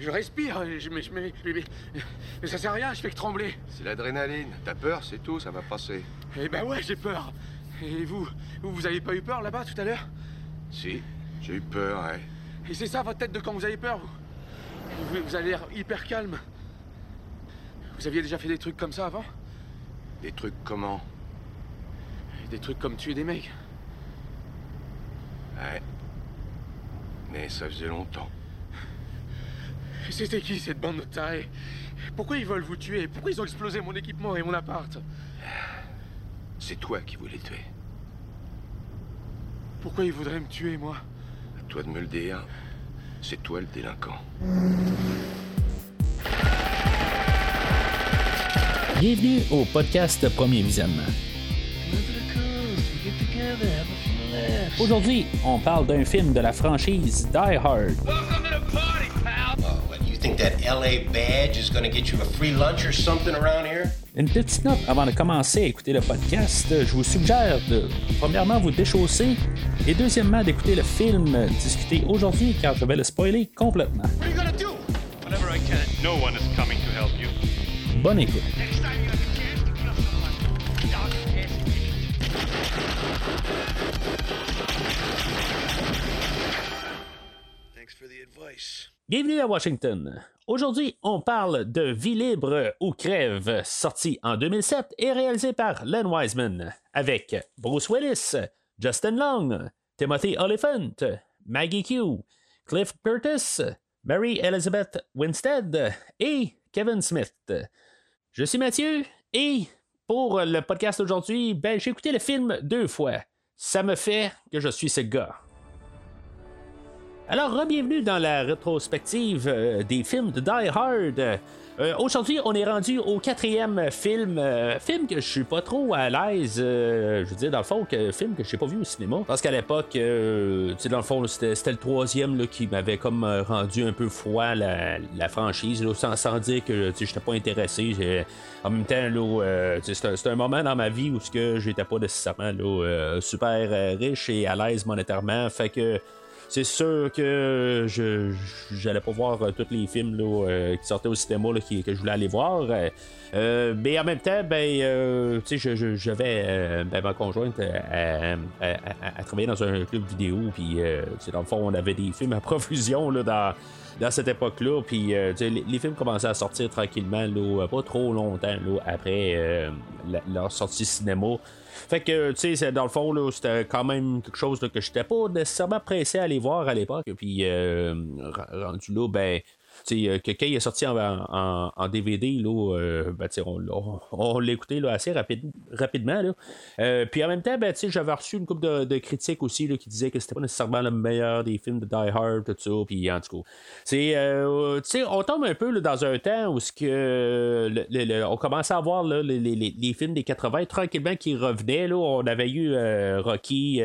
je respire, je, mais, mais, mais, mais ça sert à rien, je fais que trembler. C'est l'adrénaline. T'as peur, c'est tout, ça va passer. Eh ben ouais, j'ai peur. Et vous, vous, vous avez pas eu peur là-bas tout à l'heure? Si, j'ai eu peur, ouais. Et c'est ça votre tête de quand vous avez peur, vous? Vous, vous avez l'air hyper calme. Vous aviez déjà fait des trucs comme ça avant? Des trucs comment? Des trucs comme tuer des mecs Ouais. Mais ça faisait longtemps. C'était qui cette bande de tarés? Pourquoi ils veulent vous tuer? Pourquoi ils ont explosé mon équipement et mon appart? C'est toi qui voulais tuer. Pourquoi ils voudraient me tuer, moi? À toi de me le dire. C'est toi le délinquant. Bienvenue au podcast Premier Visionnement. Aujourd'hui, on parle d'un film de la franchise Die Hard. What, you think that LA badge is going to get you a free lunch or something around here? Une petite note avant de commencer à écouter le podcast, je vous suggère de premièrement vous déchausser et deuxièmement d'écouter le film discuté aujourd'hui car je vais le spoiler complètement. What are you gonna do? Whatever I can. No one is coming to help you. Bonne écoute. Next time you have a chance to kill someone, dog ass kitchen. Thanks for the advice. Bienvenue à Washington. Aujourd'hui, on parle de Vie libre ou crève, sorti en 2007 et réalisé par Len Wiseman, avec Bruce Willis, Justin Long, Timothy Oliphant, Maggie Q, Cliff Curtis, Mary Elizabeth Winstead et Kevin Smith. Je suis Mathieu et pour le podcast d'aujourd'hui, ben, j'ai écouté le film deux fois. Ça me fait que je suis ce gars. Alors, bienvenue dans la rétrospective euh, des films de Die Hard. Euh, Aujourd'hui, on est rendu au quatrième film, euh, film que je suis pas trop à l'aise. je veux dire, dans le fond, que film que je n'ai pas vu au cinéma. Parce qu'à l'époque, tu sais, dans le fond, c'était c'était le troisième là, qui m'avait comme rendu un peu froid la, la franchise, là, sans, sans dire que je n'étais pas intéressé. En même temps, c'est un, moment dans ma vie où j'étais pas nécessairement là, super riche et à l'aise monétairement. Fait que c'est sûr que je j'allais pas voir euh, tous les films là, euh, qui sortaient au cinéma là, qui- que je voulais aller voir. Euh, euh, mais en même temps, ben, euh, tu sais, je- j'avais euh, ben, ma conjointe euh, à, travailler dans un club vidéo, puis euh, dans le fond, on avait des films à profusion là, dans, dans cette époque-là, puis euh, les, les films commençaient à sortir tranquillement, là, pas trop longtemps là, après euh, leur sortie cinéma. Fait que, tu sais, dans le fond, là, c'était quand même quelque chose là, que j'étais pas nécessairement pressé à aller voir à l'époque. Puis, euh, rendu là, ben, que quand il est sorti en, DVD, euh, ben, on, on l'a écouté là, assez rapide- rapidement. Là. Euh, puis en même temps, ben, j'avais reçu une couple de, critiques aussi qui disaient que c'était pas nécessairement le meilleur des films de Die Hard, tout ça. Puis en tout cas, euh, on tombe un peu dans un temps où que, le- le- on commençait à voir les, les- les- films des 80 tranquillement qui revenaient. Là. On avait eu euh, Rocky.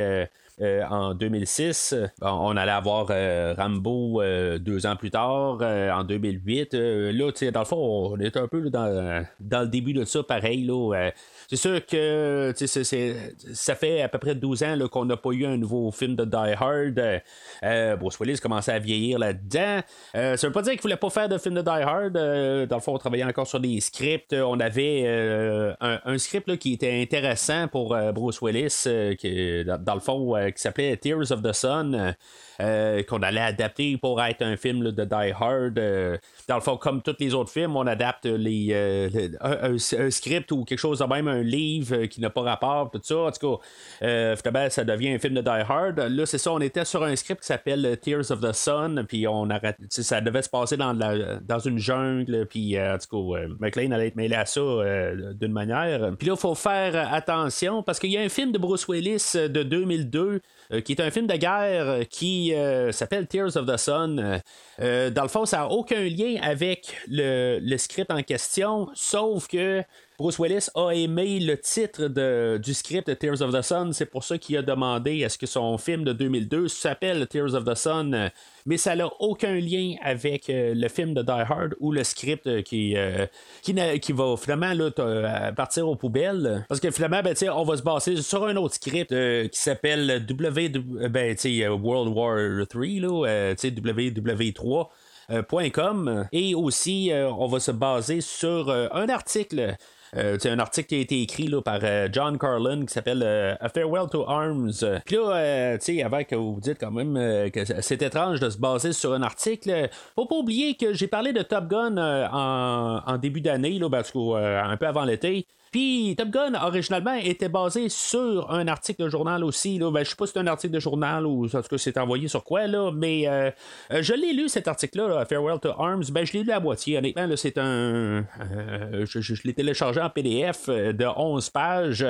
Euh, en 2006. Bon, on allait avoir euh, Rambo euh, deux ans plus tard, en 2008. Euh, là, dans le fond, on est un peu dans, dans le début de ça, pareil. Là, c'est sûr que tu sais, c'est- c'est- ça fait à peu près 12 ans qu'on n'a pas eu un nouveau film de Die Hard. Bruce Willis commençait à vieillir là-dedans. Euh, ça veut pas dire qu'il voulait pas faire de film de Die Hard. Dans le fond, on travaillait encore sur des scripts. On avait un, script là, qui était intéressant pour Bruce Willis, qui, dans le fond, euh, qui s'appelait Tears of the Sun. euh, euh, qu'on allait adapter pour être un film de Die Hard. dans le fond, comme tous les autres films, on adapte les, le- un, script ou quelque chose même, un livre qui n'a pas rapport, tout ça. En tout cas, ça devient un film de Die Hard. Là, c'est ça, on était sur un script qui s'appelle Tears of the Sun, puis on sais, ça devait se passer dans, la- dans une jungle, puis en tout cas, McLean allait être mêlé à ça d'une manière. Puis là, il faut faire attention parce qu'il y a un film de Bruce Willis de 2002 euh, qui est un film de guerre euh, qui euh, s'appelle Tears of the Sun. Dans le fond, ça n'a aucun lien avec le script en question, sauf que Bruce Willis a aimé le titre du script de Tears of the Sun. C'est pour ça qu'il a demandé à ce que son film de 2002 s'appelle Tears of the Sun. Mais ça n'a aucun lien avec euh, le film de Die Hard ou le script euh, qui, euh, qui, qui va finalement partir aux poubelles. Parce que finalement, ben, on va se baser sur un autre script qui s'appelle ben, World War 3, là, euh, tu sais, WW3. Com. Et aussi, on va se baser sur un article c'est un article qui a été écrit là, par John Carlin qui s'appelle A Farewell to Arms. Puis là, tu sais, avant que vous dites quand même que c'est étrange de se baser sur un article, faut pas oublier que j'ai parlé de Top Gun en, début d'année, parce un peu avant l'été. Puis Top Gun, originalement, était basé sur un article de journal aussi. Là. Ben, je sais pas si c'est un article de journal ou en tout cas c'est envoyé sur quoi, là, mais euh, euh, je l'ai lu cet article-là, Farewell to Arms. Ben, je l'ai lu à moitié. Honnêtement, c'est un. Euh, je, je l'ai téléchargé en PDF de 11 pages.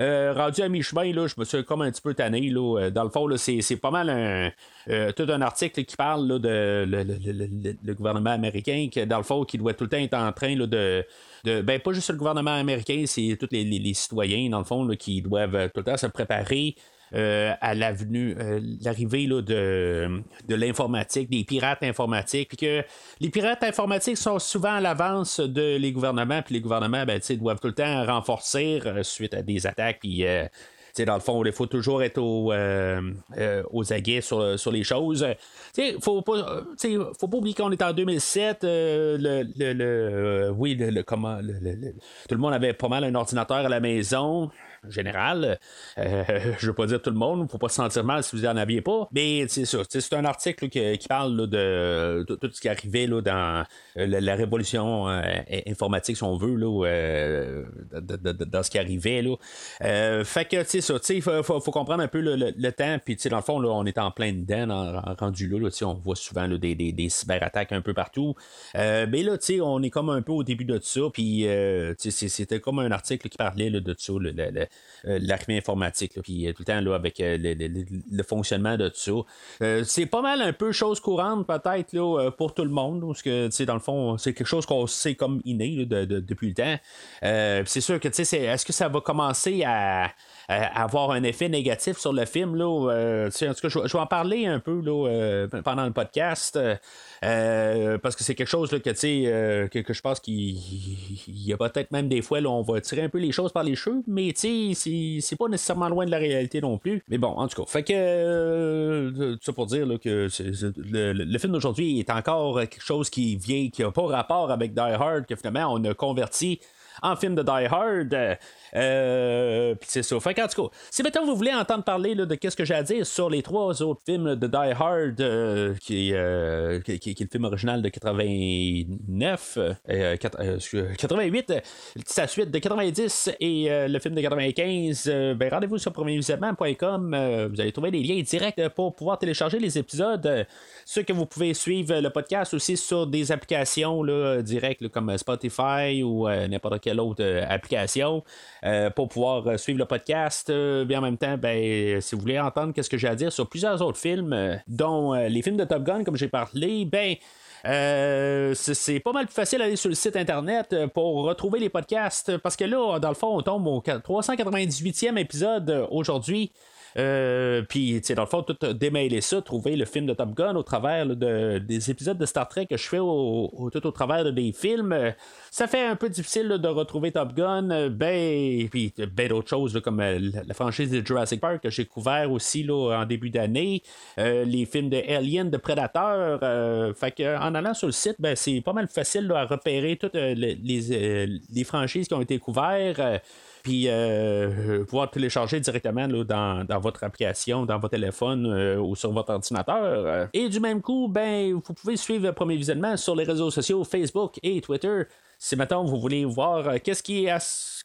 Euh, rendu à mi-chemin, là, je me suis comme un petit peu tanné. Là. Euh, dans le fond, c'est, pas mal un, euh, tout un article qui parle de le, gouvernement américain, qui, dans le fond, qui doit tout le temps être en train de, de, ben pas juste le gouvernement américain, c'est tous les, citoyens, dans le fond, qui doivent tout le temps se préparer euh, à l'avenue, euh, l'arrivée de, de l'informatique, des pirates informatiques, puis que les pirates informatiques sont souvent à l'avance de les gouvernements, puis les gouvernements ben, doivent tout le temps renforcer euh, suite à des attaques, puis dans le fond, il faut toujours être aux aguets sur, sur, les choses. Il faut pas, faut pas oublier qu'on est en 2007. le, le, oui, le, comment, tout le monde avait pas mal un ordinateur à la maison général. Euh, je veux pas dire tout le monde, faut pas se sentir mal si vous en aviez pas. Mais c'est ça, c'est un article qui, parle de, tout ce qui arrivait là, dans euh, la, révolution euh, informatique, si on veut, là, dans ce qui arrivait. Là. fait que c'est ça, il faut, faut, comprendre un peu le, temps, puis dans le fond, là, on est en plein dedans, en, rendu là, on voit souvent des, des, cyberattaques un peu partout. mais là, on est comme un peu au début de ça, puis c'était comme un article qui parlait de ça, le, euh, l'armée informatique, puis euh, tout le temps là, avec euh, le, fonctionnement de tout ça. c'est pas mal un peu chose courante peut-être là, pour tout le monde, parce que dans le fond, c'est quelque chose qu'on sait comme inné depuis le temps. c'est sûr que est-ce que ça va commencer à avoir un effet négatif sur le film. Là, en tout cas, je, vais en parler un peu là, pendant le podcast. parce que c'est quelque chose là, que, que, que, je pense qu'il y a peut-être même des fois, là, on va tirer un peu les choses par les cheveux, mais c'est pas nécessairement loin de la réalité non plus. Mais bon, en tout cas, fait que euh, ça pour dire que le, film d'aujourd'hui est encore quelque chose qui vient, qui n'a pas rapport avec Die Hard, que finalement on a converti en film de Die Hard. Euh, puis c'est ça. Fait qu'en tout cas, si maintenant vous voulez entendre parler de qu'est-ce que j'ai à dire sur les trois autres films de Die Hard, euh, qui, euh, qui, est le film original de 89, 88, sa suite de 90 et le film de 95, ben rendez-vous sur premiervisionnement.com. vous allez trouver des liens directs pour pouvoir télécharger les épisodes. Ceux que vous pouvez suivre le podcast aussi sur des applications directes comme Spotify ou n'importe quelle autre application. Euh, pour pouvoir euh, suivre le podcast. Euh, bien en même temps, ben, si vous voulez entendre qu'est-ce que j'ai à dire sur plusieurs autres films, dont les films de Top Gun, comme j'ai parlé, ben. c'est pas mal plus facile d'aller sur le site internet pour retrouver les podcasts parce que là, dans le fond, on tombe au 398e épisode aujourd'hui. Euh, puis, tu sais, dans le fond, tout démêler ça, trouver le film de Top Gun au travers de, des épisodes de Star Trek que je fais tout au travers de des films. Euh, ça fait un peu difficile de retrouver Top Gun. Euh, ben, puis ben d'autres choses comme la, franchise de Jurassic Park que j'ai couvert aussi en début d'année. les films de Alien, de Predator. fait que, en allant sur le site, ben, c'est pas mal facile à repérer toutes les, les, franchises qui ont été couvertes puis euh, pouvoir télécharger directement dans, votre application, dans votre téléphone euh, ou sur votre ordinateur. Et du même coup, ben, vous pouvez suivre le premier visionnement sur les réseaux sociaux Facebook et Twitter. Si maintenant vous voulez voir euh, qu'est-ce qui,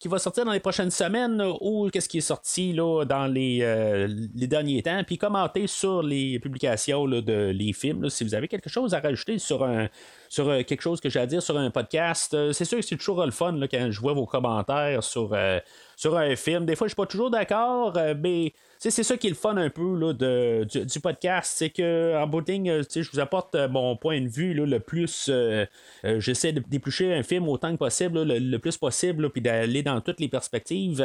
qui va sortir dans les prochaines semaines ou qu'est-ce qui est sorti là, dans les, les derniers temps, puis commenter sur les publications de les films. si vous avez quelque chose à rajouter sur un, sur quelque chose que j'ai à dire sur un podcast, c'est sûr que c'est toujours le fun quand je vois vos commentaires sur, sur un film. Des fois, je suis pas toujours d'accord, mais c'est ça qui est le fun un peu là, de, du, podcast, c'est que en bout de ligne, je vous apporte euh, mon point de vue là, le plus. Euh, euh, j'essaie d'éplucher un film autant que possible, le, plus possible, puis d'aller dans toutes les perspectives.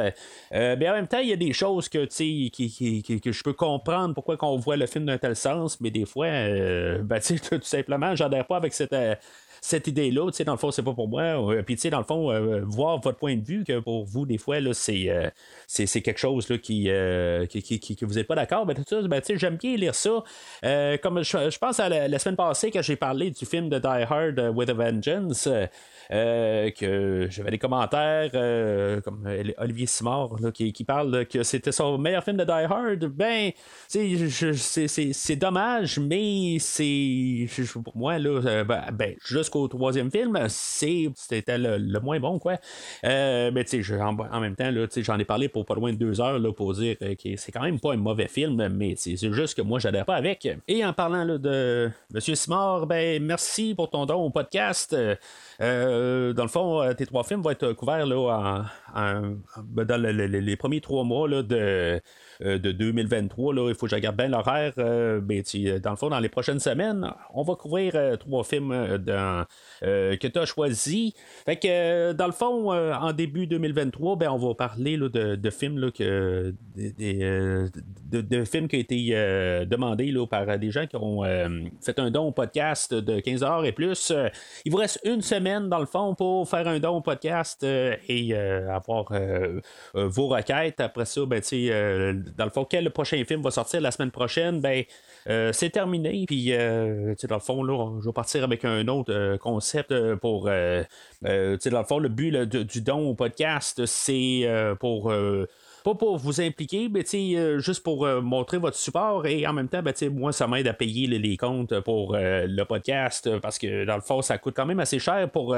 mais en même temps, il y a des choses que, qui, que je peux comprendre pourquoi on voit le film d'un tel sens, mais des fois, ben, tout simplement, j'adhère pas avec cette cette idée-là, tu sais, dans le fond, c'est pas pour moi. Euh, puis, tu sais, dans le fond, euh, voir votre point de vue, que pour vous, des fois, là, c'est, euh, c'est, c'est quelque chose là, qui, qui, qui, qui- que vous n'êtes pas d'accord. Ben, ben, j'aime bien lire ça. Comme je, je pense à la, semaine passée, quand j'ai parlé du film de Die Hard with a Vengeance, que j'avais des commentaires comme Olivier Simard là, qui, qui parle que c'était son meilleur film de Die Hard. Ben, je- c'est, c'est, c'est dommage, mais c'est pour moi là, ben, ben, jusqu'au troisième film, c'était le, moins bon quoi. Euh, mais tu sais, en, même temps j'en ai parlé pour pas loin de deux heures là, pour dire euh, que c'est quand même pas un mauvais film, mais c'est, juste que moi j'adhère pas avec. Et en parlant de Monsieur Simard, ben merci pour ton don au podcast. Euh, dans le fond, tes trois films vont être couverts là, en, en- ben, dans le- le- le- les premiers trois mois là, de, de 2023. Là, il faut que je regarde bien l'horaire. euh, ben, tu- dans le fond, dans les prochaines semaines, on va couvrir euh, trois films euh, euh, que tu as choisis. Fait que, euh, dans le fond, euh, en début 2023, ben, on va parler de, films euh, qui ont été euh, demandés là, par des gens qui ont euh, fait un don au podcast de 15 heures et plus. Euh, il vous reste une semaine, dans le fond, pour faire un don au podcast euh, et euh, avoir euh, euh, vos requêtes. Après ça, ben, euh, dans le fond, quel prochain film va sortir la semaine prochaine, ben, euh, c'est terminé. Puis, euh, dans le fond, là, je vais partir avec un autre euh, concept euh, pour. dans le fond, le but du don au podcast, c'est pour. pas pour vous impliquer, mais euh, juste pour montrer votre support et en même temps, ben, moi, ça m'aide à payer les, comptes pour le podcast parce que dans le fond, ça coûte quand même assez cher pour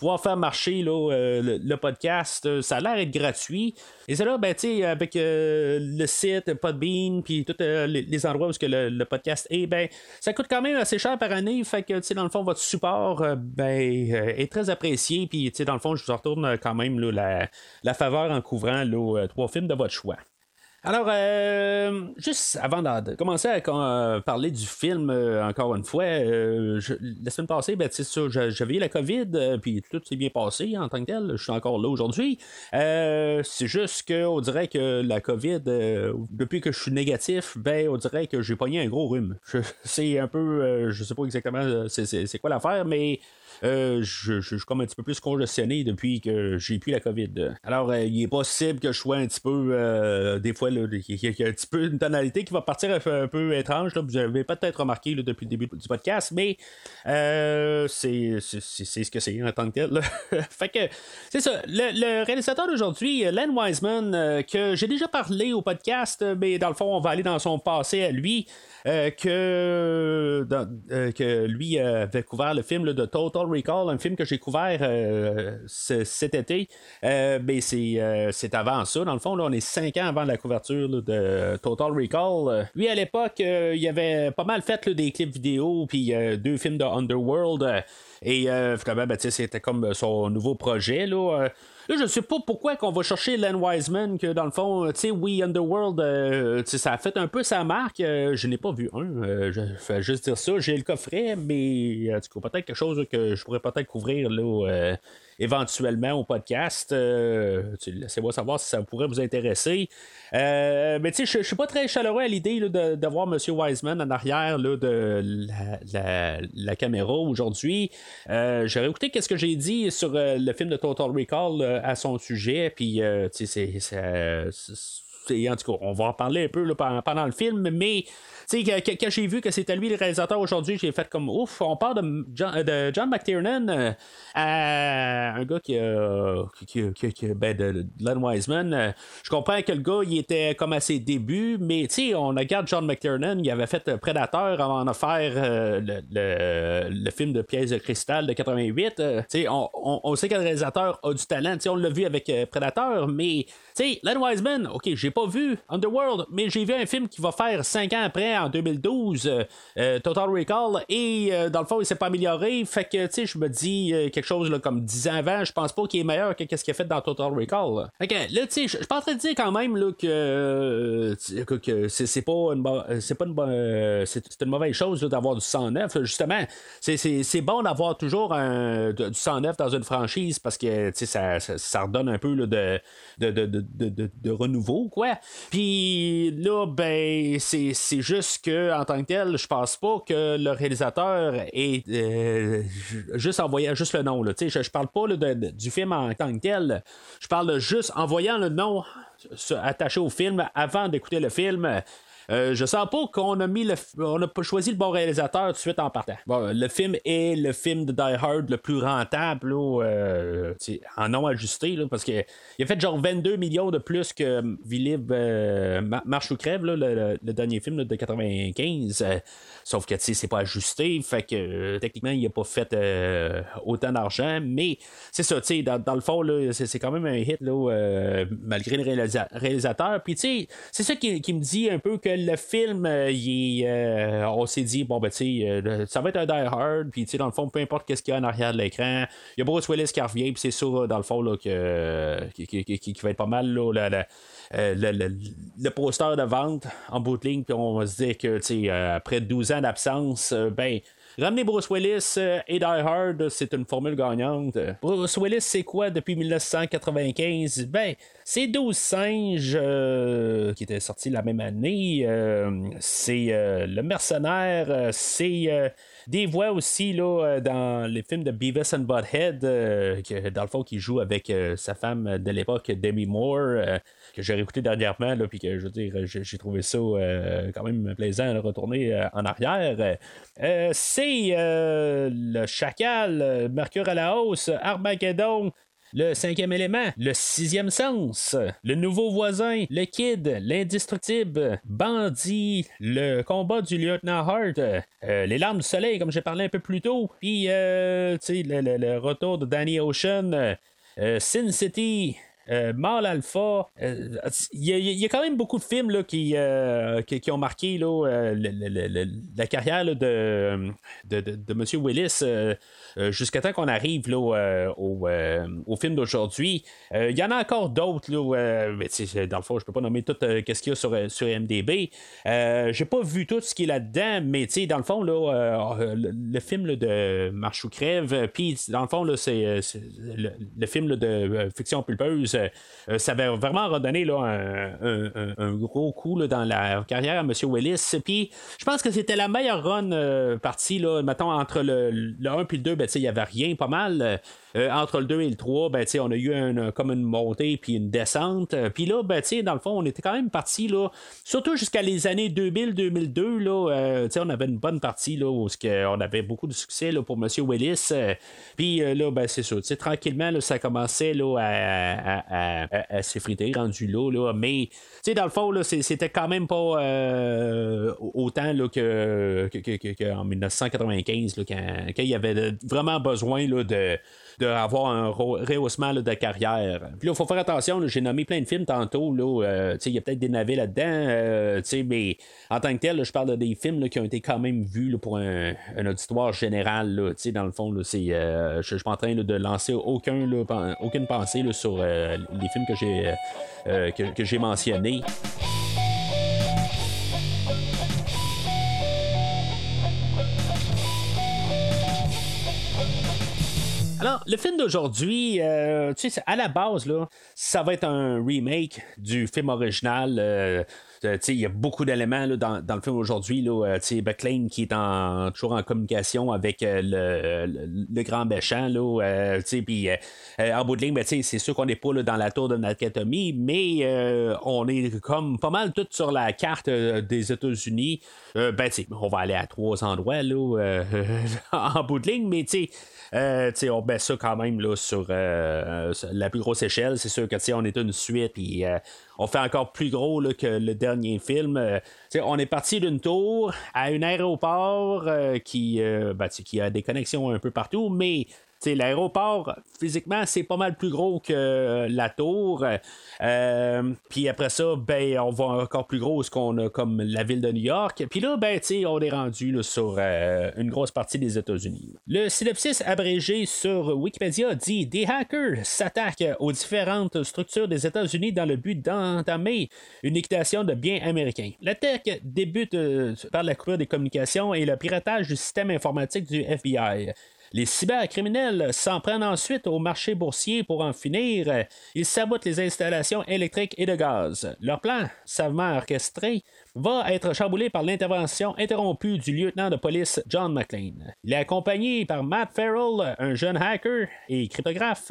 pouvoir faire marcher euh, le, le podcast. Euh, Ça a l'air d'être gratuit. Et c'est là, ben, avec euh, le site, Podbean, puis tous les, endroits où que le, le podcast est, ben, ça coûte quand même assez cher par année. Fait que, dans le fond, votre support, ben, est très apprécié. Puis, dans le fond, je vous retourne quand même la, la faveur en couvrant trois films de votre choix. Alors, euh, juste avant de, commencer à euh, parler du film, euh, encore une fois, euh, je- la semaine passée, ben, c'est ça, j'a- j'avais eu la COVID, puis tout s'est bien passé en tant que tel. Je suis encore là aujourd'hui. C'est juste qu'on dirait que la COVID, depuis que je suis négatif, ben, on dirait que j'ai pogné un gros rhume. C'est un peu, je sais pas exactement c'est quoi l'affaire, mais euh, je, je- suis comme un petit peu plus congestionné depuis que j'ai plus la COVID. Alors, euh, il est possible que je sois un petit peu, euh, des fois, là, il y, a- un petit peu une tonalité qui va partir un peu, étrange. Là, vous avez peut-être remarqué depuis le début du podcast, mais c'est, ce que c'est en tant que tel. fait que, c'est ça. Le, le réalisateur d'aujourd'hui, Len Wiseman, que j'ai déjà parlé au podcast, mais dans le fond, on va aller dans son passé à lui. que, que lui avait couvert le film de Total Recall, un film que j'ai couvert euh, ce- cet été. Euh, ben, c'est, euh, c'est avant ça, dans le fond, là, on est cinq ans avant la couverture de Total Recall. Lui, à l'époque, il avait pas mal fait des clips vidéo, puis deux films de Underworld. et ben, c'était comme son nouveau projet. Là, Là, je sais pas pourquoi qu'on va chercher Len Wiseman, que dans le fond, tu sais, oui, Underworld, euh, ça a fait un peu sa marque. euh, je n'ai pas vu un. euh, je fais juste dire ça. J'ai le coffret, mais tout cas, peut-être quelque chose que je pourrais peut-être couvrir là, euh, éventuellement au podcast. Euh, Laissez-moi savoir si ça pourrait vous intéresser. Euh, mais tu sais, je suis pas très chaleureux à l'idée de, de M. Wiseman en arrière là, de la, la- caméra aujourd'hui. Euh, J'aurais écouté qu'est-ce que j'ai dit sur euh, le film de Total Recall euh, à son sujet, puis euh, tu sais, c'est- en tout cas, on va en parler un peu là, pendant le film, mais sais, quand j'ai vu que c'était lui le réalisateur aujourd'hui, j'ai fait comme ouf, on parle de John, de John McTiernan euh, un gars qui a. Qui, qui- ben, de, Len Wiseman. Je comprends que le gars, il était comme à ses débuts, mais tu sais, on regarde John McTiernan, il avait fait euh, Predator avant de faire euh, le, le- le film de pièce de cristal de 88. Euh, tu sais, on, on- on sait que le réalisateur a du talent, tu sais, on l'a vu avec Predator, mais tu sais, Len Wiseman, ok, j'ai pas vu Underworld, mais j'ai vu un film qui va faire 5 ans après, en 2012, euh, euh, Total Recall, et euh, dans le fond, il s'est pas amélioré. Fait que, tu sais, je me dis quelque chose là, comme 10 ans avant, je pense pas qu'il est meilleur que ce qu'il a fait dans Total Recall. que, là, tu sais, je suis en train de dire quand même là, que, que, c'est pas une, c'est pas une, c'est une mauvaise chose d'avoir du sang neuf. Justement, c'est- bon d'avoir toujours un, du sang neuf dans une franchise parce que, tu sais, ça, ça, redonne un peu de, de, de, de, renouveau, quoi. Puis là, ben, c'est, c'est que, en tant que tel, je pense pas que le réalisateur est euh, juste en voyant juste le nom. Là. Je, je parle pas là, du film en tant que tel. Je parle juste en voyant le nom se- attaché au film avant d'écouter le film. Euh, je sens pas qu'on a mis le, on a pas choisi le bon réalisateur tout de suite en partant. Bon, le film est le film de Die Hard le plus rentable euh, en non ajusté là, parce que il a fait genre 22 millions de plus que Villib euh, Ma- Marche ou crève là, le, dernier film de 95. euh, sauf que t'sais, c'est pas ajusté, fait que techniquement il a pas fait autant d'argent, mais c'est ça, dans, dans le fond c'est, quand même un hit malgré le réalisa- réalisateur. Puis tu sais, c'est ça qui me dit un peu que le film, euh, euh, on s'est dit, bon, ben, tu sais, euh, ça va être un Die Hard, puis, tu sais, dans le fond, peu importe qu'est-ce qu'il y a en arrière de l'écran, il y a Bruce Willis qui revient, puis c'est ça, dans le fond, là, que, qui, va être pas mal, là, le, le- poster de vente en bout de ligne, puis on va se dire que, après 12 ans d'absence, ben, Ramener Bruce Willis euh, et Die Hard, c'est une formule gagnante. Bruce Willis, c'est quoi depuis 1995? Ben, c'est 12 singes euh, qui étaient sortis la même année. euh, c'est Le Mercenaire, c'est des voix aussi là, dans les films de Beavis and Butthead, que, dans le fond, qui joue avec sa femme de l'époque, Demi Moore. Que j'ai réécouté dernièrement, là, puis que je dire, j'ai trouvé ça euh, quand même plaisant de retourner euh, en arrière. Euh, c'est le Chacal, Mercure à la hausse, Armageddon. Le cinquième élément, le sixième sens, le nouveau voisin, le kid, l'indestructible, bandit, le combat du lieutenant Hart, les larmes du soleil, comme j'ai parlé un peu plus tôt, puis euh, le, le- le retour de Danny Ocean, Sin City, euh, Alpha. euh, Il y, a- quand même beaucoup de films là, qui, euh, qui, ont marqué euh, la carrière de, M. Willis jusqu'à temps qu'on arrive au, film d'aujourd'hui. Il y en a encore d'autres. Mais dans le fond, je peux pas nommer tout ce qu'il y a sur, sur MDB. J'ai pas vu tout ce qui est là-dedans, mais dans le fond, le, film de Marche ou Crève, puis dans le fond, c'est le, film de fiction pulpeuse. Euh, ça avait vraiment redonné là, un, gros coup là, dans la carrière à M. Willis. Puis je pense que c'était la meilleure run euh, partie, là, mettons, entre le, le 1 et le 2, ben, il n'y avait rien pas mal. Euh, entre le 2 et le 3, ben, on a eu un- un- comme une montée puis une descente. Puis là, ben, dans le fond, on était quand même parti, surtout jusqu'à les années 2000-2002, là, euh, tu sais, on avait une bonne partie, là, où on avait beaucoup de succès là, pour M. Willis. Puis là, ben, c'est sais, tranquillement, là, ça commençait là, à, à, s'effriter, rendu là, là. Mais, tu sais, dans le fond, c'était quand même pas euh, autant là, que, en 1995, là, quand, il y avait vraiment besoin là, de d'avoir un rehaussement de carrière. Puis là, il faut faire attention, j'ai nommé plein de films tantôt, là, euh, il y a peut-être des navets là-dedans, euh, mais en tant que tel, je parle de des films qui ont été quand même vus pour un, un auditoire général, dans le fond, c'est, euh, je suis pas en train de lancer aucun, aucune pensée sur les films que j'ai, que j'ai mentionnés. Alors, le film d'aujourd'hui, euh, tu sais, à la base, là, ça va être un remake du film original. euh, il y a beaucoup d'éléments dans, dans le film aujourd'hui. là, euh, qui est en, toujours en communication avec euh, le, le- grand méchant. Là, euh, puis euh, euh, en bout de ligne, ben, c'est sûr qu'on n'est pas là, dans la tour de Nakatomi, mais euh, on est comme pas mal tout sur la carte euh, des États-Unis. Euh, ben, on va aller à trois endroits là, euh, en bout de ligne, mais tu sais, euh, on met ça quand même là, sur euh, la plus grosse échelle. C'est sûr que on est une suite, puis euh, on fait encore plus gros là, que le dernier film. Euh, on est parti d'une tour à un aéroport euh, qui, euh, ben, qui a des connexions un peu partout, mais l'aéroport, physiquement, c'est pas mal plus gros que euh, la tour. Euh, puis après ça, ben, on va encore plus gros ce qu'on a comme la ville de New York. Puis là, ben, on est rendu sur euh, une grosse partie des États-Unis. Le synopsis abrégé sur Wikipédia dit Des hackers s'attaquent aux différentes structures des États-Unis dans le but d'entamer une liquidation de biens américains. L'attaque débute par la coupure des communications et le piratage du système informatique du FBI. Les cybercriminels s'en prennent ensuite au marché boursier pour en finir. Ils sabotent les installations électriques et de gaz. Leur plan, savement orchestré, va être chamboulé par l'intervention interrompue du lieutenant de police John McLean. Il est accompagné par Matt Farrell, un jeune hacker et cryptographe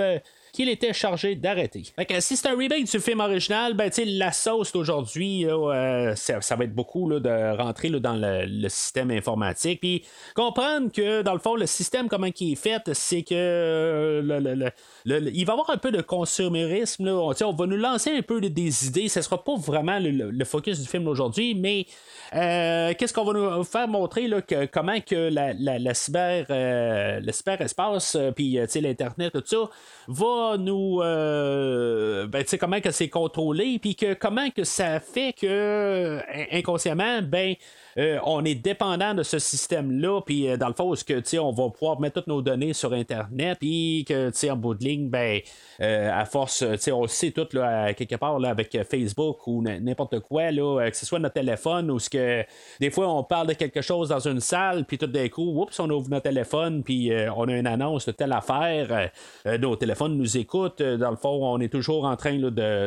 qu'il était chargé d'arrêter. Fait que si c'est un remake du film original, ben tu la sauce d'aujourd'hui, euh, ça, va être beaucoup de rentrer dans le, système informatique. Puis comprendre que dans le fond, le système comment il est fait, c'est que euh, il va y avoir un peu de consumérisme. On, va nous lancer un peu des idées. Ce sera pas vraiment le, focus du film d'aujourd'hui, mais euh, qu'est-ce qu'on va nous faire montrer là, que, comment que la, cyber, le cyberespace, puis l'internet, tout ça, va nous, euh, ben, tu sais comment que c'est contrôlé, puis que comment que ça fait que inconsciemment, ben euh, on est dépendant de ce système-là, puis euh, dans le fond, que on va pouvoir mettre toutes nos données sur Internet, puis que en bout de ligne, ben, euh, à force, on le sait tout là, quelque part là, avec Facebook ou n'importe quoi, là, que ce soit notre téléphone ou ce que des fois on parle de quelque chose dans une salle, puis tout d'un coup, oups, on ouvre notre téléphone, puis on a une annonce de telle affaire, nos téléphones nous écoutent, dans le fond, on est toujours en train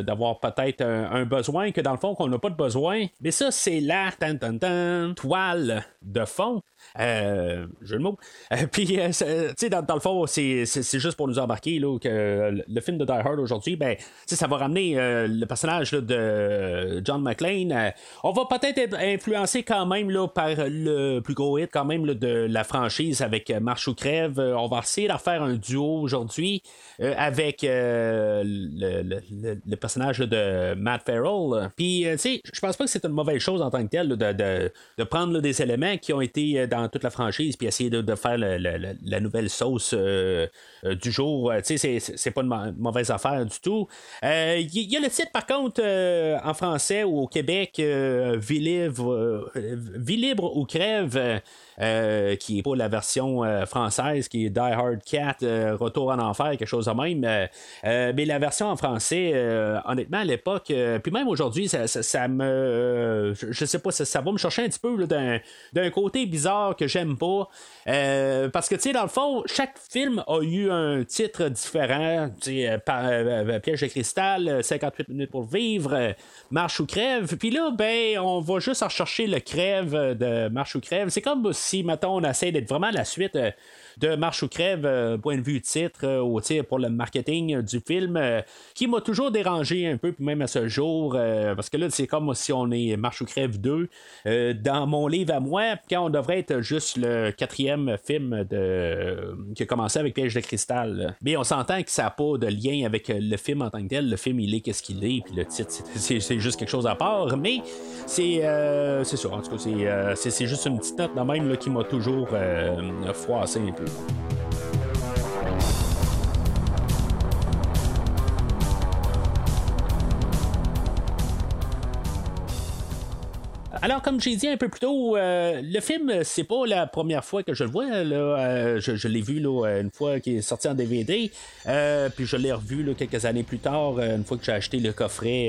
d'avoir peut-être un, besoin que dans le fond qu'on n'a pas de besoin, mais ça c'est là, tan, tan, tan, toile de fond. Euh, jeu. Euh, puis, euh, tu sais, dans, le fond, c'est, juste pour nous embarquer là, que le, film de Die Hard aujourd'hui, ben, ça va ramener le personnage de John McClane. on va peut-être être influencé quand même là, par le plus gros hit quand même de la franchise avec Marche ou Crève. on va essayer de faire un duo aujourd'hui avec le, personnage de Matt Farrell. Puis, tu sais, je pense pas que c'est une mauvaise chose en tant que tel de, de, de, prendre des éléments qui ont été dans toute la franchise, puis essayer de, faire la nouvelle sauce euh, euh, du jour. Tu sais, c'est pas une mauvaise affaire du tout. Il euh, y, a le titre, par contre, en français ou au Québec, Vie libre, ou crève. qui est pas la version française, qui est Die Hard Cat, Retour en enfer, quelque chose de même. mais la version en français, honnêtement, à l'époque, puis même aujourd'hui, ça, me. je sais pas, ça, va me chercher un petit peu d'un côté bizarre que j'aime pas. Euh, parce que, tu sais, dans le fond, chaque film a eu un titre différent. Euh, euh, Piège de cristal, 58 minutes pour vivre, Marche ou crève. Puis là, ben, on va juste rechercher le crève de Marche ou crève. C'est comme si, mettons, on essaie d'être vraiment la suite de Marche ou crève, euh, point de vue titre, euh, ou pour le marketing du film, euh, qui m'a toujours dérangé un peu, puis même à ce jour, parce que là, c'est comme si on est Marche ou crève 2. dans mon livre à moi, quand on devrait être juste le quatrième film de... qui a commencé avec Piège de cristal. Mais on s'entend que ça n'a pas de lien avec le film en tant que tel. Le film, il est qu'est-ce qu'il est, puis le titre, c'est juste quelque chose à part. Mais c'est c'est ça, en tout cas, c'est juste une petite note de même là, qui m'a toujours froissé un peu. Alors, comme j'ai dit un peu plus tôt, euh, le film, c'est pas la première fois que je le vois. Euh, je, l'ai vu une fois qu'il est sorti en DVD. Euh, puis je l'ai revu quelques années plus tard, une fois que j'ai acheté le coffret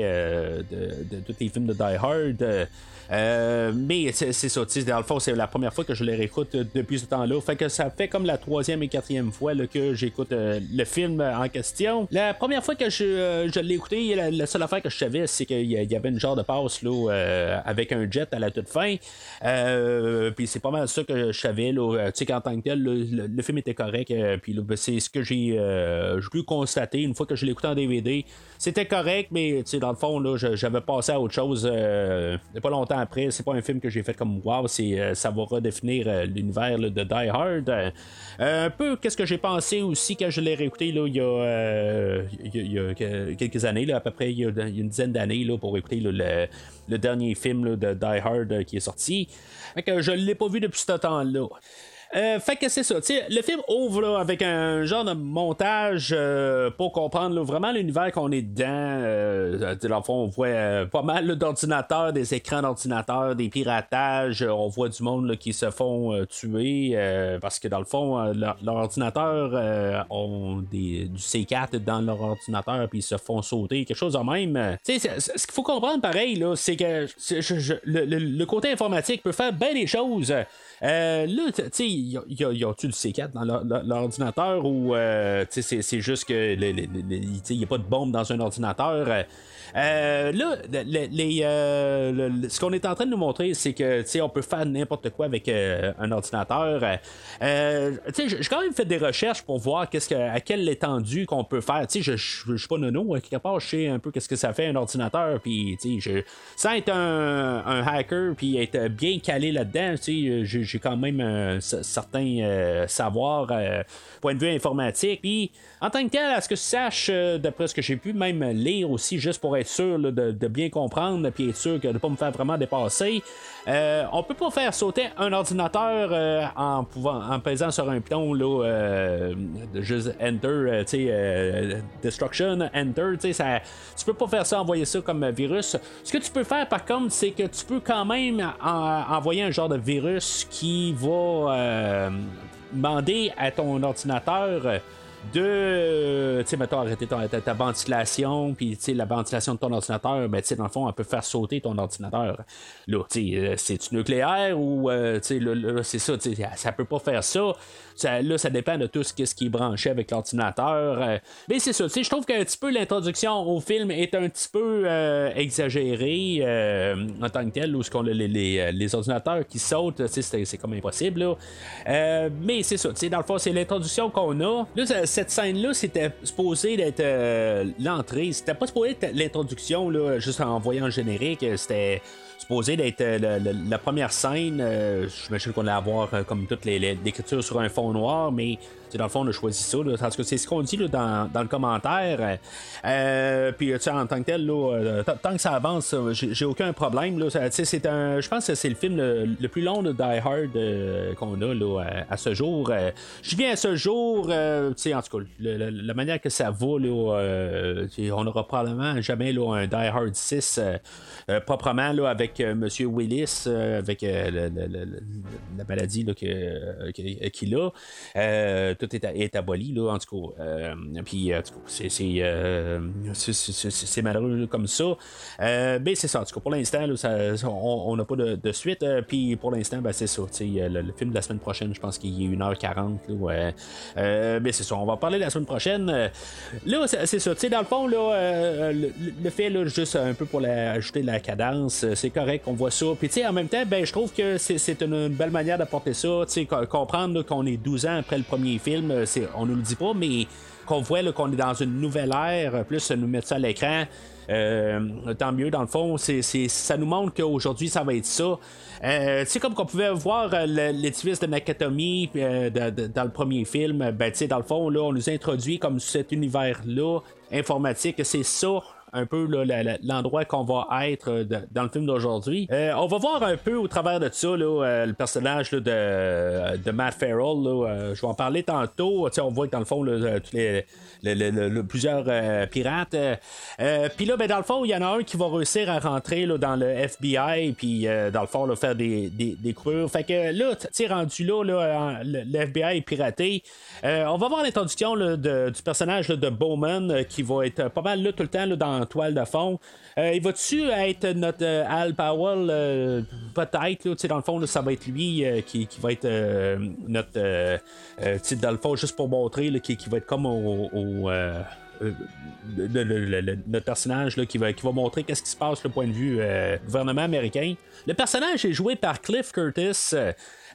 de, de, tous les films de Die Hard. Euh, mais c'est ça, dans le fond, c'est la première fois que je le réécoute euh, depuis ce temps-là. Fait que ça fait comme la troisième et quatrième fois que j'écoute euh, le film en question. La première fois que je, l'ai écouté, la, seule affaire que je savais, c'est qu'il y avait une genre de passe là, avec un jet à la toute fin. puis c'est pas mal ça que je savais, tu sais, qu'en tant que tel, le, film était correct. puis ben, c'est ce que j'ai pu constater une fois que je l'ai écouté en DVD. C'était correct, mais dans le fond, j'avais passé à autre chose pas longtemps après. C'est pas un film que j'ai fait comme wow, c'est, euh, ça va redéfinir euh, l'univers de Die Hard. Euh, un peu qu'est-ce que j'ai pensé aussi quand je l'ai réécouté là, il, y a, quelques années, là, à peu près il y a, une dizaine d'années là, pour écouter le, dernier film de Die Hard qui est sorti. Fait que je l'ai pas vu depuis ce temps-là. Euh, fait que c'est ça. le film ouvre avec un genre de montage euh, pour comprendre vraiment l'univers qu'on est dedans. Euh, dans le fond, on voit pas mal d'ordinateurs, des écrans d'ordinateurs, des piratages. on voit du monde qui se font tuer parce que dans le fond, leurs ordinateurs ont des, du C4 dans leur ordinateur puis ils se font sauter, quelque chose de même. ce qu'il faut comprendre pareil, c'est que le, côté informatique peut faire bien des choses. là, tu sais, ils ont-tu du C4 dans leur- leur- l'ordinateur ou euh, c'est juste que le- le- le- il n'y a pas de bombe dans un ordinateur? Euh, là, le- les, euh, le- le- ce qu'on est en train de nous montrer, c'est que on peut faire n'importe quoi avec euh, un ordinateur. J'ai quand même fait des recherches pour voir que, à quelle étendue qu'on peut faire. Je, je suis pas nono, à quelque part, je sais un peu qu'est-ce que ça fait un ordinateur. Sans être un, hacker, puis être bien calé là-dedans, j'ai quand même c- certain euh, savoir, euh, point de vue informatique. Puis, en tant que tel, à ce que je sache, euh, d'après ce que j'ai pu même lire aussi, juste pour être sûr de, bien comprendre, puis être sûr que de ne pas me faire vraiment dépasser, on peut pas faire sauter un ordinateur en pouvant en pesant sur un piton là, juste enter, tu sais, destruction, enter, tu sais, tu peux pas faire ça, envoyer ça comme virus. Ce que tu peux faire par contre, c'est que tu peux quand même en- envoyer un genre de virus qui va demander à ton ordinateur euh, de, tu sais, mettons, arrêter ta, ventilation, puis, tu sais, la ventilation de ton ordinateur, ben, tu sais, dans le fond, elle peut faire sauter ton ordinateur. Là, tu sais, euh, c'est-tu nucléaire ou, euh, tu sais, là, c'est ça, tu sais, ça peut pas faire ça. Ça- Là, ça dépend de tout ce qui est branché avec l'ordinateur. euh, mais c'est ça, tu sais, je trouve qu'un petit peu l'introduction au film est un petit peu euh, exagérée euh, en tant que tel, où ce qu'on les, les, ordinateurs qui sautent, tu sais, c'est comme impossible, là. Euh, mais c'est ça, tu sais, dans le fond, c'est l'introduction qu'on a. Là, ça- cette scène-là, c'était supposé d'être euh, l'entrée. C'était pas supposé être l'introduction, là, juste en voyant le générique. C'était supposé d'être euh, la première scène. Euh, J'imagine qu'on allait avoir euh, comme les- l'écriture sur un fond noir, mais dans le fond, on a choisi ça. Là, parce que c'est ce qu'on dit là, dans, dans le commentaire. Euh, puis, en tant que tel, là, euh, tant que ça avance, euh, j'ai aucun problème. C'est un, je pense que c'est le film le, le plus long de Die Hard euh, qu'on a là, à, ce jour. Je viens à ce jour, en tout cas, le- la manière que ça va, on n'aura probablement jamais un Die Hard 6 euh, euh, proprement avec Monsieur Willis, euh, avec la maladie qu'il a. Euh, est, aboli, là, en tout cas. Euh, puis, c'est, c'est, euh, malheureux comme ça. Euh, mais c'est ça, en tout cas, pour l'instant, on n'a pas de, suite. euh, puis, pour l'instant, ben, c'est ça. sais, Le, le film de la semaine prochaine, je pense qu'il est 1h40. Là, ouais. Euh, mais c'est ça, on va parler la semaine prochaine. Euh, Là, c'est, ça. Dans le fond, là, euh, le, fait, là, juste un peu pour ajouter de la cadence, euh, c'est correct, on voit ça. Puis, tu sais, en même temps, ben, je trouve que c'est, une, une belle manière d'apporter ça. Comprendre qu'on est 12 ans après le premier film, euh, c'est, on nous le dit pas, mais qu'on voit qu'on est dans une nouvelle ère, euh, plus nous mettre ça à l'écran. Euh, tant mieux, dans le fond, c'est, c'est- ça nous montre qu'aujourd'hui, ça va être ça. Sais, comme qu'on pouvait voir le- l'édifice de Nakatomi dans le premier film, ben, dans le fond, là, on nous introduit comme cet univers-là informatique, c'est ça un peu l'endroit qu'on va être euh, dans le film d'aujourd'hui. Euh, on va voir un peu au travers de ça euh, le personnage de, Matt Farrell. je vais en parler tantôt. On voit que dans le fond, les, le- le- le- le- plusieurs pirates. puis là, ben, dans le fond, il y en a un qui va réussir à rentrer dans le FBI, puis dans le fond, faire des, des, des. Fait que là, tu rendu là, le, FBI est piraté. On va voir l'introduction du personnage de Bowman qui va être pas mal là tout le temps dans toile de fond. Euh, il va-tu être notre euh, Al Powell? Euh, Peut-être, dans le fond, ça va être lui qui, qui va être notre. dans le fond, juste pour montrer qui, va être comme au. au, notre personnage qui, va, montrer qu'est-ce qui se passe le point de vue gouvernement américain. Le personnage est joué par Cliff Curtis.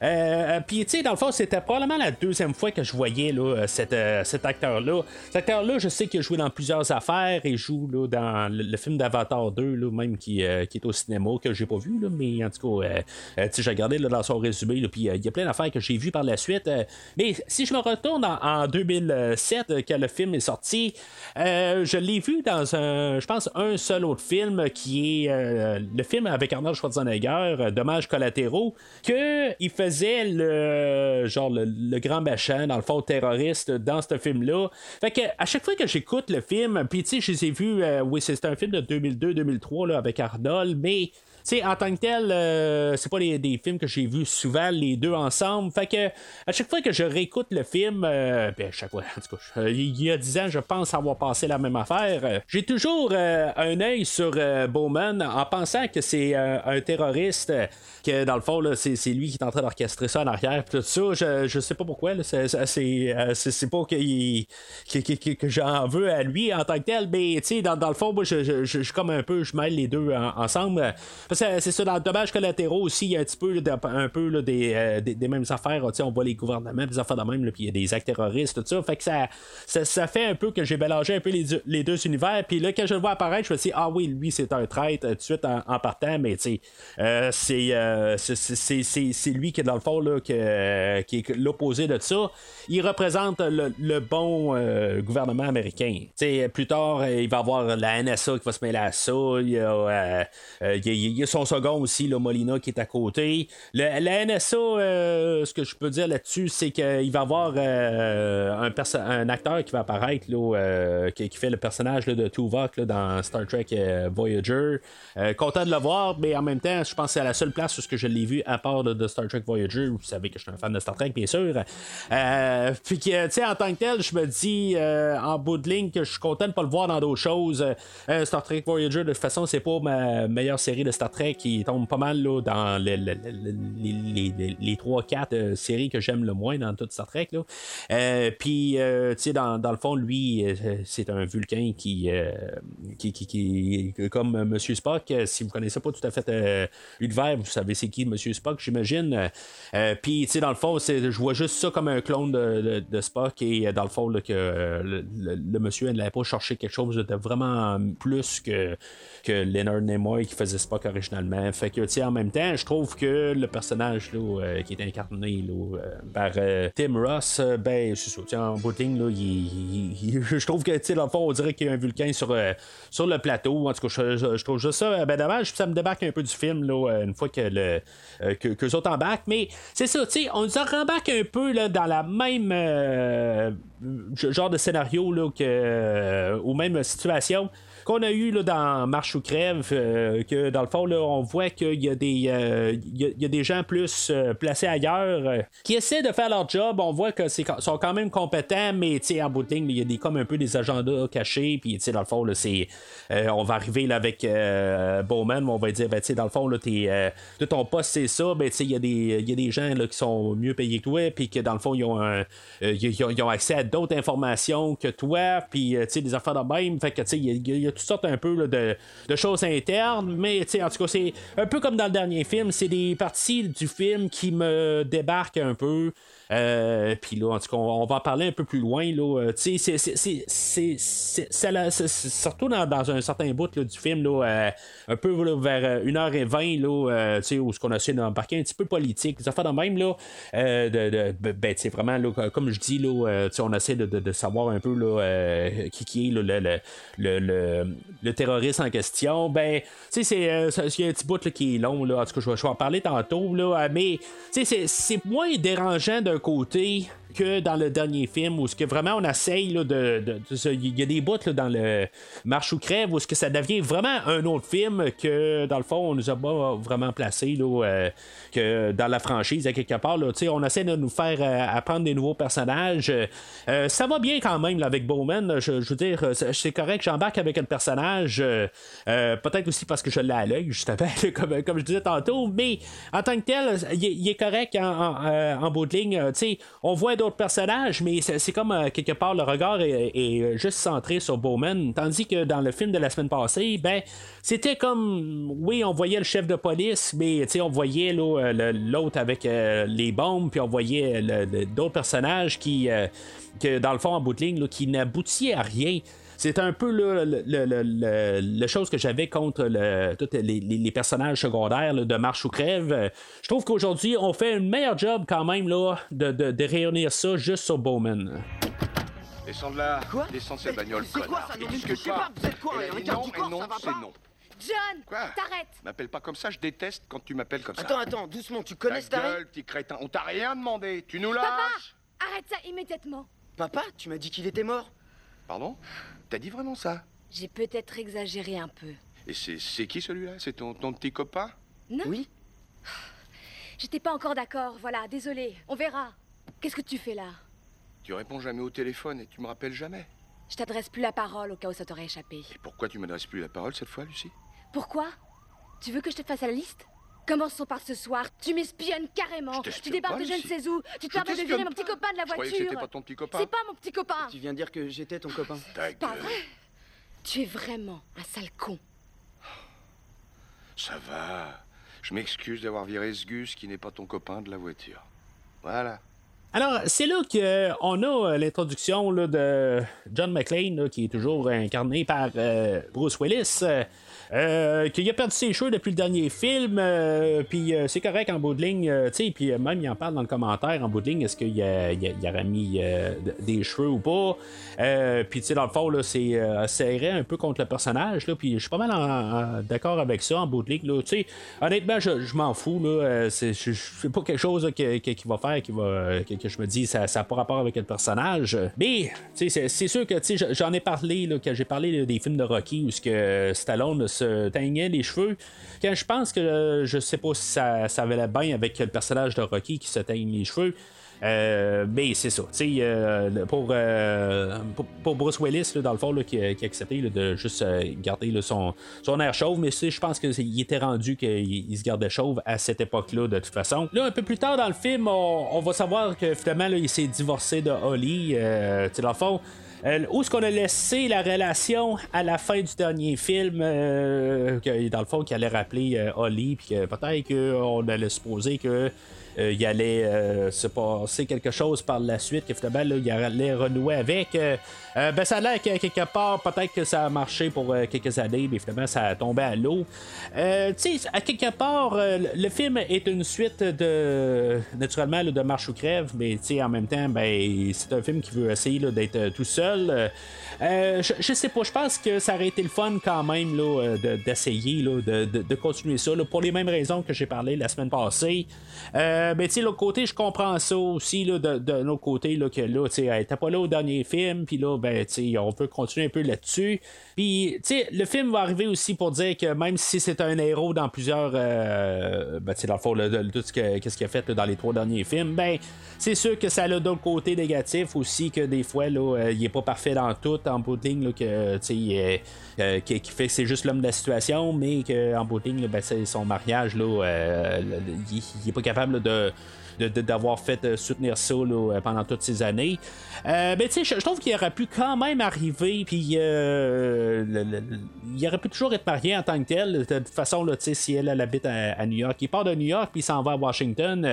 Euh, euh, Puis, tu sais, dans le fond, c'était probablement la deuxième fois que je voyais là, cet, euh, cet acteur-là. Cet acteur-là, je sais qu'il a joué dans plusieurs affaires. Il joue là, dans le, film d'Avatar 2, là, même qui, euh, qui est au cinéma, que j'ai pas vu, là, mais en tout cas, euh, euh, tu j'ai regardé dans son résumé, puis euh, il y a plein d'affaires que j'ai vues par la suite. euh, mais si je me retourne en, en 2007, euh, quand le film est sorti, euh, je l'ai vu dans un, je pense, un seul autre film qui est euh, le film avec Arnold Schwarzenegger, euh, Dommages collatéraux, que il faisait le genre le, grand machin, dans le fond terroriste dans ce film-là. Fait que à chaque fois que j'écoute le film, puis tu sais, je les ai vus, euh, oui, c'est un film de 2002-2003 là, avec Arnold, mais sais, en tant que tel, euh, c'est pas des, films que j'ai vus souvent les deux ensemble. Fait que à chaque fois que je réécoute le film, euh, ben, chaque fois, en tout cas, je- il y a 10 ans, je pense avoir passé la même affaire. Euh, J'ai toujours euh, un œil sur euh, Bowman en pensant que c'est euh, un terroriste, euh, que dans le fond, c'est, lui qui est en train d'orchestrer ça en arrière. Tout ça, je, je sais pas pourquoi. c'est, c'est, euh, pas que, que, que- que j'en veux à lui en tant que tel, mais tu sais, dans, dans le fond, moi, je, je, je, comme un peu, je mêle les deux en- ensemble. C'est ça, dans le dommage collatéraux aussi, il y a un petit peu, un peu euh, des, des mêmes affaires. On voit les gouvernements, des affaires de même, puis il y a des actes terroristes, tout ça. Fait que ça, ça, fait un peu que j'ai mélangé un peu les, les deux univers. Puis là, quand je le vois apparaître, je me dis, ah oui, lui, c'est un traître, euh, tout de suite en, partant, mais tu euh, c'est, euh, lui qui est dans le fond, là, que- qui est l'opposé de ça. Il représente le, bon euh, gouvernement américain. Tu sais, plus tard, euh, il va avoir la NSA qui va se mêler à ça. Il y a, euh, euh, y a son second aussi, le Molina, qui est à côté. Le- la NSA, euh, ce que je peux dire là-dessus, c'est qu'il va y avoir euh, un, un acteur qui va apparaître, là, euh, qui, qui fait le personnage là, de Tuvok là, dans Star Trek Voyager. Content de le voir, mais en même temps, je pense que c'est la seule place où que je l'ai vu à part de, Star Trek Voyager. Vous savez que je suis un fan de Star Trek, bien sûr. Puis que, tu sais, en tant que tel, je me dis en bout de ligne que je suis content de pas le voir dans d'autres choses. Star Trek Voyager, de toute façon, c'est pas ma meilleure série de Star Trek qui tombe pas mal là, dans le- le- le- les, les, les, les 3-4 euh, séries que j'aime le moins dans toute Star Trek. Là. Euh, puis, euh, tu sais, dans, dans le fond, lui, c'est un vulcain qui, qui, qui, comme Monsieur Spock, si vous connaissez pas tout à fait l'univers, vous savez c'est qui Monsieur Spock, j'imagine. Puis, tu sais, dans le fond, je vois juste ça comme un clone de, Spock et dans le fond, que le, le- le monsieur n'allait pas chercher quelque chose de vraiment plus que, que Leonard Nimoy qui faisait Spock originalement. Fait que, en même temps, je trouve que le personnage là, euh, qui est incarné là, euh, par euh, Tim Ross, ben, c'est ça, en ligne, là, je trouve que, dans le fond, on dirait qu'il y a un vulcain sur, sur le plateau. En tout cas, je, trouve juste ça, ben, dommage, ça me débarque un peu du film, là, une fois que le que, les autres embarquent. Mais c'est ça, on nous en rembarque un peu là, dans la même genre de scénario là, ou même situation qu'on a eu là, dans Marche ou Crève, euh, que dans le fond, là, on voit qu'il y, a des, euh, il y a- des gens plus euh, placés ailleurs qui essaient de faire leur job. On voit que c'est sont quand même compétents, mais en bout de ligne, il y a des, comme un peu des agendas cachés. Puis, dans le fond, là, c'est, on va arriver là, avec Bowman, on va dire, ben, dans le fond, là, de ton poste, c'est ça. Ben, il y, a des- il y a des gens là, qui sont mieux payés que toi, puis que dans le fond, ils ont, un- ils, ont, accès à d'autres informations que toi, puis, des affaires de même. Fait que, il y y, y a toutes un peu de, de choses internes, mais, en tout cas, c'est un peu comme dans le dernier film, c'est des parties du film qui me débarquent un peu. Euh, puis là, en tout cas, on, va en parler un peu plus loin. Là, Euh, c'est- c'est- c'est- c'est- c'est- c'est- c'est- surtout dans, dans un certain bout là, du film, là, euh, un peu vers euh, 1h20, là, euh, où ce qu'on a essayé d'embarquer un petit peu politique, des affaires de même, là, de, de- ben, ben, vraiment, là, comme je dis, là, on essaie de, de- savoir un peu là, qui, qui est le, le, le, le- terroriste en question. Ben, c'est, y a un petit bout qui est long, là, en tout cas, je vais, en parler tantôt, là, mais, c'est- c'est moins dérangeant d'un côté que dans le dernier film où ce que vraiment on essaye là, de, il y a des bouts dans le Marche ou crève où ce que ça devient vraiment un autre film que dans le fond on nous a pas vraiment placé là, euh, que dans la franchise à quelque part là, on essaie de nous faire euh, apprendre des nouveaux personnages. Euh, ça va bien quand même avec Bowman je, veux dire c'est correct j'embarque avec un personnage peut-être aussi parce que je l'ai à l'œil justement comme, comme je disais tantôt mais en tant que tel il est, correct en, en, bout de ligne. On voit d'autres personnages, mais c'est comme euh, quelque part le regard est, juste centré sur Bowman, tandis que dans le film de la semaine passée, ben c'était comme oui, on voyait le chef de police, mais on voyait euh, l'autre avec euh, les bombes, puis on voyait d'autres personnages qui, que dans le fond en bout de ligne, qui n'aboutissaient à rien. C'est un peu là, le, le, le- le- chose que j'avais contre le, tous les, les- les personnages secondaires là, de Marche ou Crève. Je trouve qu'aujourd'hui, on fait un meilleur job quand même là, de, de, de réunir ça juste sur Bowman. Descends de là. Quoi? Descends de cette bagnole, c'est quoi ça? Et Non, je sais pas, vous êtes quoi, non, du et non, va c'est non. John, Quoi? t'arrêtes. M'appelle pas comme ça, je déteste quand tu m'appelles comme ça. Attends, attends, doucement, tu connais Ta gueule, petit crétin. On t'a rien demandé. Tu nous Papa lâches Arrête ça immédiatement. Papa, tu m'as dit qu'il était mort Pardon? T'as dit vraiment ça? J'ai peut-être exagéré un peu. Et c'est qui celui-là? C'est ton, ton petit copain? Non Oui J'étais pas encore d'accord, voilà, désolé. On verra. Qu'est-ce que tu fais là? Tu réponds jamais au téléphone et tu me rappelles jamais. Je t'adresse plus la parole au cas où ça t'aurait échappé. Et pourquoi tu m'adresses plus la parole cette fois, Lucie? Pourquoi? Tu veux que je te fasse la liste? Commençons par ce soir. Tu m'espionnes carrément. Je Tu débarques de je ne sais où. Tu te permets de virer mon petit copain de la voiture. c'était pas ton petit copain. C'est pas mon petit copain. Tu viens dire que j'étais ton copain. Ta Pas vrai Tu es vraiment un sale con. Ça va. Je m'excuse d'avoir viré ce Gus qui n'est pas ton copain de la voiture. Voilà. Alors, c'est là qu'on a euh, l'introduction de John McClane, qui est toujours incarné par euh, Bruce Willis, euh, euh, qui a perdu ses cheveux depuis le dernier film, euh, puis euh, c'est correct en bout de ligne, euh, tu sais, puis même il en parle dans le commentaire en bout de ligne, est-ce qu'il aurait mis des cheveux ou pas, puis tu sais, dans le fond, c'est serré un peu contre le personnage, là, puis je suis pas mal d'accord avec ça en bout de ligne, tu sais, honnêtement, je, m'en fous, là, c'est pas quelque chose là, que- que- qui va faire, que, que je me dis, ça n'a pas rapport avec le personnage, mais, tu sais, c'est- sûr que, tu sais, j'en ai parlé, là, quand j'ai parlé des films de Rocky où ce que Stallone se teignait les cheveux, quand je pense que euh, je sais pas si ça, ça valait bien avec le personnage de Rocky qui se teigne les cheveux. Euh, mais c'est ça, euh, pour, pour, Bruce Willis, là, dans le fond, là, qui, a, accepté de juste garder son, son air chauve, mais je pense qu'il était rendu qu'il il se gardait chauve à cette époque-là, de toute façon. Là, un peu plus tard dans le film, on, va savoir que finalement, il s'est divorcé de Holly, dans le fond. Euh, où est-ce qu'on a laissé la relation à la fin du dernier film, euh, dans le fond, qui allait rappeler euh, Holly, puis que peut-être qu'on allait supposer que euh, il allait euh, se passer quelque chose par la suite, que là, il allait renouer avec. Euh, ben, ça a l'air que quelque part, peut-être que ça a marché pour quelques années, mais finalement, ça a tombé à l'eau. Tu sais, à quelque part, le- film est une suite de, naturellement, de Marche ou Crève, mais tu sais, en même temps, ben, c'est un film qui veut essayer d'être tout seul. Je, sais pas, je pense que ça aurait été le fun quand même là, de- d'essayer de, de- continuer ça pour les mêmes raisons que j'ai parlé la semaine passée. Mais tu sais, l'autre côté, je comprends ça aussi là, de, de l'autre côté là, que là, tu sais, elle pas là au dernier film, puis là, ben, tu sais, on veut continuer un peu là-dessus. Puis, tu sais, le film va arriver aussi pour dire que même si c'est un héros dans plusieurs, euh, ben, tu sais, dans le fond, tout ce que- qu'est-ce qu'il a fait dans les trois derniers films, ben, c'est sûr que ça a d'autres côtés négatifs aussi, que des fois, là, euh, il est pas parfait dans tout, en bout là, que, tu sais, euh, qui, fait que c'est juste l'homme de la situation, mais qu'en bout de là, ben, son mariage, là, euh, il, il est pas capable de de- d'avoir fait euh, soutenir ça euh, pendant toutes ces années. Euh, ben, tu sais, je, trouve qu'il aurait pu quand même arriver, puis il aurait pu toujours être marié en tant que tel. De toute façon, là, si elle, habite à, New York, il part de New York, puis il s'en va à Washington.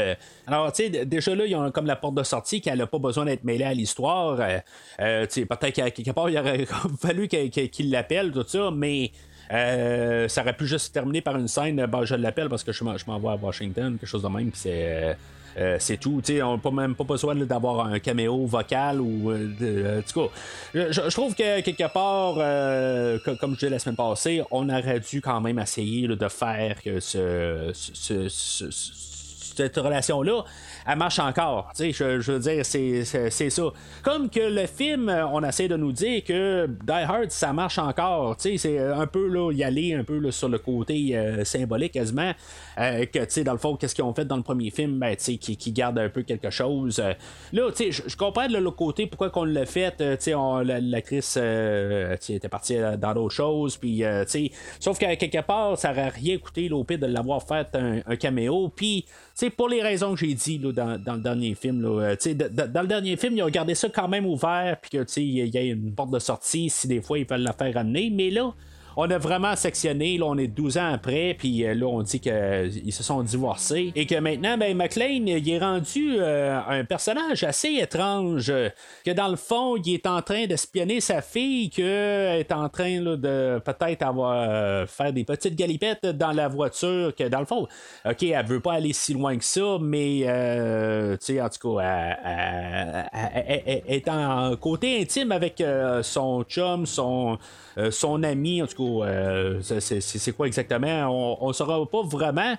alors, tu sais, déjà là, ils ont comme la porte de sortie qu'elle n'a pas besoin d'être mêlée à l'histoire. Tu sais, peut-être qu'à quelque part, il aurait fallu qu'il l'appelle, tout ça, mais. Euh, ça aurait pu juste se terminer par une scène, ben, je l'appelle parce que je m'en vais à Washington, quelque chose de même, puis c'est. euh, euh, c'est tout, on n'a pas même pas besoin d'avoir un caméo vocal ou euh, je, trouve que quelque part, co- comme je disais la semaine passée, on aurait dû quand même essayer de faire que ce, ce- ce- ce- cette relation-là, elle marche encore. Tu sais, je, veux dire, c'est, ça. Comme que le film, euh, on essaie de nous dire que Die Hard, ça marche encore. Tu sais, c'est un peu là, y aller un peu là, sur le côté euh, symbolique quasiment. euh, que, tu sais, dans le fond, qu'est-ce qu'ils ont fait dans le premier film, ben, tu sais, qui, garde un peu quelque chose. Euh, là, tu sais, je- comprends de l'autre côté pourquoi qu'on l'a fait. euh, tu sais, l'actrice euh, était partie euh, dans d'autres choses. Puis, euh, tu sais, sauf qu'à quelque part, ça aurait rien coûté là, au pire de l'avoir fait un, un caméo. Puis, tu sais, pour les raisons que j'ai dit là, dans, dans le dernier film, là, euh, de- de- dans le dernier film, ils ont gardé ça quand même ouvert, puis que tu sais, il y a une porte de sortie si des fois ils veulent la faire ramener. Mais là, on a vraiment sectionné, là, on est 12 ans après, puis euh, là, on dit qu'ils se sont divorcés. Et que maintenant, ben, McLean, il est rendu euh, un personnage assez étrange. euh, que dans le fond, il est en train d'espionner sa fille, qu'elle est en train de peut-être avoir euh, faire des petites galipettes dans la voiture. Que dans le fond, OK, elle veut pas aller si loin que ça, mais euh, tu sais, en tout cas, elle, elle- est en côté intime avec euh, son chum, son, euh, son ami, en tout cas, euh, c'est- quoi exactement? On ne saura pas vraiment.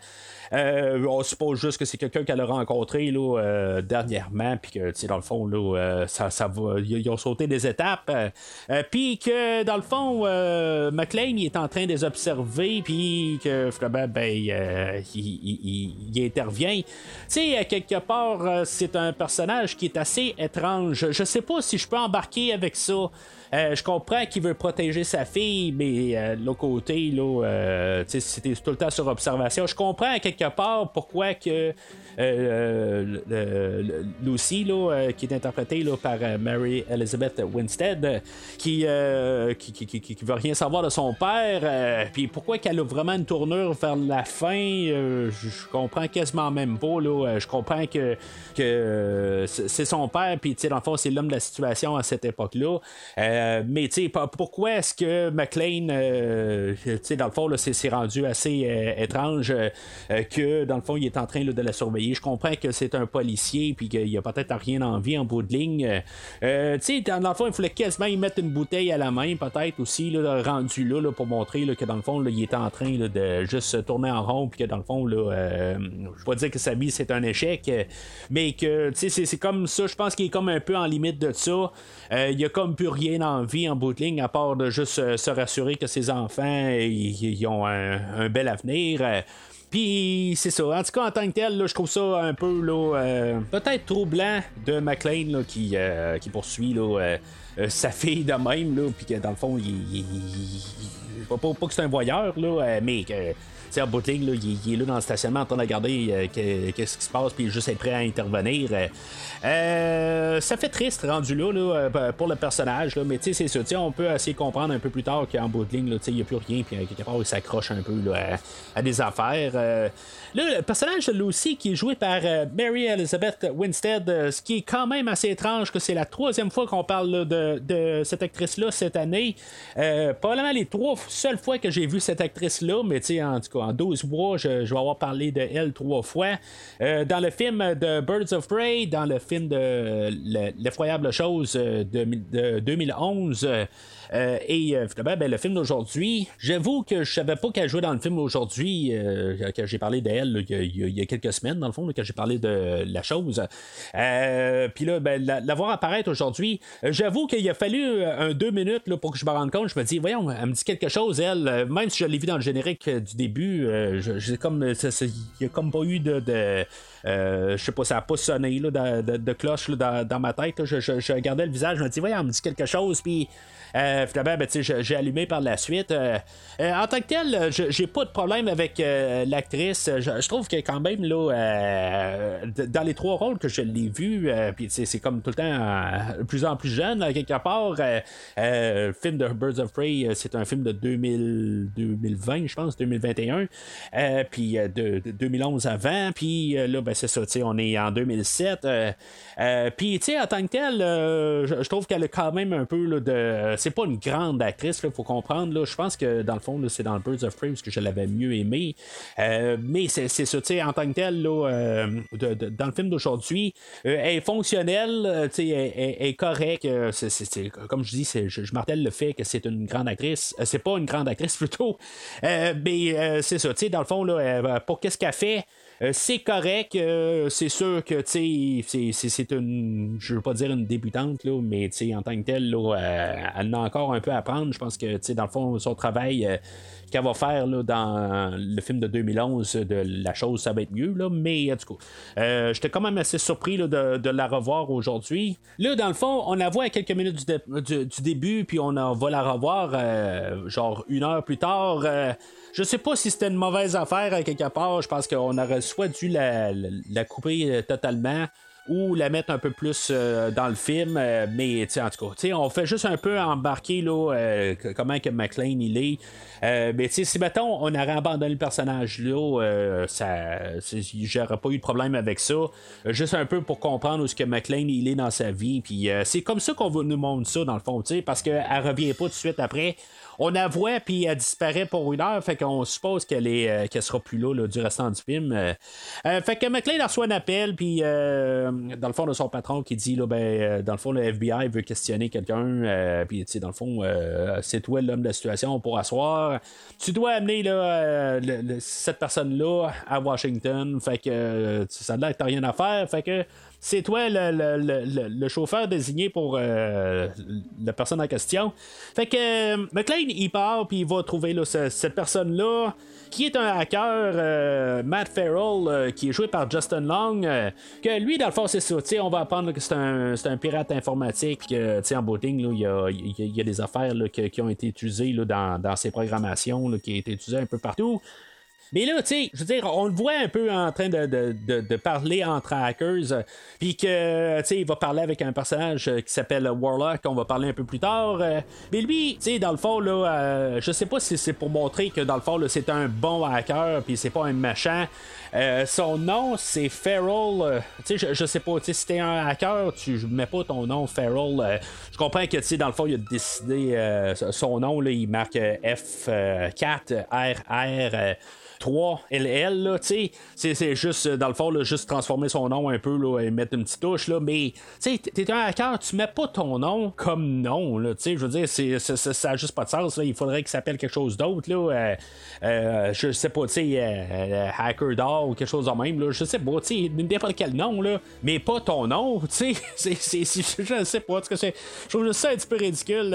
Euh, on suppose juste que c'est quelqu'un qu'elle a rencontré là, euh, dernièrement, puis que, dans le fond, là, euh, ça, va, ils ont sauté des étapes, euh, euh, puis que, dans le fond, euh, McLean, est en train de les observer, puis que, finalement, ben, euh, il, il- intervient. Tu sais, quelque part, euh, c'est un personnage qui est assez étrange. Je sais pas si je peux embarquer avec ça. Euh, je comprends qu'il veut protéger sa fille, mais euh, de l'autre côté, là, euh, c'était tout le temps sur observation. Je comprends quelque part pourquoi que Lucy, là, qui est interprétée par Mary Elizabeth Winstead, qui, qui, veut rien savoir de son père, puis pourquoi qu'elle a vraiment une tournure vers la fin, je comprends quasiment même pas. Là, je comprends que, c'est son père, puis dans le fond, c'est l'homme de la situation à cette époque-là. Mais sais, pas- pourquoi est-ce que McLean, euh, dans le fond, c'est rendu assez euh, étrange euh, euh, que, dans le fond, il est en train de la surveiller? Je comprends que c'est un policier, puis qu'il a peut-être rien envie en bout de ligne. Euh, dans le fond, il fallait quasiment y mettre une bouteille à la main, peut-être aussi, là, rendu là, pour montrer que, dans le fond, il est en train de juste se tourner en rond, puis que, dans le fond, euh, je vais pas dire que sa vie, c'est un échec, euh, mais que, c'est- comme ça. Je pense qu'il est comme un peu en limite de ça. Euh, il y a comme plus rien en vie en bout de ligne, à part de juste euh, se rassurer que ses enfants, ils, ont un, bel avenir. Euh, puis c'est ça. En tout cas, en tant que tel, là, je trouve ça un peu là, euh, peut-être troublant de McLean là, qui, euh, qui poursuit là, euh, euh, sa fille de même, puis que dans le fond, il, pas, pas- pas que c'est un voyeur, là, euh, mais que. Sais, ligne, là, il, il est là dans le stationnement en train de regarder euh, que- qu'est-ce qui se passe, puis juste prêt à intervenir. Euh, euh, ça fait triste rendu là, là, pour le personnage, là, mais tu sais, c'est ça. On peut essayer de comprendre un peu plus tard qu'en ligne, là, il n'y a plus rien, puis quelque part, il s'accroche un peu là, à, des affaires. Là, le personnage de Lucy qui est joué par Mary Elizabeth Winstead, ce qui est quand même assez étrange que c'est la troisième fois qu'on parle là, de, cette actrice-là cette année. Probablement les trois seules fois que j'ai vu cette actrice-là, mais tu sais, en tout cas, en 12 mois, je, vais avoir parlé de elle trois fois. Euh, dans le film de Birds of Prey, dans le film de Le- L'effroyable chose euh, de 2011, euh, et euh, ben, le film d'aujourd'hui, j'avoue que je savais pas qu'elle jouait dans le film aujourd'hui, euh, que j'ai parlé d'elle il y a- quelques semaines, dans le fond, que j'ai parlé de la chose. Puis là, ben, la, voir apparaître aujourd'hui, j'avoue qu'il a fallu un deux minutes là, pour que je me rende compte. Je me dis, voyons, elle me dit quelque chose, elle. Même si je l'ai vu dans le générique du début, comme, il n'y a comme pas eu de. je sais pas, ça n'a pas sonné là, de, cloche dans, ma tête. je- je regardais le visage, je me dis, voyons, elle me dit quelque chose, puis. Euh, finalement, ben, j'ai- allumé par la suite. Euh, euh, en tant que tel, j'ai pas de problème avec l'actrice. Je, trouve que quand même, là, dans les trois rôles que je l'ai vu, puis c'est comme tout le temps de plus en plus jeune, quelque part. le film de Birds of Prey, c'est un film de 2000, 2020, je pense, 2021. Euh, puis de, de 2011 avant. Puis là, ben, c'est ça, on est en 2007. euh, puis, en tant que tel, je, je trouve qu'elle a quand même un peu là, de. C'est pas une grande actrice, il faut comprendre. Je pense que dans le fond, c'est dans Birds of Prey que je l'avais mieux aimé. Euh, mais c'est, c'est ça, en tant que tel, là, euh, dans le film d'aujourd'hui, euh, elle est fonctionnelle, elle, elle- est correcte. comme je dis, je, martèle le fait que c'est une grande actrice. C'est pas une grande actrice plutôt. Mais c'est ça, tu sais, dans le fond, là, pour qu'est-ce qu'elle fait? Euh, c'est correct, euh, c'est sûr que c'est- une, je veux pas dire une débutante là, mais en tant que telle, euh, elle en a encore un peu à apprendre. Je pense que dans le fond, son travail qu'elle va faire dans le film de 2011 de la chose, ça va être mieux là, mais cas, euh, j'étais quand même assez surpris de, la revoir aujourd'hui. Là, dans le fond, on la voit à quelques minutes du, du- du début, puis on va la revoir genre une heure plus tard. Je sais pas si c'était une mauvaise affaire à quelque part. Je pense qu'on aurait soit dû la, couper euh, totalement ou la mettre un peu plus euh, dans le film. euh, mais en tout cas, on fait juste un peu embarquer là, euh, comment que McLean il est. Mais si mettons, on aurait abandonné le personnage là, ça, j'aurais pas eu de problème avec ça. Juste un peu pour comprendre où ce que McLean il est dans sa vie. Puis c'est comme ça qu'on nous montrer ça dans le fond, parce qu'elle revient pas tout de suite après on la voit puis elle disparaît pour une heure, fait qu'on suppose qu'elle est euh, qu'elle sera plus là, du restant du film. Euh, euh, fait que McLean reçoit un appel puis dans le fond, de son patron qui dit, là, ben, dans le fond, le FBI veut questionner quelqu'un, puis, tu sais, dans le fond, c'est toi l'homme de la situation pour asseoir. Tu dois amener là, le- cette personne-là à Washington, fait que ça a que t'as rien à faire, fait que c'est toi le, le- le- le- chauffeur désigné pour euh, la personne en question. Fait que euh, McLean, il part, puis il va trouver là, ce- cette personne-là, qui est un hacker, euh, Matt Farrell, qui est joué par Justin Long. que lui, dans le fond, c'est ça. on va apprendre que c'est un, c'est un pirate informatique, que, en booting, il y a, y a- des affaires là, qui ont été utilisées dans, dans ces programmations, qui ont été utilisées un peu partout. Mais là, tu sais, je veux dire, on le voit un peu en train de, de- de- de parler entre hackers, euh, puis que, tu sais, il va parler avec un personnage euh, qui s'appelle Warlock, qu'on va parler un peu plus tard. euh, mais lui, tu sais, dans le fond, là, euh, je sais pas si c'est pour montrer que, dans le fond, c'est un bon hacker, puis c'est pas un méchant. Euh, son nom, c'est euh, tu sais, je, je sais pas, tu sais, si t'es un hacker, tu mets pas ton nom euh, je comprends que, tu sais, dans le fond, il a décidé son nom, là, il marque euh, F4 RR. 3 LL, tu sais, c'est, juste, euh, dans le fond, là, juste transformer son nom un peu, là, et mettre une petite touche, là, mais, tu sais, t'es un hacker, tu mets pas ton nom comme nom, tu sais, je veux dire, ça a juste pas de sens, là, il faudrait qu'il s'appelle quelque chose d'autre, là, euh, euh, je sais pas, tu sais, Hacker Dog ou quelque chose de même, là, je sais pas, tu sais, n'importe quel nom, là, mais pas ton nom, tu sais, je sais pas, cas, c'est, je trouve ça un petit peu ridicule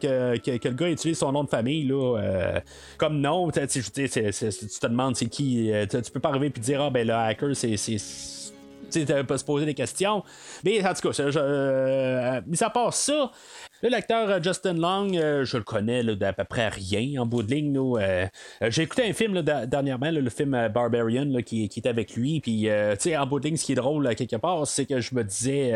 que, que, que le gars utilise son nom de famille, là, comme nom, tu sais, tu demandes c'est qui, euh, tu peux pas arriver et dire, ah ben le hacker, c'est. tu tu peux se poser des questions. Mais en tout cas, je, euh, mis à part ça, l'acteur euh, Justin Long, euh, je le connais d'à peu près rien en bout de ligne. euh, J'ai écouté un film là, dernièrement, le film Barbarian, là, qui, était avec lui. Puis, tu sais, en bout de ligne, ce qui est drôle, quelque part, c'est que je me disais,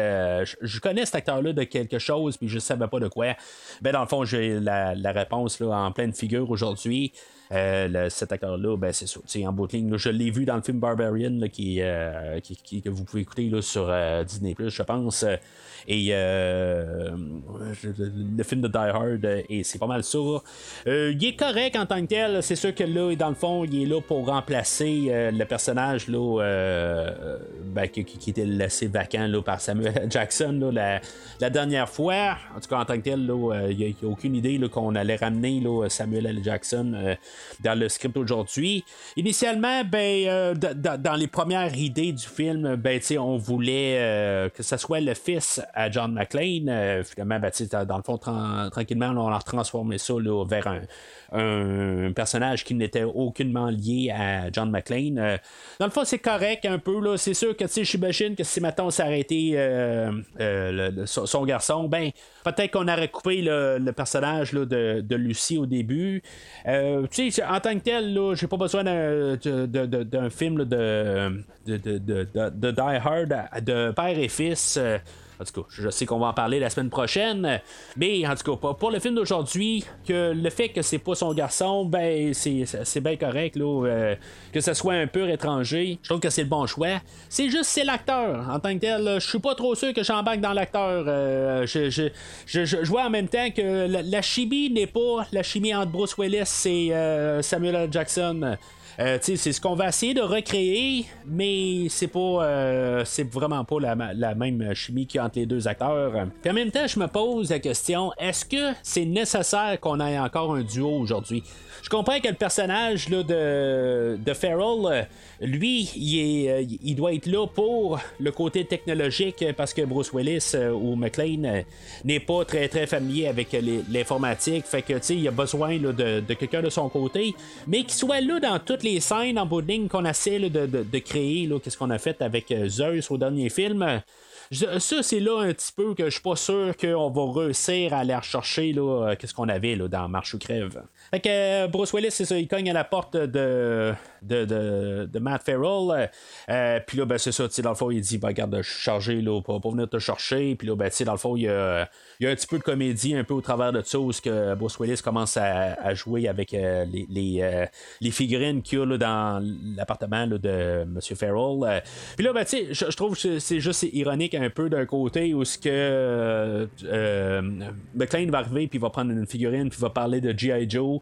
je, connais cet acteur-là de quelque chose, puis je savais pas de quoi. Ben, dans le fond, j'ai la, la réponse là, en pleine figure aujourd'hui. Euh, cet acteur-là, ben, c'est ça. En bout de ligne, je l'ai vu dans le film Barbarian là, qui, euh, qui- qui- que vous pouvez écouter là, sur euh, Disney, je pense. Et euh, le film de Die Hard, et c'est pas mal ça. Euh, il est correct en tant que tel. C'est sûr que là, dans le fond, il est là pour remplacer le personnage là, ben, qui, qui- était laissé vacant là, par Samuel. Jackson la, la dernière fois. En tout cas, en tant que tel, il n'y a, aucune idée qu'on allait ramener Samuel L. Jackson dans le script aujourd'hui. Initialement, ben, euh, dans les premières idées du film, ben, on voulait euh, que ce soit le fils à John McClane. Euh, finalement, ben, dans le fond, tran- tranquillement, on a transformé ça là, vers un, un personnage qui n'était aucunement lié à John McClane. Dans le fond, c'est correct un peu. Là. C'est sûr que j'imagine que si maintenant on s'arrêtait son, son garçon, ben peut-être qu'on aurait coupé le, le personnage là, de, de Lucie au début. Euh, tu en tant que tel, là, j'ai pas besoin d'un, d'un film de, de, de, de, Die Hard de père et fils. En tout cas, je sais qu'on va en parler la semaine prochaine, mais en tout cas, pour- le film d'aujourd'hui, que le fait que c'est pas son garçon, ben c'est, bien correct, là, euh, que ce soit un pur étranger, je trouve que c'est le bon choix. C'est juste c'est l'acteur en tant que tel. Je suis pas trop sûr que j'embarque dans l'acteur. euh, je, je, je, vois en même temps que la, la chimie n'est pas la chimie entre Bruce Willis et euh, Samuel L. Jackson. Euh, c'est ce qu'on va essayer de recréer, mais c'est pas, euh, c'est vraiment pas la, même chimie qu'il y entre les deux acteurs. Puis en même temps, je me pose la question est-ce que c'est nécessaire qu'on ait encore un duo aujourd'hui? Je comprends que le personnage là, de, de Farrell, lui, il, euh, il doit être là pour le côté technologique parce que Bruce Willis ou McLean n'est pas très très familier avec l'informatique. Fait que tu sais, il a besoin de, de quelqu'un de son côté, mais qu'il soit là dans les scènes en bout de ligne qu'on essaie de, créer. Qu'est-ce qu'on a fait avec euh, Zeus au dernier film. Ça, c'est là un petit peu que je suis pas sûr qu'on va réussir à aller rechercher euh, qu'est-ce qu'on avait dans Marche ou Crève. Fait que euh, Bruce Willis, c'est ça, il cogne à la porte de, de, de, Matt Farrell. Euh, puis là, ben, c'est ça, dans le fond, il dit, ben, regarde, je suis chargé là, pour, venir te chercher. Puis là, ben, dans le fond, il y a, il y a un petit peu de comédie un peu au travers de ça, où que Bruce Willis commence à, jouer avec euh, les, les, euh, figurines qu'il y a dans l'appartement de M. Farrell. Euh, Puis là, ben, je, je trouve que c'est- juste ironique un peu d'un côté où ce que euh, euh, McLean va arriver puis va prendre une figurine puis va parler de G.I. Joe.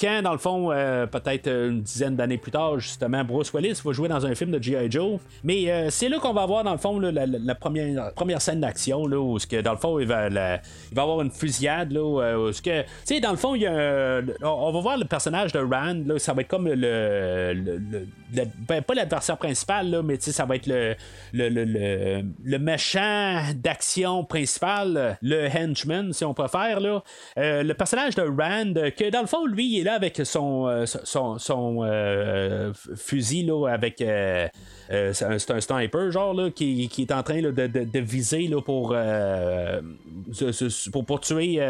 Quand, dans le fond, euh, peut-être une dizaine d'années plus tard, justement, Bruce Willis va jouer dans un film de G.I. Joe. Mais euh, c'est là qu'on va voir, dans le fond, la, première, première scène d'action, là, où que, dans le fond, il va, la- il va avoir une fusillade, là, où, euh, que, tu sais, dans le fond, il y a on va voir le personnage de Rand, là, ça va être comme le, ben, pas l'adversaire principal, là, mais ça va être le, le, méchant d'action principal, le henchman, si on préfère, là. Euh, le personnage de Rand, euh, que dans le fond, lui, il est là avec son, euh, son, euh, fusil, là, avec. euh, c'est un, sniper, genre, là, qui, qui est en train de, de- viser là, pour, pour, pour tuer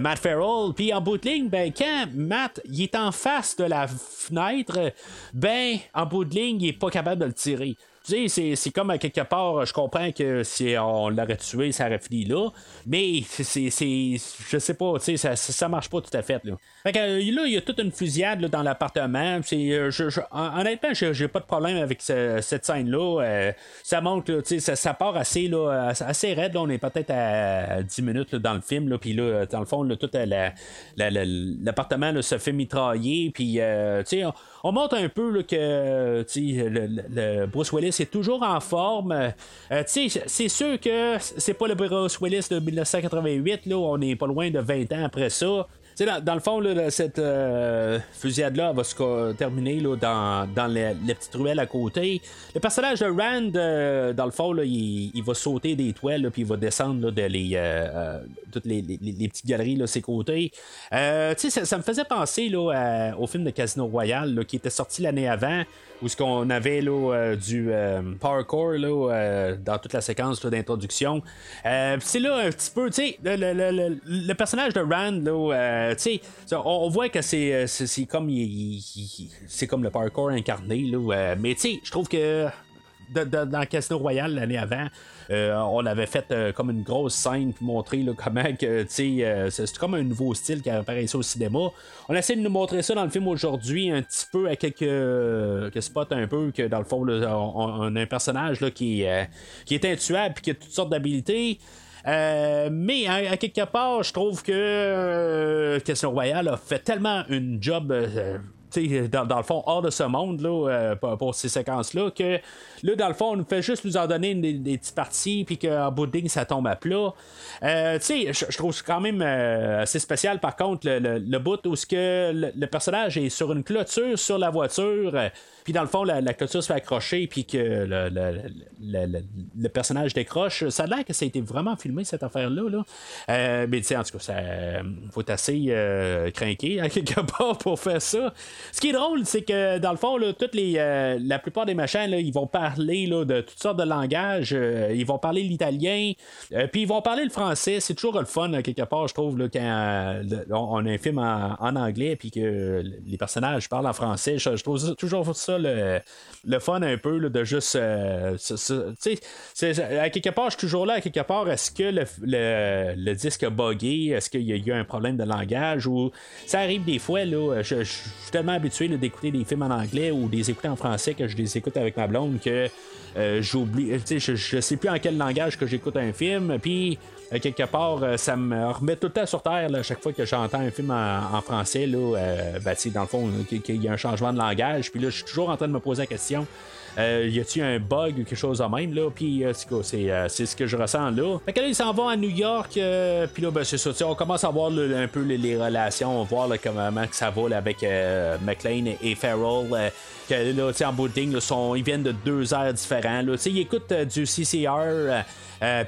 Matt Farrell. Puis en bout de ligne, ben, quand Matt il est en face de la fenêtre, ben, en bout de ligne, il est pas capable de le tirer. Tu sais, c'est, comme à quelque part, je comprends que si on l'aurait tué, ça aurait fini là. Mais c'est, je sais pas, tu sais, ça, ça, marche pas tout à fait. Là, fait que, euh, là il y a toute une fusillade là, dans l'appartement. Euh, je, je- hon- honnêtement, j'ai, pas de problème avec ce- cette scène-là. Euh, ça montre, là, ça, ça part assez, là, assez raide. Là, on est peut-être à 10 minutes dans le film. Là, puis là, dans le fond, là, tout euh, la- la- la- l'appartement se fait mitrailler. Puis, euh, tu sais, on, on montre un peu là, que le Bruce Willis est toujours en forme. Euh, tu sais, c'est sûr que c'est pas le Bruce Willis de 1988. Là, on est pas loin de 20 ans après ça. Dans, dans le fond, cette euh, fusillade-là va se terminer là, dans, dans les, petites ruelles à côté. Le personnage de Rand, euh, dans le fond, il, va sauter des toiles, puis il va descendre de les, euh, euh, toutes les, petites galeries, là, ses côtés. Tu ça, me faisait penser au film de Casino Royale, qui était sorti l'année avant, où ce qu'on avait du parkour dans toute la séquence d'introduction. C'est là un petit peu, tu sais, le, le- le- le- le personnage de Rand, là, euh, on, voit que c'est, euh, c'est, comme c'est comme le parkour incarné, là, euh, mais je trouve que dans Casino Royale l'année avant, on avait fait comme une grosse scène pour montrer là, comment que c'est comme un nouveau style qui apparaissait au cinéma. On essaie de nous montrer ça dans le film aujourd'hui, un petit peu à quelques, spots un peu que dans le fond, on, a un personnage là, qui, est intuable et qui a toutes sortes d'habilités. Euh, mais à, à quelque part, je trouve que euh, Casino Royale a fait tellement une job. euh, dans, dans le fond, hors de ce monde là, pour ces séquences-là, que là, dans le fond, on nous fait juste nous en donner des, petites parties, puis qu'en bout de ça tombe à plat. Euh, tu sais, je trouve quand même euh, assez spécial, par contre, le, le, le bout où que le, personnage est sur une clôture sur la voiture, puis dans le fond, la, clôture se fait accrocher, puis que le, le- le- le- personnage décroche. Ça a l'air que ça a été vraiment filmé, cette affaire-là. Là. Euh, mais tu sais, en tout cas, ça faut assez euh, à quelque part pour faire ça. Ce qui est drôle, c'est que dans le fond, toutes les, la plupart des machins, ils vont de toutes sortes de langages. euh, ils vont parler l'italien, euh, puis ils vont parler le français. C'est toujours le fun, à quelque part, je trouve, là, quand euh, on, a un film en, anglais, puis que les personnages parlent en français. Je, je trouve toujours ça le, fun un peu de juste. euh, c'est- à quelque part, je suis toujours là. À quelque part, est-ce que le, disque a buggé Est-ce qu'il y a eu un problème de langage? Ou ça arrive des fois. Je, je suis tellement habitué d'écouter des films en anglais ou des écouter en français que je les écoute avec ma blonde que euh, j'oublie. Tu sais, je, je sais plus en quel langage que j'écoute un film. Puis euh, quelque part, euh, ça me remet tout le temps sur terre là, chaque fois que j'entends un film en, français. Là, euh, ben, dans le fond, qu'il y a un changement de langage. Puis là, je suis toujours en train de me poser la question. Euh, y a-tu un bug ou quelque chose de même là? Puis c'est ce que je ressens là fait que là ils s'en vont à New York puis là ben, c'est ça on commence à voir un peu les, les relations on voit là, comment que ça va avec McLean et, Farrell que là en bout sont- ils viennent de deux airs différents ils écoutent du CCR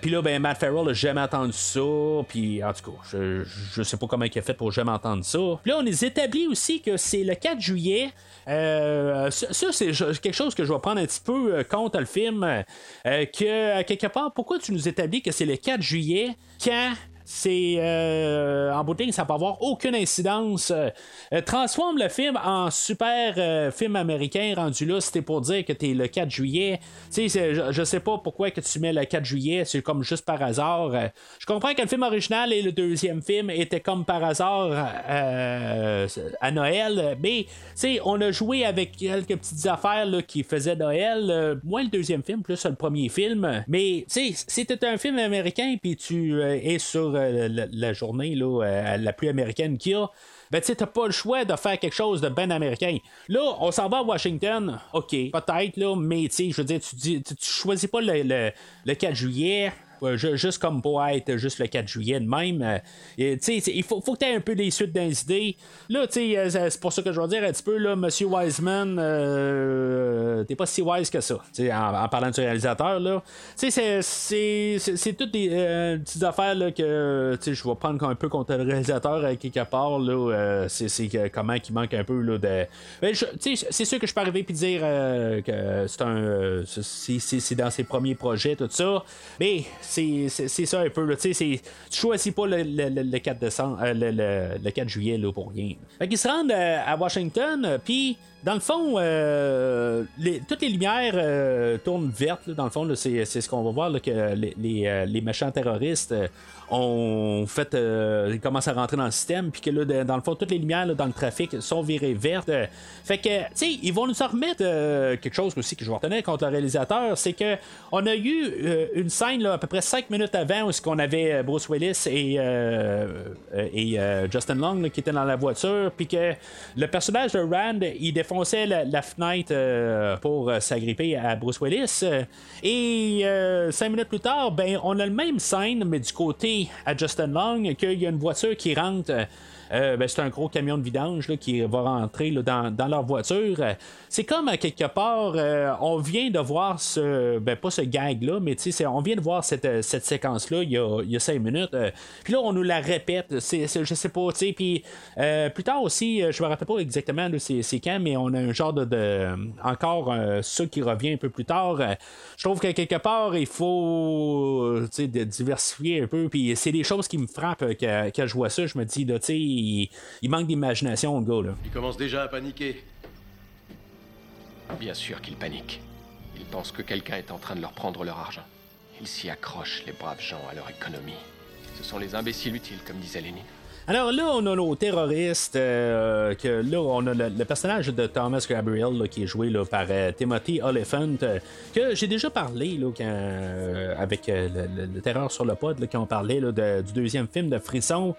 puis là, ben, Matt Farrell jamais entendu ça. Puis, en tout cas, je, je sais pas comment il a fait pour jamais entendre ça. Là, on les établit aussi que c'est le 4 juillet. Euh, ça, c'est quelque chose que je vais prendre un petit peu euh, contre le film. euh, que, à quelque part, pourquoi tu nous établis que c'est le 4 juillet quand c'est euh, en bout de ligne, ça peut avoir aucune incidence. Euh, euh, transforme le film en super film américain rendu là, c'était pour dire que t'es le 4 juillet. Je, je sais pas pourquoi que tu mets le 4 juillet, c'est comme juste par hasard. Je comprends que le film original et le deuxième film étaient comme par hasard à Noël, mais tu sais, on a joué avec quelques petites affaires là, qui faisaient Noël. Moins le deuxième film, plus le premier film. Mais tu sais, c'était un film américain, puis tu es sur la, la journée là, euh, la plus américaine qu'il y a. Ben, tu t'as pas le choix de faire quelque chose de ben américain. Là, on s'en va à Washington, ok, peut-être, là, mais tu je veux dire, tu, dis, tu, choisis pas le, le 4 juillet. Euh, ju- juste comme pour être juste le 4 juillet de même. euh, et, il faut, faut que tu aies un peu des suites dans les idées. Là, euh, c'est pour ça que je vais dire un petit peu, là, Monsieur Wiseman, euh, t'es pas si wise que ça, en, en parlant du réalisateur, là. C'est- toutes des euh, petites affaires, là, que, je vais prendre un peu contre le réalisateur quelque part, là. euh, c'est comment qu'il manque un peu, là, de. Ben, c'est sûr que je peux arriver puis dire euh, que c'est un. euh, c'est dans ses premiers projets, tout ça. Mais c'est ça un peu, là. Tu choisis pas le, le- le- le 4 décembre, euh, le, le- le 4 juillet, là, pour rien. Fait qu'ils se rendent euh, à Washington, euh, puis. Dans le fond, toutes les lumières tournent vertes. dans le fond, c'est ce qu'on va voir que les, les, méchants terroristes ont fait, euh, ils commencent à rentrer dans le système, puis que là, dans le fond, toutes les lumières dans le trafic sont virées vertes. Euh, Fait que, tu sais, ils vont nous en remettre euh, quelque chose aussi que je vais retenir contre le réalisateur, c'est que on a eu euh, une scène là, à peu près 5 minutes avant où qu'on avait Bruce Willis et, et Justin Long qui étaient dans la voiture, puis que le personnage de Rand, il défonçait la, la fenêtre pour s'agripper à Bruce Willis. Et euh, cinq minutes plus tard, ben, on a le même scène, mais du côté à Justin Long, qu'il y a une voiture qui rentre. Euh, ben, c'est un gros camion de vidange là, qui va rentrer là, dans, dans leur voiture. Euh, C'est comme à quelque part, euh, on vient de voir ce, ben pas ce gag-là, mais on vient de voir cette, cette séquence-là il y a, cinq minutes. Puis là, on nous la répète. C'est, je sais pas, tu sais. Puis plus tard aussi, je me rappelle pas exactement c'est, quand, mais on a un genre de. encore ça qui revient un peu plus tard. Je trouve que quelque part, il faut de diversifier un peu. Puis c'est des choses qui me frappent quand, quand je vois ça. Je me dis, tu sais, il, il manque d'imagination, le gars. Là. Il commence déjà à paniquer. Bien sûr qu'ils paniquent. Ils pensent que quelqu'un est en train de leur prendre leur argent. Ils s'y accrochent, les braves gens, à leur économie. Ce sont les imbéciles utiles, comme disait Lénine. Alors là, on a nos terroristes, euh, que là, on a le, personnage de Thomas Gabriel là, qui est joué là, par euh, Timothy Oliphant, euh, que j'ai déjà parlé là, quand, euh, avec le, le- Terreur sur le pod, là, qui ont parlé là, de- du deuxième film de Frisson.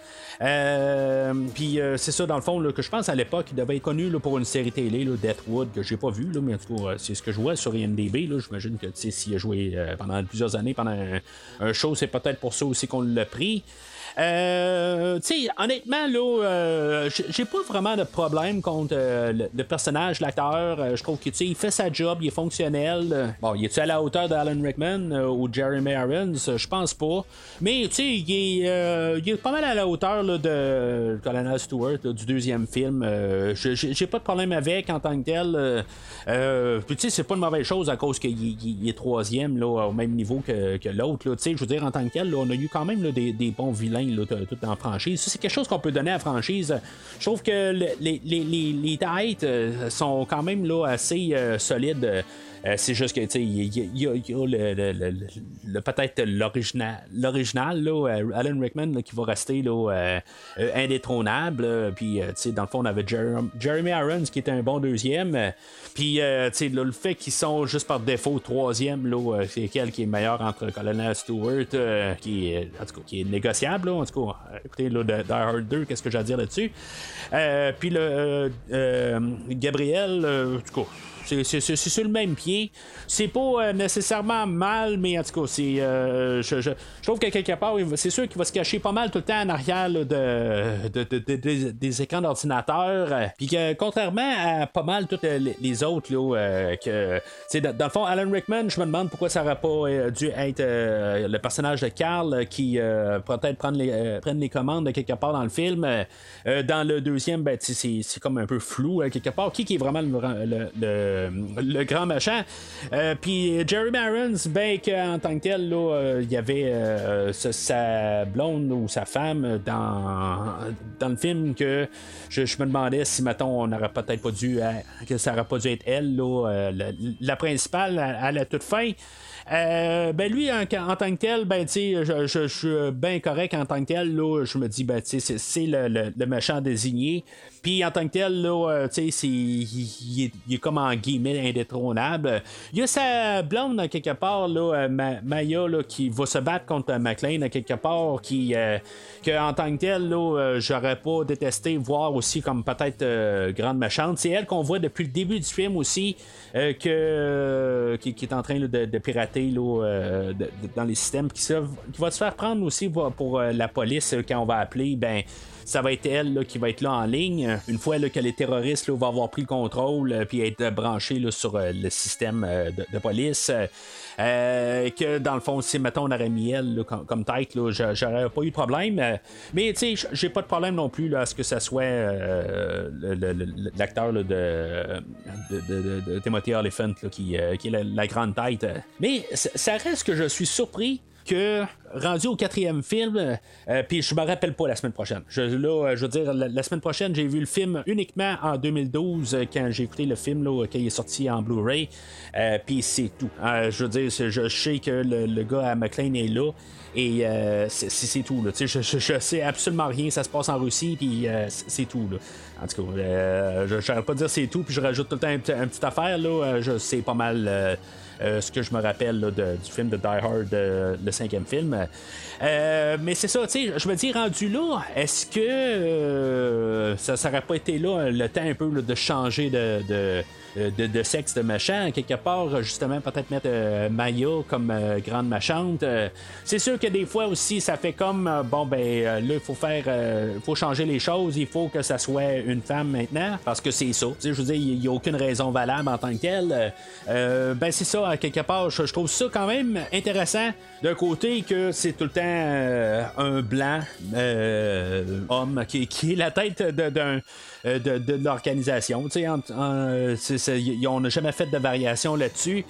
Puis c'est ça, dans le fond, que je pense à l'époque, il devait être connu pour une série télé, Deathwood, que j'ai pas vu, mais en tout cas, c'est ce que je vois sur IMDB. J'imagine que s'il a joué pendant plusieurs années, pendant un, un show, c'est peut-être pour ça aussi qu'on l'a pris. Euh, tu sais, honnêtement, là, euh, j'ai pas vraiment de problème contre euh, le, personnage, l'acteur. Euh, je trouve que, tu sais, il fait sa job, il est fonctionnel. Bon, il est-tu à la hauteur d'Alan Rickman ou Jeremy Irons? Je pense pas. Mais, tu sais, il, est, il est pas mal à la hauteur là, de Colonel Stewart, du deuxième film. J'ai- pas de problème avec en tant que tel. Puis, tu sais, c'est pas une mauvaise chose à cause qu'il il- il est troisième, là, au même niveau que, que l'autre. Tu sais, je veux dire, en tant que tel, on a eu quand même des, des bons vilains tout en franchise. Ça, c'est quelque chose qu'on peut donner à la franchise. Je trouve que le- les, les, têtes euh, sont quand même là, assez euh, solides. Euh, c'est juste que, tu sais, il y, a- le, le- le- peut-être l'original, l'original là, euh, Alan Rickman, qui va rester là, euh, indétrônable. Puis, tu sais, dans le fond, on avait Jer- Jeremy Irons qui était un bon deuxième. Puis, tu sais, le fait qu'ils sont juste par défaut troisième, là, c'est quel qui est meilleur entre Colonel Stewart, qui, est, qui est négociable. là. en tout cas, écoutez, là, Hard 2, qu'est-ce que j'ai à dire là-dessus? Puis, le Gabriel, en tout cas, c'est sur le même pied. C'est pas euh, nécessairement mal, mais en tout cas, c'est, euh, je, trouve que quelque part, c'est sûr qu'il va se cacher pas mal tout le temps en arrière de, de- de- de- des- écrans d'ordinateur. euh, Puis que contrairement à pas mal tous les, autres, là, que, dans, le fond, Alan Rickman, je me demande pourquoi ça aurait pas dû être le personnage de Carl qui peut-être prendre les, les commandes de quelque part dans le film. Dans le deuxième, ben, c'est, comme un peu flou euh, quelque part. Qui, qui est vraiment le- le grand machin? Euh, Puis Jerry Barons, ben, en tant que tel, euh, il y avait euh, sa- blonde ou sa femme dans, dans le film que je, me demandais si, mettons, on n'aurait peut-être pas dû, que ça aurait pas dû être elle, là, la, principale, à, la toute fin. Ben lui, en, tant que tel, ben tu je, je- suis bien correct en tant que tel. Là, je me dis, ben tu c'est- le- le méchant désigné. Puis en tant que tel, là, euh, tu sais, il, est, comme en guillemets indétrônable. Il y a sa blonde quelque part, là, euh, Ma- Maya, là, qui va se battre contre McLean quelque part, qui, euh, que en tant que tel, là, j'aurais pas détesté voir aussi comme peut-être grande méchante. C'est elle qu'on voit depuis le début du film aussi, que, qui, est en train de, pirater là, dans les systèmes, qui, va se faire prendre aussi pour, pour, la police quand on va appeler. Ben, ça va être elle qui va être là en ligne. Une fois que les terroristes vont avoir pris le contrôle euh, puis être branchés sur euh, le système euh, de, police. que dans le fond, si mettons on aurait mis elle comme, tête, j'aurais pas eu de problème. mais tu sais, j'ai pas de problème non plus à ce que ça soit l'acteur de, Timothy Olyphant là, qui, est la, la grande tête. Mais ça reste que je suis surpris rendu au quatrième film, euh, puis je me rappelle pas la semaine prochaine. Je, là, euh, je veux dire, la, semaine prochaine, j'ai vu le film uniquement en 2012 euh, quand j'ai écouté le film là, quand il est sorti en Blu-ray. Euh, puis c'est tout. Euh, je veux dire, je, sais que le, gars à McLean est là. Et euh, c'est- tout. Là. Je, je, sais absolument rien. Ça se passe en Russie, puis euh, c'est tout. En tout cas, euh, je n'arrête pas dire c'est tout, puis je rajoute tout le temps une, une petite affaire. Là. Euh, Je sais pas mal. Euh, ce que je me rappelle là, de- du film de Die Hard, euh, le cinquième film. Euh, mais c'est ça, tu sais, je me dis, rendu là, est-ce que euh, ça n'aurait pas été là le temps un peu là, de changer de, de, de- de sexe de méchant, quelque part, justement, peut-être mettre euh, Maya comme euh, grande méchante. Euh, c'est sûr que des fois aussi, ça fait comme, euh, bon, ben euh, là, il faut faire, euh, faut changer les choses, il faut que ça soit une femme maintenant, parce que c'est ça. Je veux dire, il n'y a aucune raison valable en tant que telle. Euh, euh, ben c'est ça, quelque part, je, trouve ça quand même intéressant d'un côté que c'est tout le temps euh, un blanc euh, homme qui, qui est la tête d'un euh, de, l'organisation. On n'a jamais fait de variation là-dessus.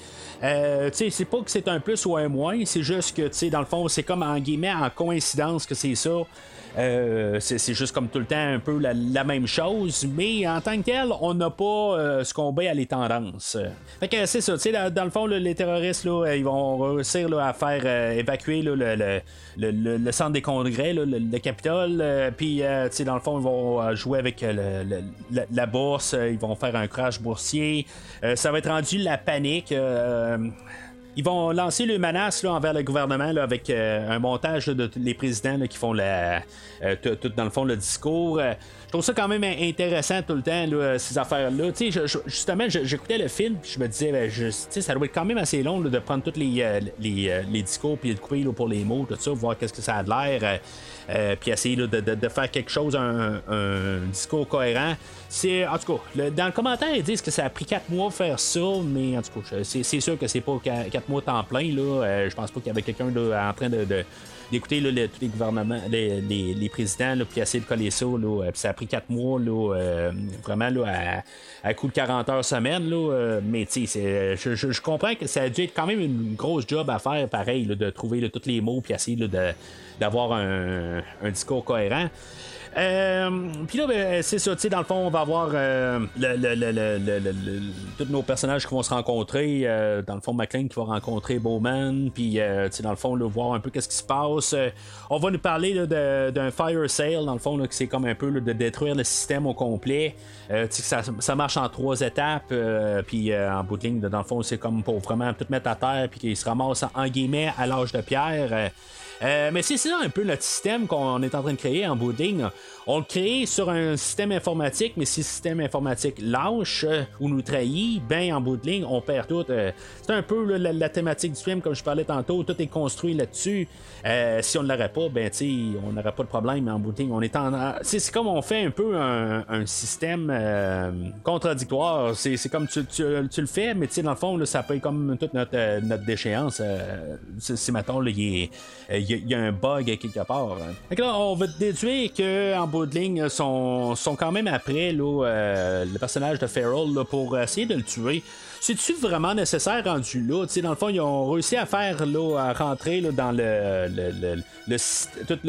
Euh, c'est pas que c'est un plus ou un moins, c'est juste que, dans le fond, c'est comme en guillemets en coïncidence que c'est ça. Euh, c'est juste comme tout le temps un peu la, même chose, mais en tant que tel, on n'a pas euh, succombé à les tendances. Fait que c'est ça, tu sais, dans, le fond, les terroristes, ils vont réussir à faire euh, évacuer le, centre des congrès, le, le Capitole, euh, puis, tu sais, dans le fond, ils vont jouer avec la, bourse, ils vont faire un crash boursier, ça va être rendu la panique. Ils vont lancer le menace là, envers le gouvernement là, avec euh, un montage là, de les présidents qui font la, euh, tout, dans le fond le discours. Euh, je trouve ça quand même intéressant tout le temps, ces affaires-là. Justement, j'écoutais le film je me disais, ben, je- ça doit être quand même assez long de prendre tous les, les, discours puis de couper pour les mots, tout ça, voir qu'est-ce que ça a de l'air. Euh, puis essayer de, faire quelque chose, un, discours cohérent. C'est, en tout cas, dans le commentaire, ils disent que ça a pris 4 mois faire ça, mais en tout cas, c'est, sûr que c'est pas 4 mois temps plein. Là. Euh, je pense pas qu'il y avait quelqu'un en train de- d'écouter tous les gouvernements, les, les- les présidents, là, puis essayer de coller ça. Là, Euh, puis ça a pris 4 mois, là, euh, vraiment là, à, à coup de 40 heures semaine. Là, euh, mais c'est- je, je- je comprends que ça a dû être quand même une grosse job à faire, pareil, de trouver tous les mots, puis essayer d'avoir un, un discours cohérent. Euh, Puis là, ben, c'est ça, tu sais, dans le fond, on va avoir euh, le- le- le- tous nos personnages qui vont se rencontrer. euh, dans le fond, McLean qui va rencontrer Bowman, puis euh, tu sais, dans le fond, là, voir un peu qu'est-ce qui se passe. Euh, on va nous parler d'un fire sale, dans le fond, là, que c'est comme un peu là, de détruire le système au complet. Euh, tu sais, que ça, ça marche en trois étapes, euh, puis euh, en bout de ligne, dans le fond, c'est comme pour vraiment tout mettre à terre, puis qu'il se ramasse en guillemets à l'âge de pierre. Euh, mais c'est ça un peu notre système qu'on est en train de créer en bout. On le crée sur un système informatique, mais si le système informatique lâche euh, ou nous trahit, ben en bout on perd tout. Euh, c'est un peu la, thématique du film, comme je parlais tantôt, tout est construit là-dessus. Euh, si on ne l'aurait pas, ben, on n'aurait pas de problème en bout. On est en. C'est comme on fait un peu un, système contradictoire. C'est comme tu, le fais, mais tu sais, dans le fond, là, ça paye comme toute notre, déchéance. si, mettons, il y, a- un bug quelque part. hein. Que on va déduire qu'en bout ligne, sont, sont quand même après là, euh, le personnage de Farrell pour essayer de le tuer. C'est-tu vraiment nécessaire rendu là? Dans le fond, ils ont réussi à faire, là, à rentrer là, dans le, le, le- le tout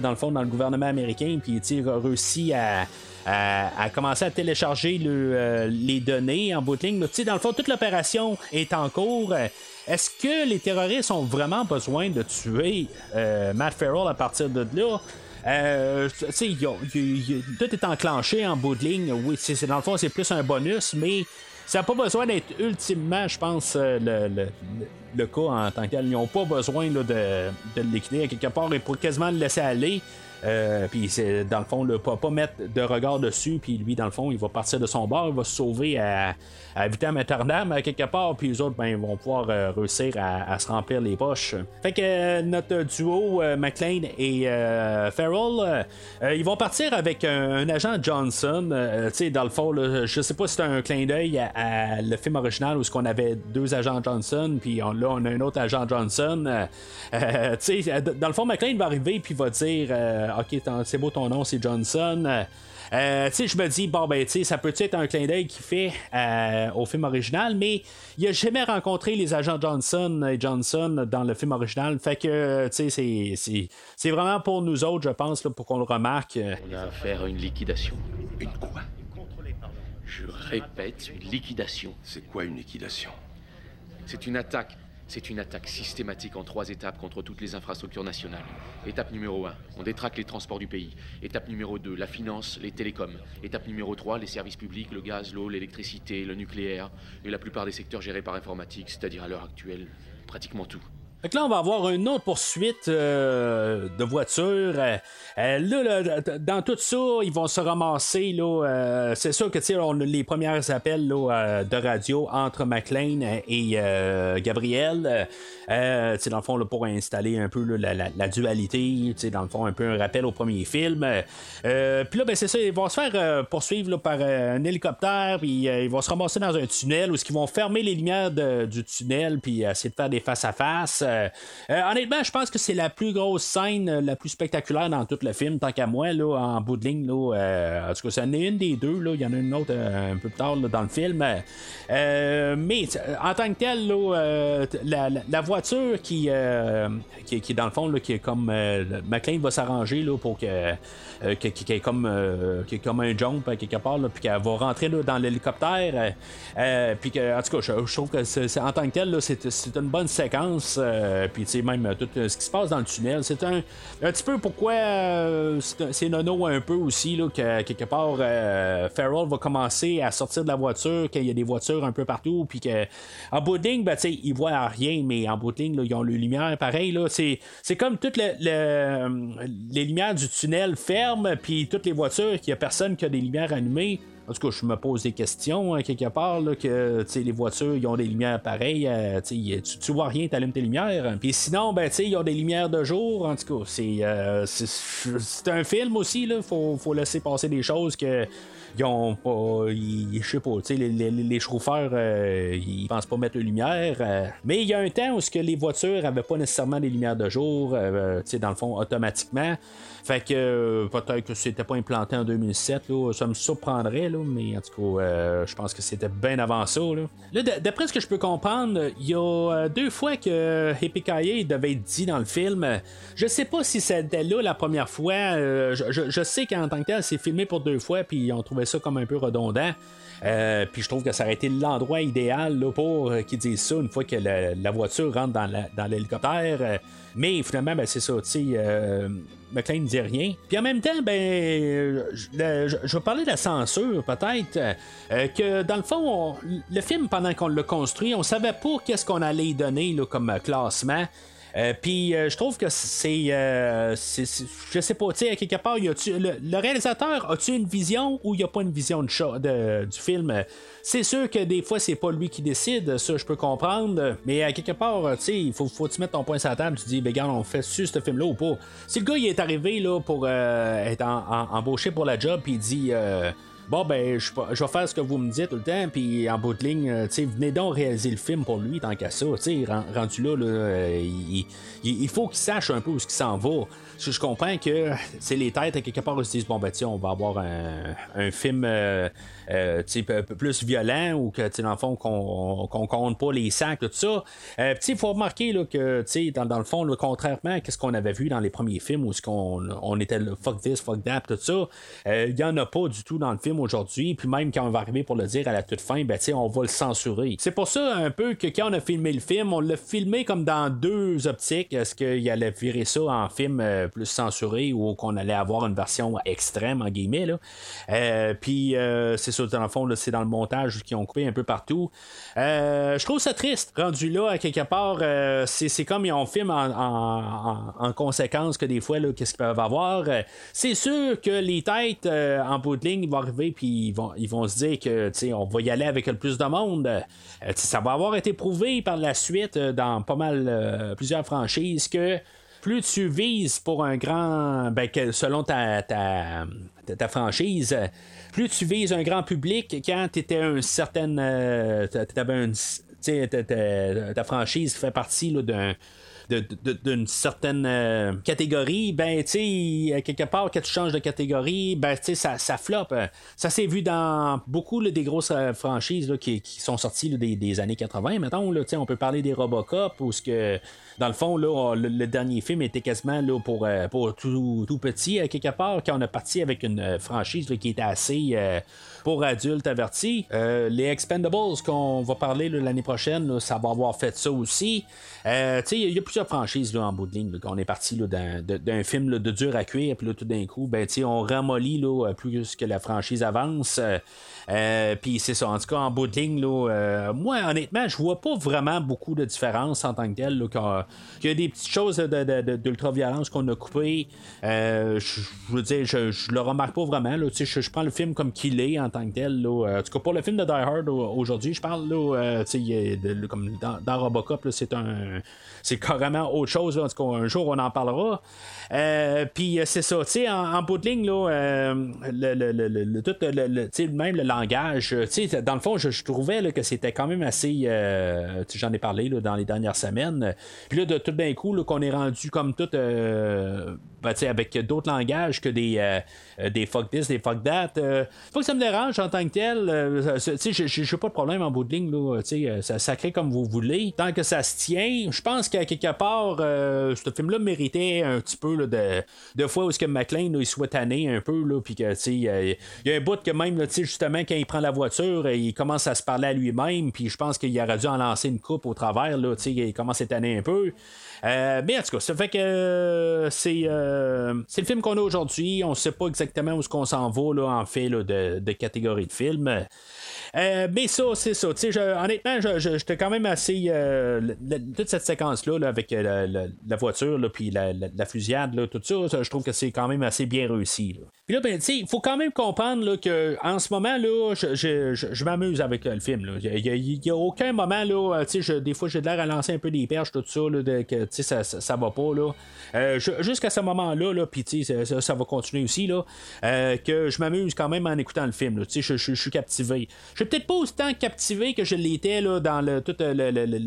dans le fond, dans le gouvernement américain, puis tu sais, réussi à, à, commencer à télécharger euh, les données en bout de ligne. Mais, dans le fond, toute l'opération est en cours. Est-ce que les terroristes ont vraiment besoin de tuer euh, Matt Farrell à partir de là? Euh, tu sais, tout est enclenché en bout de ligne. Oui, dans le fond, c'est plus un bonus, mais ça n'a pas besoin d'être ultimement, je pense, euh, le, le- le- cas en tant que tel. Ils n'ont pas besoin de, de le liquider à quelque part et pour quasiment le laisser aller. Euh, puis c'est dans le fond, le, pas, pas mettre de regard dessus, puis lui, dans le fond, il va partir de son bord, il va se sauver à, à Vitam Aeternam à quelque part, puis les autres, ben, ils vont pouvoir euh, réussir à, se remplir les poches. Fait que euh, notre duo McLean et Farrell, ils vont partir avec un, agent Johnson. tu sais, dans le fond, je sais pas si c'est un clin d'œil à, le film original où ce qu'on avait deux agents Johnson, puis là, on a un autre agent Johnson. Tu sais, dans le fond, McLean va arriver puis va dire Ok, t'en- c'est beau ton nom, c'est Johnson. Euh, euh, tu sais, je me dis, bon, ben, tu sais, ça peut être un clin d'œil qu'il fait euh, au film original, mais il a jamais rencontré les agents Johnson et Johnson dans le film original. Fait que, tu sais, c'est- vraiment pour nous autres, je pense, là, pour qu'on le remarque. euh. On a affaire à une liquidation. Une quoi? Je répète, une liquidation. C'est quoi une liquidation? C'est une attaque. C'est une attaque systématique en trois étapes contre toutes les infrastructures nationales. Étape numéro 1, on détraque les transports du pays. Étape numéro 2, la finance, les télécoms. Étape numéro 3, les services publics, le gaz, l'eau, l'électricité, le nucléaire et la plupart des secteurs gérés par informatique, c'est-à-dire à l'heure actuelle, pratiquement tout. Que là, on va avoir une autre poursuite euh, de voitures. Euh, euh, là, dans tout ça, ils vont se ramasser. Là, c'est sûr que on a les premiers appels de radio entre McLean et Gabriel. Dans le fond, pour installer un peu la, la- dualité. Dans le fond, un peu un rappel au premier film. Puis là, ben, c'est ça, ils vont se faire poursuivre par un hélicoptère. Puis ils vont se ramasser dans un tunnel où ils vont fermer les lumières du tunnel. Puis essayer de faire des face-à-face. Euh, euh, honnêtement, je pense que c'est la plus grosse scène, euh, la plus spectaculaire dans tout le film, tant qu'à moi, en bout de ligne. En tout cas, c'en est une des deux. Il y en a une autre un peu plus tard dans le film. Mais en tant que tel, là, euh, t- la, voiture qui, qui, dans le fond, qui est comme. Le- McLean va s'arranger pour que. qui, est comme, un jump quelque part, puis qu'elle va rentrer dans l'hélicoptère. que, en tout cas, je, trouve que en tant que tel, c'est une bonne séquence. Euh, puis, tu sais, même euh, tout euh, ce qui se passe dans le tunnel, c'est un, un petit peu pourquoi c'est, nono un peu aussi, là, que quelque part, euh, Farrell va commencer à sortir de la voiture, qu'il y a des voitures un peu partout, puis que, en bout ben, tu sais, ils voient rien, mais en bout ils ont les lumières pareil, là. C'est, c'est comme toutes le- le- les lumières du tunnel ferment, puis toutes les voitures, qu'il y a personne qui a des lumières allumées. En tout cas, je me pose des questions hein, quelque part, là, que les voitures, ils ont des lumières pareilles. euh, tu, tu, vois rien, tu allumes tes lumières. Puis sinon, ben, ils ont des lumières de jour. En tout cas, c'est, euh, c'est un film aussi. Il faut, faut laisser passer des choses que. Ils ont pas. Je sais pas, tu sais, les, les, les chauffeurs, euh, ils pensent pas mettre de lumière. euh, mais il y a un temps où ce que les voitures avaient pas nécessairement des lumières de jour, euh, tu sais, dans le fond, automatiquement. Fait que peut-être que c'était pas implanté en 2007, là, ça me surprendrait, là, mais en tout cas, je pense que c'était bien avant ça. Là, Là, d'après ce que je peux comprendre, il y a deux fois que Hippie devait être dit dans le film. Je sais pas si c'était là la première fois. je, je- je sais qu'en tant que tel, c'est filmé pour deux fois, puis on trouvait ça comme un peu redondant. Euh, puis je trouve que ça aurait été l'endroit idéal là, pour euh, qu'ils disent ça une fois que la, voiture rentre dans, l'hélicoptère. Euh, mais finalement, ben, c'est ça, tu McLean ne dit rien. Puis en même temps, ben, je, le- je- vais parler de la censure, peut-être. que dans le fond, on- le film, pendant qu'on l'a construit, on savait pas qu'est-ce qu'on allait donner là, comme classement. Euh, puis euh, je trouve que c'est, euh, c'est- je sais pas, tu sais, à quelque part, le, réalisateur a-tu une vision ou il y a pas une vision de du film? C'est sûr que des fois c'est pas lui qui décide, ça je peux comprendre, mais à quelque part, tu sais, il faut, faut tu mettre ton point sur la table, tu dis, ben regarde, on fait sur ce film-là ou pas? Si le gars il est arrivé là pour euh, être en- embauché pour la job, puis il dit. Bon, ben, je, je vais faire ce que vous me dites tout le temps, puis en bout de ligne, euh, tu sais, venez donc réaliser le film pour lui, tant qu'à ça. Tu sais, ren- rendu là, là, euh, il, il- il faut qu'il sache un peu où ce qu'il s'en va. Je, je comprends que c'est les têtes, à quelque part, ils se disent, bon, ben, on va avoir un, un film, euh, euh, plus violent, ou que, dans le fond, qu'on qu'on compte pas les sacs, tout ça. Euh, il faut remarquer, là, que, dans, dans le fond, contrairement à ce qu'on avait vu dans les premiers films, où ce qu'on on était le fuck this, fuck that, tout ça, euh, il y en a pas du tout dans le film aujourd'hui. Puis même quand on va arriver pour le dire à la toute fin, ben, on va le censurer. C'est pour ça un peu que quand on a filmé le film, on l'a filmé comme dans deux optiques. Est-ce qu'il allait virer ça en film euh, plus censuré ou qu'on allait avoir une version extrême, en guillemets. Là. Euh, puis euh, c'est ça, dans le fond, c'est dans le montage qu'ils ont coupé un peu partout. Euh, je trouve ça triste. Rendu là, à quelque part, c'est, comme ils ont filmé en, en- en- en conséquence que des fois, qu'est-ce qu'ils peuvent avoir. C'est sûr que les têtes en bout de ligne vont arriver puis ils vont, se dire que on va y aller avec le plus de monde. Ça va avoir été prouvé par la suite dans pas mal plusieurs franchises que plus tu vises pour un grand. Ben, selon ta, ta, franchise, plus tu vises un grand public quand tu étais un certain. euh, t'a- t'avais un- tu sais, ta, franchise fait partie d'un d'une certaine euh, catégorie, ben, tu sais, quelque part, quand tu changes de catégorie, ben, tu sais, ça, ça floppe. Ça s'est vu dans beaucoup des grosses euh, franchises qui, sont sorties des, années 80, mettons. Là, on peut parler des Robocop, où ce que, dans le fond, le, dernier film était quasiment euh, pour tout, petit, à quelque part, quand on a parti avec une euh, franchise qui était assez euh, pour adultes avertis. Euh, les Expendables qu'on va parler l'année prochaine, ça va avoir fait ça aussi. Euh, il y a plusieurs franchises en bout de ligne. qu'on est parti d'un, film de dur à cuire, puis tout d'un coup, ben, on ramollit plus que la franchise avance. Euh, euh, puis c'est ça, en tout cas, en bout de ligne, euh, moi, honnêtement, je vois pas vraiment beaucoup de différence en tant que tel. Là, qu'il y a des petites choses d'ultra-violence qu'on a coupées. Euh, je veux dire, je, le remarque pas vraiment. Je, je prends le film comme qu'il est en tant que tel. En tout cas, pour le film de Die Hard au- aujourd'hui, je parle, là, euh, il comme dans, Robocop, c'est un. C'est carrément autre chose. un jour, on en parlera. Euh, Puis c'est ça, en, en bout de ligne, là, tout le, même le langage, dans le fond, je, trouvais que c'était quand même assez, j'en ai parlé dans les dernières semaines. Là, de tout d'un coup, qu'on est rendu comme tout, euh, ben, avec d'autres langages que des, euh, euh, des fuck this, des fuck that. euh, pas que ça me dérange en tant que tel. j'ai- j'ai pas de problème en bout de ligne, ça, ça crée comme vous voulez. Tant que ça se tient, je pense qu'à quelque part, ce film-là méritait un petit peu de, de fois où ce que McLean il soit tanné un peu, là, que, il y a un bout que même, justement, quand il prend la voiture, il commence à se parler à lui-même, puis je pense qu'il aurait dû en lancer une coupe au travers, là, il commence à tanner un peu. Euh, mais en tout cas, ça fait que euh, c'est euh, c'est le film qu'on a aujourd'hui. On sait pas exactement où ce qu'on s'en va là, en fait de, de catégorie de film. Euh, mais ça, c'est ça. Je- honnêtement, j'étais quand même assez. euh, toute cette séquence-là, là, avec euh, la, voiture, là, puis la, la- la fusillade, là, tout ça, je trouve que c'est quand même assez bien réussi. Puis là, ben, il faut quand même comprendre là, que en ce moment, là, je, je- je- m'amuse avec le film. Il n'y a, aucun moment, là, des fois, j'ai de l'air à lancer un peu des perches, tout ça, là, que ça, ça, ça va pas. là. Jusqu'à ce moment-là, là, puis ça, ça- va continuer aussi, là, que je m'amuse quand même en écoutant le film. je suis captivé. Je suis peut-être pas autant captivé que je l'étais là, dans le, tout, euh, le,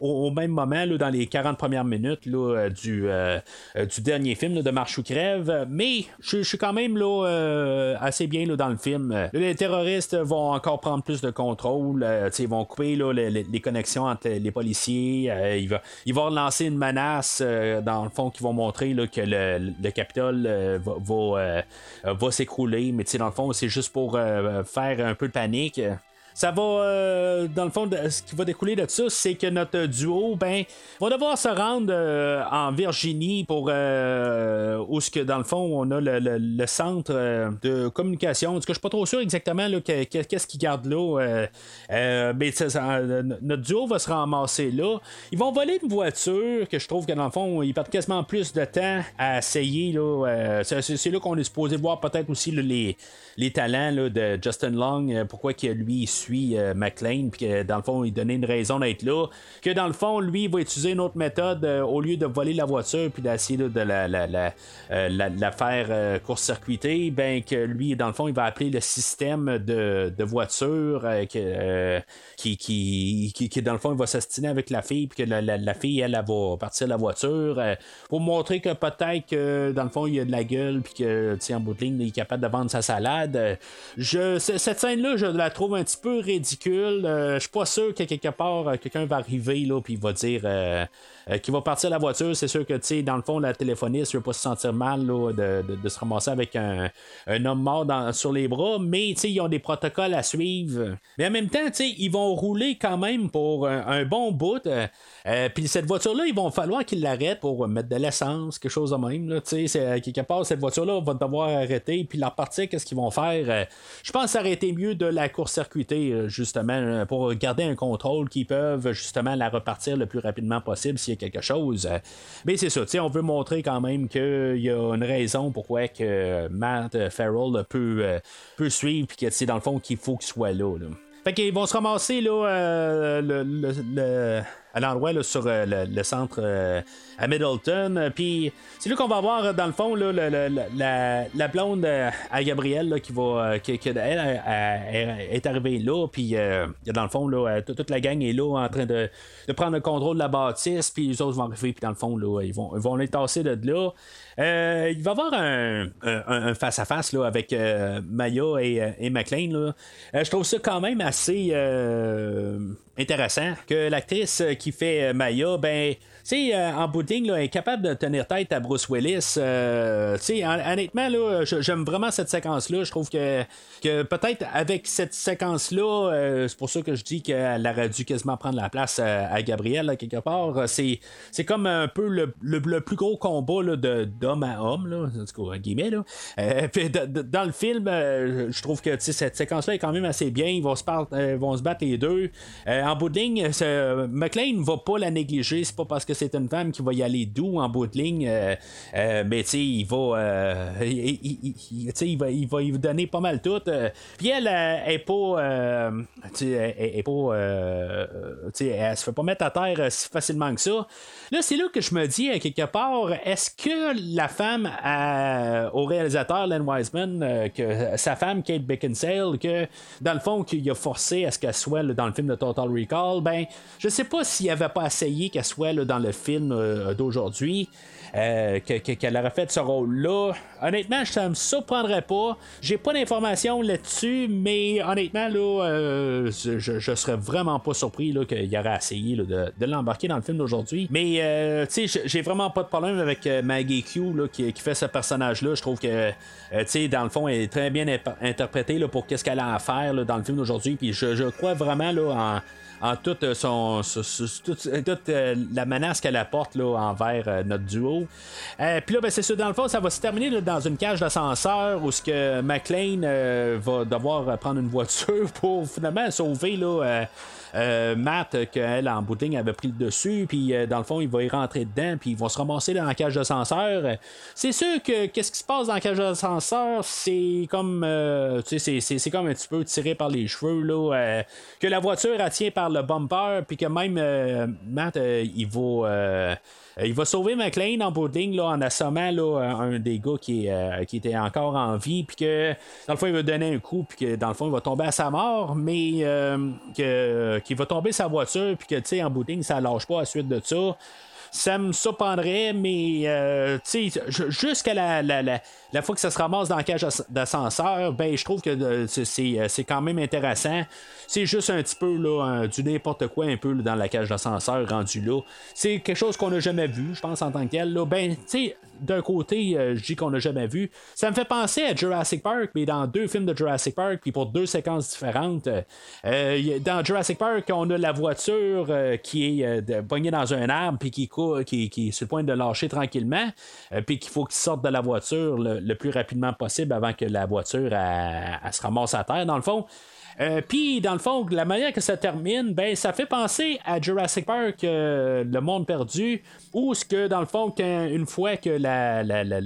au, même moment, là, dans les 40 premières minutes là, euh, du, euh, du dernier film de Marche ou Crève, mais je, suis quand même là, assez bien là, dans le film. Les terroristes vont encore prendre plus de contrôle, ils vont couper là, les, les- connexions entre les policiers, ils, vont, ils vont lancer une menace, dans le fond, qui vont montrer là, que le, le Capitole va, va, va s'écrouler, mais dans le fond, c'est juste pour faire un peu de panique. Ça va, euh, dans le fond, ce qui va découler de ça, c'est que notre duo, ben, va devoir se rendre euh, en Virginie pour euh, où ce que, dans le fond, on a le, le- centre de communication. En tout cas, je suis pas trop sûr exactement là, que- qu'est-ce qu'ils gardent là. mais notre duo va se ramasser là. Ils vont voler une voiture que je trouve que, dans le fond, ils perdent quasiment plus de temps à essayer. Là, c'est, là qu'on est supposé voir peut-être aussi les, les talents là, de Justin Long, pourquoi que lui euh, McLean, puis que dans le fond il donnait une raison d'être là, que dans le fond lui il va utiliser une autre méthode euh, au lieu de voler la voiture puis d'essayer de la, la, la, euh, faire court-circuiter, ben que lui dans le fond il va appeler le système de, de voiture que, qui, qui, qui, qui, dans le fond il va s'astiner avec la fille puis que la, fille elle, elle va partir la voiture pour montrer que peut-être que dans le fond il a de la gueule puis que en bout de ligne il est capable de vendre sa salade. Je, cette scène-là, je la trouve un petit peu ridicule. Euh, je suis pas sûr que quelque part euh, quelqu'un va arriver là puis il va dire euh, euh, qu'il va partir la voiture. C'est sûr que tu dans le fond, la téléphoniste ne veut pas se sentir mal de, se ramasser avec un, homme mort sur les bras, mais ils ont des protocoles à suivre. Mais en même temps, ils vont rouler quand même pour un, bon bout. puis cette voiture-là, il va falloir qu'ils l'arrêtent pour mettre de l'essence, quelque chose de même. Quelque part, cette voiture-là va devoir arrêter, puis la repartir, qu'est-ce qu'ils vont faire? Je pense que ça aurait été mieux de la court-circuiter, euh, justement, euh, pour garder un contrôle qui peuvent justement la repartir le plus rapidement possible s'il y a quelque chose. Euh, Mais c'est ça, on veut montrer quand même qu'il y a une raison pourquoi que Matt Farrell peut, peut suivre, puis que, sais, dans le fond, qu'il faut qu'il soit là. là. Fait qu'ils vont se ramasser là, le- à l'endroit là, sur euh, le, centre euh, à Middleton. Euh, Puis c'est là qu'on va voir dans le fond là, la, blonde à Gabrielle qui va qui, elle, est arrivée là. Puis dans le fond là, toute la gang est là en train de, de prendre le contrôle de la bâtisse. Puis les autres vont arriver. Puis dans le fond là, ils vont, ils vont les tasser de là. Il va y avoir un, face-à-face là, avec Maya et, McLean. je trouve ça quand même assez intéressant que l'actrice qui fait euh, Maya, ben, tu sais, euh, en bout de est capable de tenir tête à Bruce Willis. Euh, tu sais, hon- honnêtement, là, j'aime vraiment cette séquence-là. Je trouve que, que peut-être avec cette séquence-là, euh, c'est pour ça que je dis qu'elle aurait dû quasiment prendre la place à, à Gabriel, là, quelque part. C'est, c'est comme un peu le, le- plus gros combat là, de, d'homme à homme, là, en tout cas, guillemets. Là. Dans le film, je trouve que cette séquence-là est quand même assez bien. Ils vont se, vont se battre les deux. En bout McLean ne va pas la négliger. C'est pas parce que c'est une femme qui va y aller doux en bout de ligne. euh, euh, mais tu sais, il va, euh, il, il- va, il va lui donner pas mal tout. Puis elle, est pas, tu elle, est pas, sais, elle se fait pas mettre à terre si facilement que ça. Là, c'est là que je me dis, quelque part, est-ce que la femme au réalisateur Len Wiseman, que sa femme Kate Beckinsale, que dans le fond, qu'il a forcé à ce qu'elle soit dans le film de Total Recall, ben, je sais pas s'il avait pas essayé qu'elle soit là, dans le film euh, d'aujourd'hui. euh, que- que- qu'elle aurait fait ce rôle-là. Honnêtement, ça me surprendrait pas. J'ai pas d'informations là-dessus, mais honnêtement, là, euh, je, je serais vraiment pas surpris qu'il aurait essayé de, l'embarquer dans le film d'aujourd'hui. Mais euh, tu sais, j'ai vraiment pas de problème avec Maggie Q là, qui, fait ce personnage-là. Je trouve que, tu sais, dans le fond, elle est très bien interprétée là, pour qu'est-ce qu'elle a à faire dans le film d'aujourd'hui. Puis je, je crois vraiment là, en en toute, euh, son, toute, toute, euh, la menace qu'elle apporte là, envers euh, notre duo. Euh, Puis là, ben, c'est sûr, dans le fond, ça va se terminer là, dans une cage d'ascenseur où ce que McLean euh, va devoir euh, prendre une voiture pour finalement sauver là, euh, Matt, euh, qu'elle, en bout de ligne, avait pris le dessus, puis euh, dans le fond, il va y rentrer dedans, puis ils vont se ramasser dans la cage d'ascenseur. C'est sûr que qu'est-ce qui se passe dans la cage d'ascenseur, c'est comme, euh, c'est- c'est comme un petit peu tiré par les cheveux, là, euh, que la voiture, tient par le bumper, puis que même Matt, il va... euh, euh, il va sauver McLean en bout là, en assommant là, un des gars qui, euh, qui était encore en vie, puis que dans le fond il va donner un coup, puis que dans le fond il va tomber à sa mort, mais euh, qu'il va tomber sa voiture, puis que tu sais en bout ça lâche pas à la suite de ça. Ça me surprendrait, mais euh, jusqu'à la, la, la, la fois que ça se ramasse dans la cage d'as- d'ascenseur, ben je trouve que euh, euh, c'est quand même intéressant. C'est juste un petit peu là, du n'importe quoi un peu là, dans la cage d'ascenseur rendu là. C'est quelque chose qu'on n'a jamais vu, je pense, en tant que tel. Là. Ben, tu sais, d'un côté, euh, je dis qu'on n'a jamais vu. Ça me fait penser à Jurassic Park, mais dans deux films de Jurassic Park, puis pour deux séquences différentes. Euh, dans Jurassic Park, on a la voiture euh, qui est pognée dans un arbre, puis qui, qui, qui est sur le point de lâcher tranquillement, puis qu'il faut qu'il sorte de la voiture le, plus rapidement possible avant que la voiture elle se ramasse à terre, dans le fond. Euh, Puis, dans le fond, la manière que ça termine, ben, ça fait penser à Jurassic Park, euh, Le Monde Perdu, où ce que, dans le fond, une fois que la, la- la-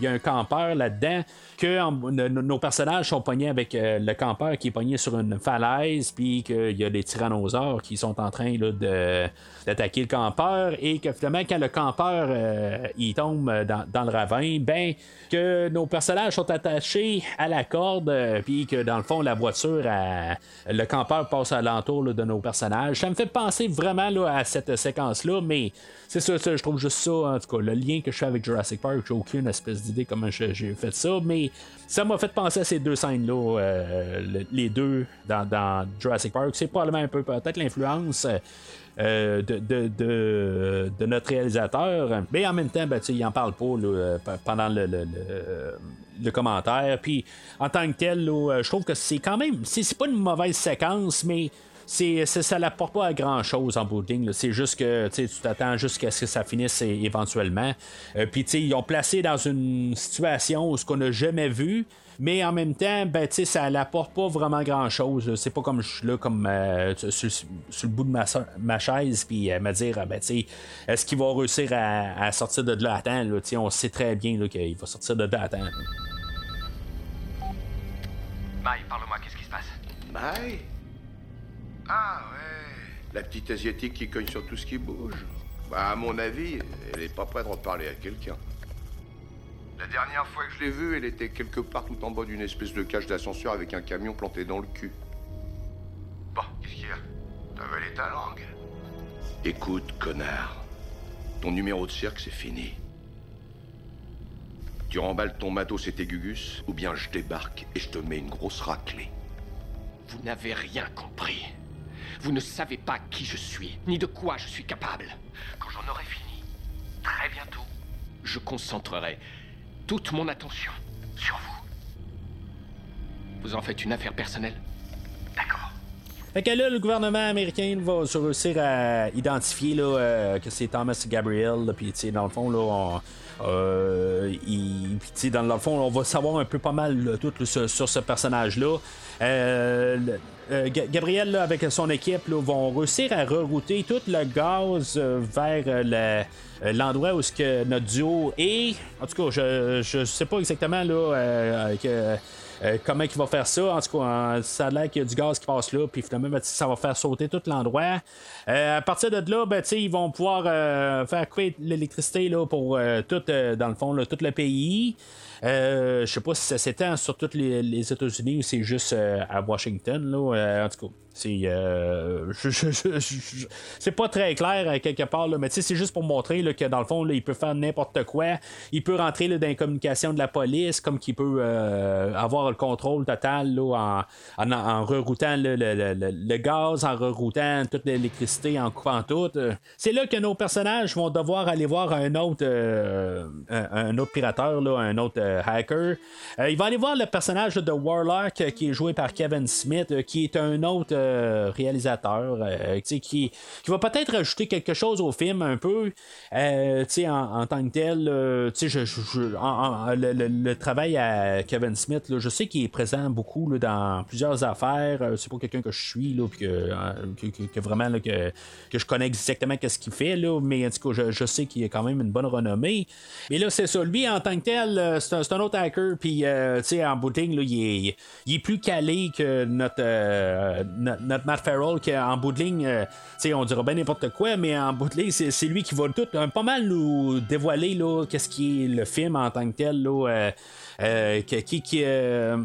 y a un campeur là-dedans, que nos personnages sont pognés avec euh, le campeur qui est pogné sur une falaise, puis qu'il y a des tyrannosaures qui sont en train de, d'attaquer le campeur, et que finalement, quand le campeur il tombe dans, dans le ravin, ben, que nos personnages sont attachés à la corde, puis que dans le fond, la voiture, elle- le campeur passe alentour là, de nos personnages. Ça me fait penser vraiment à cette séquence-là, mais c'est ça, je trouve juste ça, en tout cas, le lien que je fais avec Jurassic Park, j'ai aucune espèce d'idée comment j'ai fait ça, mais ça m'a fait penser à ces deux scènes-là, euh, le- les deux dans, Jurassic Park. C'est probablement un peu peut-être l'influence. euh, de, notre réalisateur. Mais en même temps, ben, il en parle pas euh, pendant le- le commentaire. Puis en tant que tel, euh, je trouve que c'est quand même. C'est pas une mauvaise séquence, mais. C'est, ça n'apporte pas à grand chose en de là. C'est juste que tu t'attends jusqu'à ce que ça finisse éventuellement. Euh, Puis ils ont placé dans une situation où ce qu'on n'a jamais vu. Mais en même temps, ben, ça n'apporte pas vraiment grand chose. C'est pas comme je suis là, comme euh, sur, le bout de ma, chaise, puis euh, me dire, ah, ben, est-ce qu'il va réussir à, sortir de là à temps? on sait très bien qu'il va sortir de là à temps. Maï, parle-moi, qu'est-ce qui se passe Maï Ah ouais, la petite asiatique qui cogne sur tout ce qui bouge. Bah, à mon avis, elle est pas prête de reparler à quelqu'un. La dernière fois que je l'ai vue, elle était quelque part tout en bas d'une espèce de cage d'ascenseur avec un camion planté dans le cul. Bon, qu'est-ce qu'il y a T'as avalé ta langue Écoute, connard. Ton numéro de cirque, c'est fini. Tu remballes ton matos et tes gugus, ou bien je débarque et je te mets une grosse raclée. Vous n'avez rien compris. Vous ne savez pas qui je suis, ni de quoi je suis capable. Quand j'en aurai fini, très bientôt, Je concentrerai toute mon attention sur vous. Vous en faites une affaire personnelle? D'accord. Fait que là, le gouvernement américain va se réussir à identifier là, euh, que c'est Thomas Gabriel. Puis, tu sais, dans le fond, là, on, euh, dans le fond, on va savoir un peu pas mal tout sur, ce personnage-là. Euh, euh, Ga- Gabriel, avec son équipe, là, vont réussir à rerouter tout le gaz euh, vers le- l'endroit où ce que notre duo est. En tout cas, je, je sais pas exactement là. Euh, comment il va faire ça? En tout cas, euh, ça a l'air qu'il y a du gaz qui passe là, puis finalement, ben, ça va faire sauter tout l'endroit. Euh, à partir de là, ben, ils vont pouvoir faire couper l'électricité pour tout, dans le fond, tout le pays. Euh, je sais pas si ça s'étend sur tous les, les États-Unis ou c'est juste à Washington. Là. En tout cas, c'est euh, c'est pas très clair euh, quelque part, là, mais c'est juste pour montrer que dans le fond, là, il peut faire n'importe quoi. Il peut rentrer dans les communications de la police, comme qu'il peut euh, avoir le contrôle total en, en, en reroutant le, le- le- le- gaz, en reroutant toute l'électricité, en coupant tout. C'est là que nos personnages vont devoir aller voir un autre, un, autre pirateur, un autre hacker. Il va aller voir le personnage de Warlock qui est joué par Kevin Smith, qui est un autre euh, réalisateur, euh, qui, qui va peut-être ajouter quelque chose au film un peu, euh, en, en tant que tel. le, le- travail à Kevin Smith, je sais qu'il est présent beaucoup là, dans plusieurs affaires. C'est pas quelqu'un que je suis, là, que, que, que- vraiment que, que je connais exactement qu'est-ce qu'il fait, là, mais en tout cas, je, je sais qu'il a quand même une bonne renommée. Mais là, c'est ça. Lui, en tant que tel, c'est un, un autre hacker, puis en là, il, est, il est plus calé que notre, notre, Matt Farrell, qui en bout de ligne, euh, on dirait bien n'importe quoi, mais en bout de ligne, c'est, lui qui va tout, un, pas mal nous dévoiler, là, qu'est-ce qui est le film en tant que tel, là. Euh, qui, euh,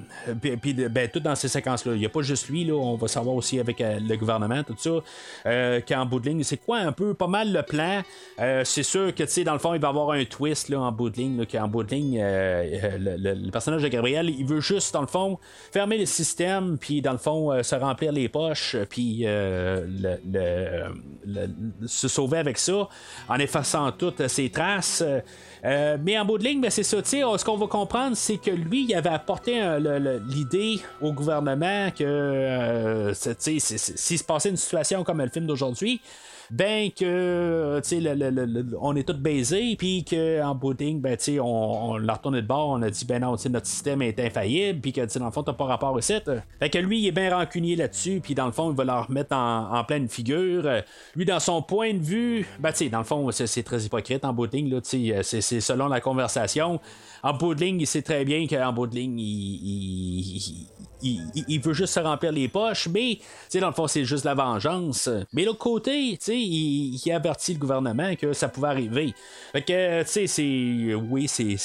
puis, ben, tout dans ces séquences-là. Il n'y a pas juste lui, là, on va savoir aussi avec euh, le gouvernement, tout ça, qu'en bout de ligne, c'est quoi un peu pas mal le plan? C'est sûr que, tu sais, dans le fond, il va y avoir un twist là, en bout de ligne, qu'en bout de ligne, le, personnage de Gabriel, il veut juste, dans le fond, fermer le système, puis dans le fond, se remplir les poches, puis se sauver avec ça, en effaçant toutes ses traces. Euh, mais en bout de ligne, ben, c'est ça. Ce qu'on va comprendre, c'est que lui, il avait apporté l'idée au gouvernement que euh, s'il se passait une situation comme le film d'aujourd'hui, ben que tu sais, on est tous baisés, puis qu'en ligne, ben, tu sais, on, on l'a retourné de bord, on a dit ben non, tu notre système est infaillible, puis que tu dans le fond, t'as pas rapport ici. Fait que lui, il est bien rancunier là-dessus, puis dans le fond, il va leur remettre en, en pleine figure. Euh, Lui, dans son point de vue, ben, tu sais, dans le fond, c'est, très hypocrite en ligne, là, tu sais, euh, c'est selon la conversation. En bout de ligne, il sait très bien qu'en bout de ligne, il, veut juste se remplir les poches, mais dans le fond, c'est juste la vengeance. Mais l'autre côté, il, il avertit le gouvernement que ça pouvait arriver. Fait que, tu sais, c'est. Oui, c'est,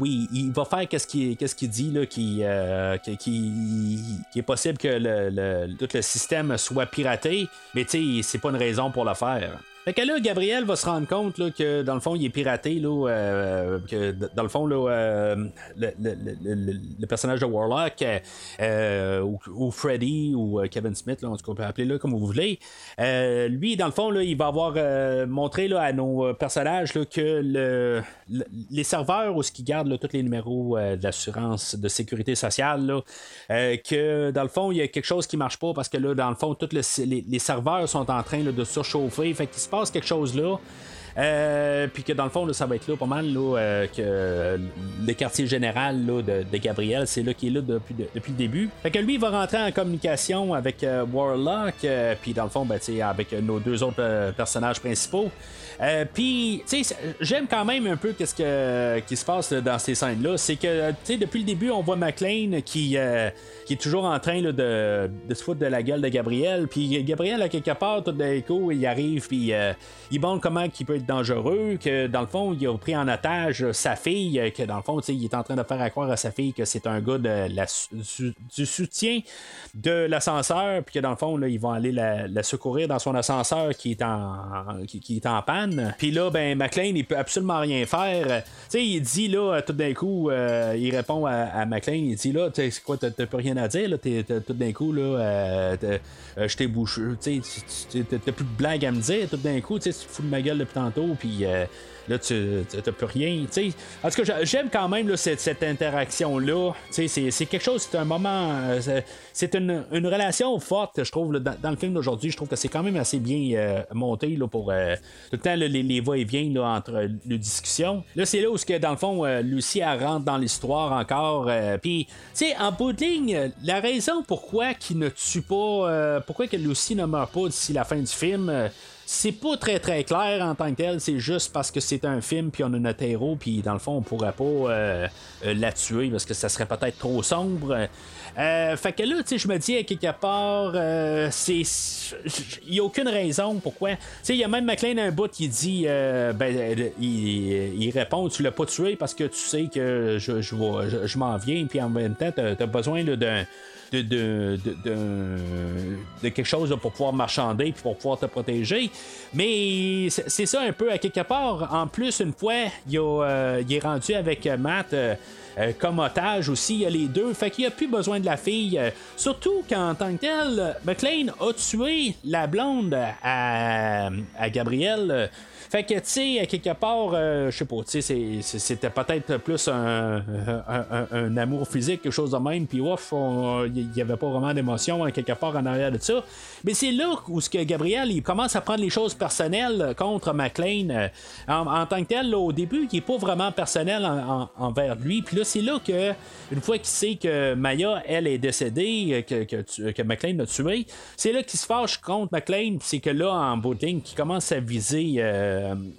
Oui, il va faire qu'est-ce qu'il, qu'est-ce qu'il dit, là, qui, euh, est possible que le, le- tout le système soit piraté, mais tu sais, c'est pas une raison pour le faire. Fait que là, Gabriel va se rendre compte là, que dans le fond, il est piraté, là, euh, que dans le fond, euh, le, le- le- le- personnage de Warlock, euh, ou, Freddy, ou Kevin Smith, là, en tout cas, on peut appeler là comme vous voulez, lui, dans le fond, là, il va avoir montré là, à nos personnages là, que le, le- les serveurs où ce qui gardent là, tous les numéros d'assurance de sécurité sociale, là, que dans le fond, il y a quelque chose qui marche pas parce que là, dans le fond, tous le- les, les serveurs sont en train de surchauffer. Fait qu'il se passe quelque chose là. Euh, puis que dans le fond, là, ça va être là pas mal là, euh, que le quartier général là, de, Gabriel, c'est là qui est là depuis, de- depuis le début. Fait que lui, va rentrer en communication avec euh, Warlock, puis dans le fond, ben, avec nos deux autres personnages principaux. Euh, puis, tu sais, j'aime quand même un peu qu'est-ce que, qui se passe dans ces scènes-là. C'est que, tu sais, depuis le début, on voit McLean qui, euh, qui est toujours en train de, de se foutre de la gueule de Gabriel. Puis Gabriel, à quelque part, tout d'un coup, il arrive, puis euh, il montre comment il peut être dangereux, que dans le fond, il a pris en otage sa fille, que dans le fond, tu sais, il est en train de faire à croire à sa fille que c'est un gars du, soutien de l'ascenseur, puis que dans le fond, là, ils vont aller la, secourir dans son ascenseur qui est en, qui est en panne. Puis là, ben, McLean, il peut absolument rien faire. Tu sais, il dit là, tout d'un coup, euh, il répond à, McLean, il dit là, tu sais, quoi, t'as plus rien à dire, là, t'es- t'as- tout d'un coup, là, euh, euh, je t'ai bouché, tu sais, t'as plus de blague à me dire, tout d'un coup, tu sais, tu fous de ma gueule depuis tantôt, puis euh, là, tu t'as plus rien, tu sais. En tout cas, j'a- j'aime quand même cette, cette interaction-là, c'est- c'est quelque chose, c'est un moment, euh, c'est- une, une relation forte, je trouve, dans, le film d'aujourd'hui, je trouve que c'est quand même assez bien euh, monté là, pour euh, tout le temps les, les va-et-vient entre les discussions. Là, c'est là où, que, dans le fond, euh, Lucie, rentre dans l'histoire encore, puis, tu sais, en bout de ligne, la raison pourquoi qu'il ne tue pas, pourquoi que Lucie ne meurt pas d'ici la fin du film, c'est pas très très clair en tant que tel, c'est juste parce que c'est un film, puis on a notre héros, puis dans le fond, on pourrait pas euh, euh, la tuer parce que ça serait peut-être trop sombre. Euh, fait que là, tu sais, je me dis, à quelque part, c'est. Il n'y a aucune raison pourquoi. Tu sais, il y a même McLean un bout qui dit, ben, il, il répond, tu l'as pas tué parce que tu sais que je, je, je, m'en viens, puis en même temps, tu as besoin d'un de, quelque chose pour pouvoir marchander puis pour pouvoir te protéger. Mais c'est ça un peu à quelque part. En plus, une fois, il, euh, est rendu avec Matt. euh, euh, comme otage aussi, il y a les deux. Fait qu'il n'y a plus besoin de la fille. Surtout qu'en tant que tel, McLean a tué la blonde à, à Gabriel. Fait que, tu sais, quelque part, euh, je sais pas, tu sais, c'était peut-être plus un, amour physique, quelque chose de même, puis ouf, il n'y avait pas vraiment d'émotion à quelque part en arrière de ça. Mais c'est là où ce que Gabriel, il commence à prendre les choses personnelles contre McLean. euh, En, tant que tel, là, au début, il est pas vraiment personnel en- en- envers lui. Puis là, c'est là que, une fois qu'il sait que Maya, elle, est décédée, euh, que, que, McLean l'a tué, c'est là qu'il se fâche contre McLean. C'est que là, en ligne, qu'il commence à viser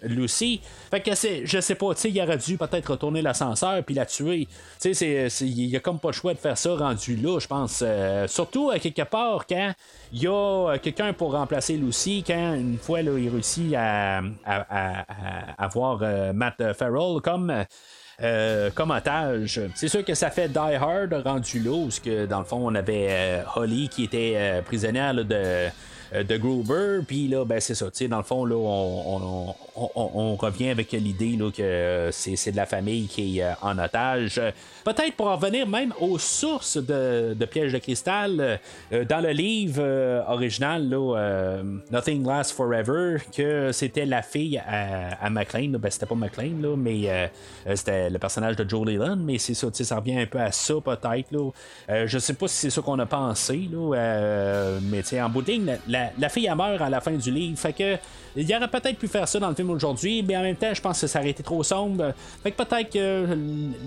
Lucy. Fait que c'est, je sais pas, tu sais, il aurait dû peut-être retourner l'ascenseur puis la tuer. Tu sais, il y a comme pas le choix de faire ça rendu là, je pense. Euh, surtout à quelque part quand il y a euh, quelqu'un pour remplacer Lucy, quand une fois là, il réussit à, avoir euh, Matt Farrell comme. euh, euh, comme otage. C'est sûr que ça fait Die Hard rendu là, parce que dans le fond, on avait euh, Holly qui était euh, prisonnière de de Gruber, puis là, ben c'est ça, tu sais, dans le fond, là, on, on, on, on revient avec l'idée que c'est, de la famille qui est euh, en otage. Peut-être pour en revenir même aux sources de, de Piège de cristal, euh, dans le livre euh, original, là, euh, Nothing Lasts Forever, que c'était la fille à, McLean, ben c'était pas McLean, là, mais euh, c'était le personnage de Joe Leland, mais c'est ça, ça revient un peu à ça peut-être. Là. Euh, je sais pas si c'est ça qu'on a pensé, là, euh, mais en bout de ligne, la, la fille elle meurt à la fin du livre. Fait que il aurait peut-être pu faire ça dans le film aujourd'hui, mais en même temps, je pense que ça aurait été trop sombre. Fait que peut-être que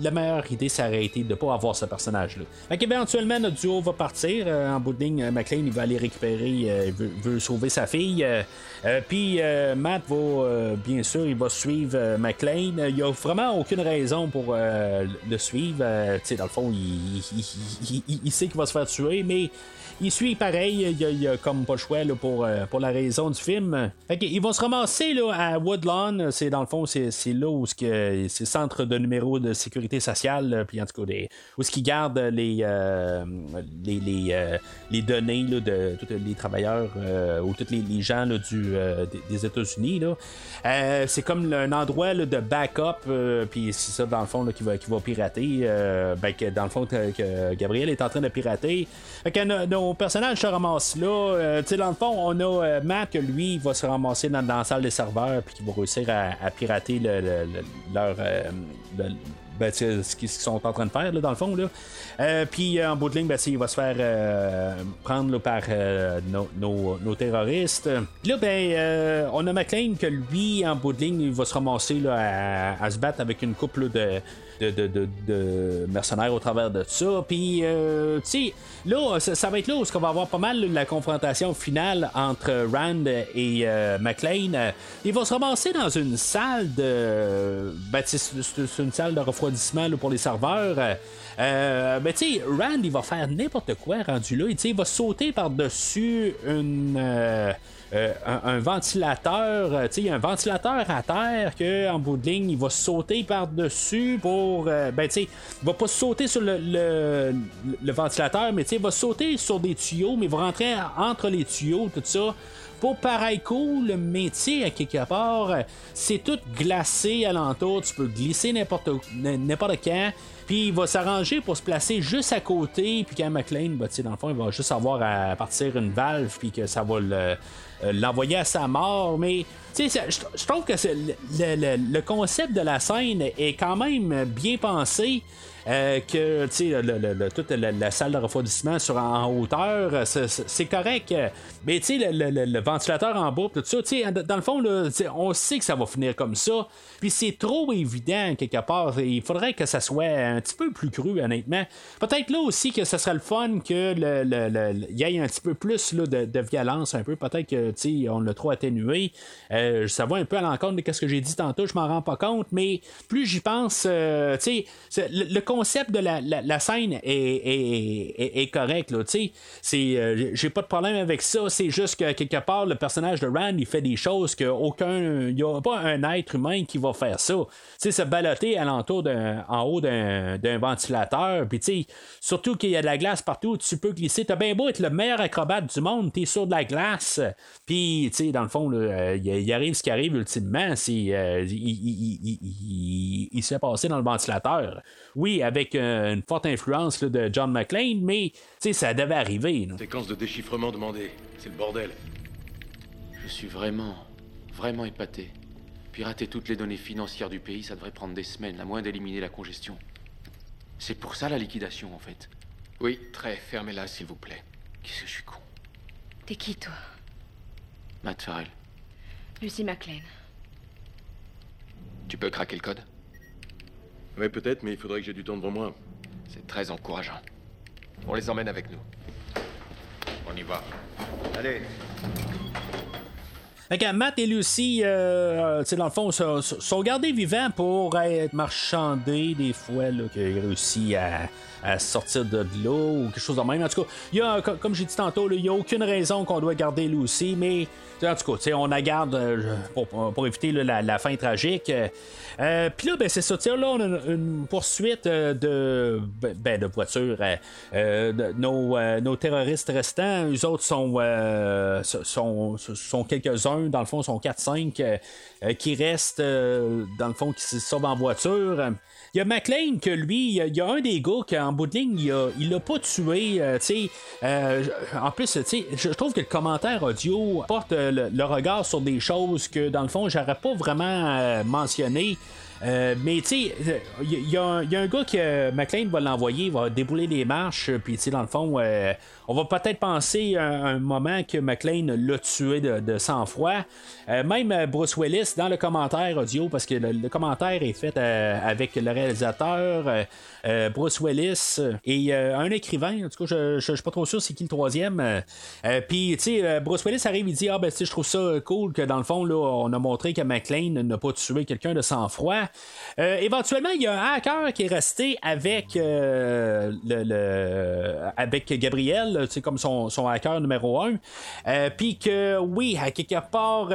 la meilleure idée, ça aurait été de pas avoir ce personnage-là. Fait qu'éventuellement, notre duo va partir. Euh, en bout de ligne, McLean, il va aller récupérer, euh, il veut, sauver sa fille. Euh, Puis Matt va, bien sûr, il va suivre McLean. Il n'y a vraiment aucune raison pour le suivre. tu sais, dans le fond, il, il, il, il sait qu'il va se faire tuer, mais il suit pareil, il y a, comme pas le choix là, pour, pour la raison du film. Fait ils vont se ramasser là, à Woodlawn, c'est dans le fond, c'est, là où c'est le centre de numéro de sécurité sociale, puis en tout cas, où ce qu'ils gardent les, euh, les, euh, les, données là, de tous les travailleurs euh, ou tous les, gens là, du, des, États-Unis. C'est comme un endroit là, de backup, puis c'est ça, dans le fond, qui, va, qui va pirater. ben, que, dans le fond, que, Gabriel est en train de pirater. Fait nos personnages se ramassent là. Dans le fond, on a Matt lui va se ramasser dans, la salle des serveurs puis qui va réussir à, pirater le, le, le, leur. Euh, ben, ce qu'ils sont en train de faire, dans le fond. Euh, puis en bout de ligne, ben, il va se faire euh, prendre par euh, nos, terroristes. Là, ben, on a McLean que lui, en bout de ligne, il va se ramasser là, à se battre avec une couple de, de, mercenaires au travers de ça. Puis, tu sais, là, ça, va être là où on va avoir pas mal la confrontation finale entre Rand et McLean. il va se ramasser dans une salle de. Ben, c'est une salle de refroidissement pour les serveurs. Euh, ben, tu sais, Rand, il va faire n'importe quoi rendu là. Il va sauter par-dessus une. Euh, euh, un, ventilateur, il y a un ventilateur à terre que en bout de ligne, il va sauter par-dessus pour. Euh, ben, tu sais, il va pas sauter sur le, le, ventilateur, mais il va sauter sur des tuyaux, mais il va rentrer entre les tuyaux, tout ça pour pareil cool, mais tu à quelque part, c'est tout glacé alentour, tu peux glisser n'importe n'importe quand. Puis il va s'arranger pour se placer juste à côté, puis quand McLean, bah, dans le fond, il va juste avoir à partir une valve, puis que ça va le, l'envoyer à sa mort. Mais je, trouve que le, le, concept de la scène est quand même bien pensé. Euh, que sais, le, le, toute la, salle de refroidissement sur en, hauteur, c'est correct. Mais le, ventilateur en bas, tout ça, dans le fond, là, on sait que ça va finir comme ça. Puis c'est trop évident quelque part. Il faudrait que ça soit un petit peu plus cru, honnêtement. Peut-être là aussi que ce serait le fun que le, y ait un petit peu plus là, de, de, violence, un peu. Peut-être que on l'a trop atténué. Euh, ça va un peu à l'encontre de ce que j'ai dit tantôt. Je m'en rends pas compte, mais plus j'y pense, euh, le, concept de la, scène est, correct. C'est, euh, j'ai pas de problème avec ça. C'est juste que quelque part, le personnage de Rand, il fait des choses qu'aucun. Il n'y a pas un être humain qui va faire ça. sais se baloter alentour d'un, en haut d'un, ventilateur. Puis, surtout qu'il y a de la glace partout, tu peux glisser. T'as bien beau être le meilleur acrobate du monde, t'es sur de la glace. Puis, tu sais, dans le fond, là, il, arrive ce qui arrive ultimement. Euh, il, il, il, il s'est passé dans le ventilateur. Oui, avec euh, une forte influence là, de John McClane, mais ça devait arriver. Là. Séquence de déchiffrement demandée. C'est le bordel. Je suis vraiment, vraiment épaté. Pirater toutes les données financières du pays, ça devrait prendre des semaines, à moins d'éliminer la congestion. C'est pour ça la liquidation, en fait. Oui, très. Fermez-la, s'il vous plaît. Qu'est-ce que je suis con. T'es qui, toi? Matt Farrell. Lucy McLean. Tu peux craquer le code? Oui, peut-être, mais il faudrait que j'ai du temps devant moi. C'est très encourageant. On les emmène avec nous. On y va. Allez. Matt et Lucy, euh, sais, dans le fond, sont, gardés vivants pour être marchandés des fois, qu'ils réussissent à, sortir de l'eau ou quelque chose de même. En tout cas, y a, co- comme j'ai dit tantôt, il n'y a aucune raison qu'on doit garder Lucy, mais en tout cas, on la garde euh, pour, éviter la, fin tragique. Euh, Puis là, ben, c'est ça. Là, on a une, poursuite euh, de, ben, ben, de voitures. euh, euh, nos, euh, nos terroristes restants, eux autres euh, sont, sont quelques-uns, dans le fond, sont 4-5 euh, euh, qui restent, euh, dans le fond, qui se sauvent en voiture. Il y a McLean que lui, il y a- un des gars qu'en bout de ligne, il l'a pas tué. tu sais, en plus, tu sais, je trouve que le commentaire audio porte le, regard sur des choses que dans le fond, j'aurais pas vraiment mentionné. Mais tu sais, il y, a un- gars que McLean va l'envoyer, il va débouler les marches, puis tu sais, dans le fond, on va peut-être penser à un, moment que McLean l'a tué de, sang-froid. Euh, même euh, Bruce Willis, dans le commentaire audio, parce que le, commentaire est fait euh, avec le réalisateur, Bruce Willis et un écrivain, en tout cas, je, je suis pas trop sûr c'est qui le troisième. Puis, tu sais, Bruce Willis arrive, il dit Ah, ben, tu je trouve ça cool que dans le fond, là, on a montré que McLean n'a pas tué quelqu'un de sang-froid. Éventuellement, il y a un hacker qui est resté avec le- avec Gabriel, sais, comme son, son hacker numéro un. Euh, Puis que oui, à quelque part.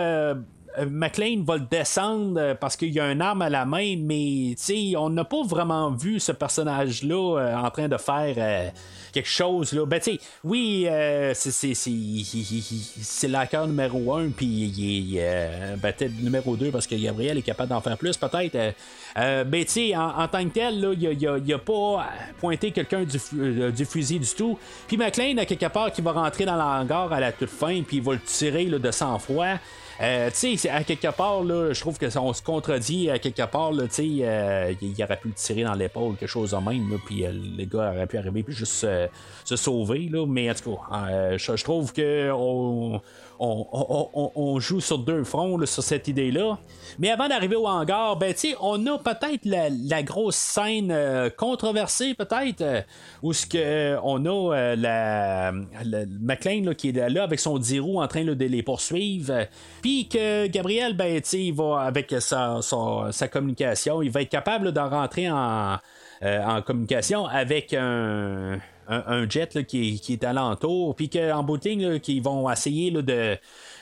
Euh, McLean va le descendre euh, parce qu'il y a une arme à la main, mais on n'a pas vraiment vu ce personnage-là euh, en train de faire quelque chose. Là. Ben, tu sais, oui, c'est, l'acteur numéro un, puis il est ben, peut-être numéro 2 parce que Gabriel est capable d'en faire plus, peut-être. Ben, tu sais, en, en tant que tel, là, il a, il a- pas pointé quelqu'un du fusil du tout. Puis McLean, à quelque part, qui va rentrer dans l'hangar à la toute fin, puis il va le tirer là, de sang-froid. Euh, tu sais, à quelque part, là, je trouve que on se contredit à quelque part, tu sais, euh, il aurait pu tirer dans l'épaule, quelque chose de même, là, puis euh, le gars aurait pu arriver puis juste euh, se sauver, là, mais en tout cas, je trouve que on, on, joue sur deux fronts sur cette idée-là. Mais avant d'arriver au hangar, ben, on a peut-être la, grosse scène euh, controversée, peut-être, euh, où euh, on a la, McLean qui est là avec son 10 roues en train de les poursuivre. Puis que Gabriel, ben, il va avec sa, communication, il va être capable de rentrer en, en communication avec un, un, jet qui, est- alentour, puis qu'en bout de qu'ils vont essayer là, de,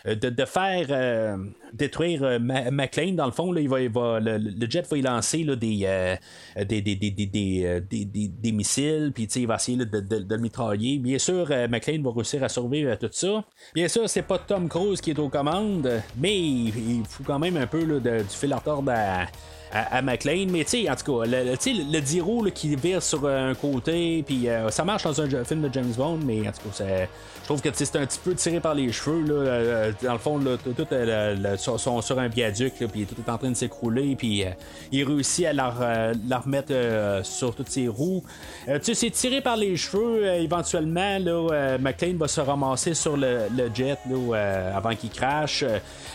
de, faire euh, détruire euh, McLean. Dans le fond, il va, le, jet va y lancer des, euh, des, des, des, euh, missiles, puis il va essayer de, de- le mitrailler. Bien sûr, euh, McLean va réussir à survivre à tout ça. Bien sûr, c'est pas Tom Cruise qui est aux commandes, mais il, il fout quand même un peu du fil à retordre à à, McLean, mais tu sais, en tout cas, le, le, le 10 roues là, qui vire sur un côté, puis euh, ça marche dans un film de James Bond, mais en tout cas, c'est- je trouve que c'est un petit peu tiré par les cheveux. Là, euh, dans le fond, là, tout, tout, euh, sont, sur un viaduc, là, puis tout est en train de s'écrouler, puis euh, il réussit à euh, leur remettre euh, sur toutes ses roues. Euh, tu sais, c'est tiré par les cheveux. euh, éventuellement, là, euh, McLean va se ramasser sur le, le jet là, euh, avant qu'il crache.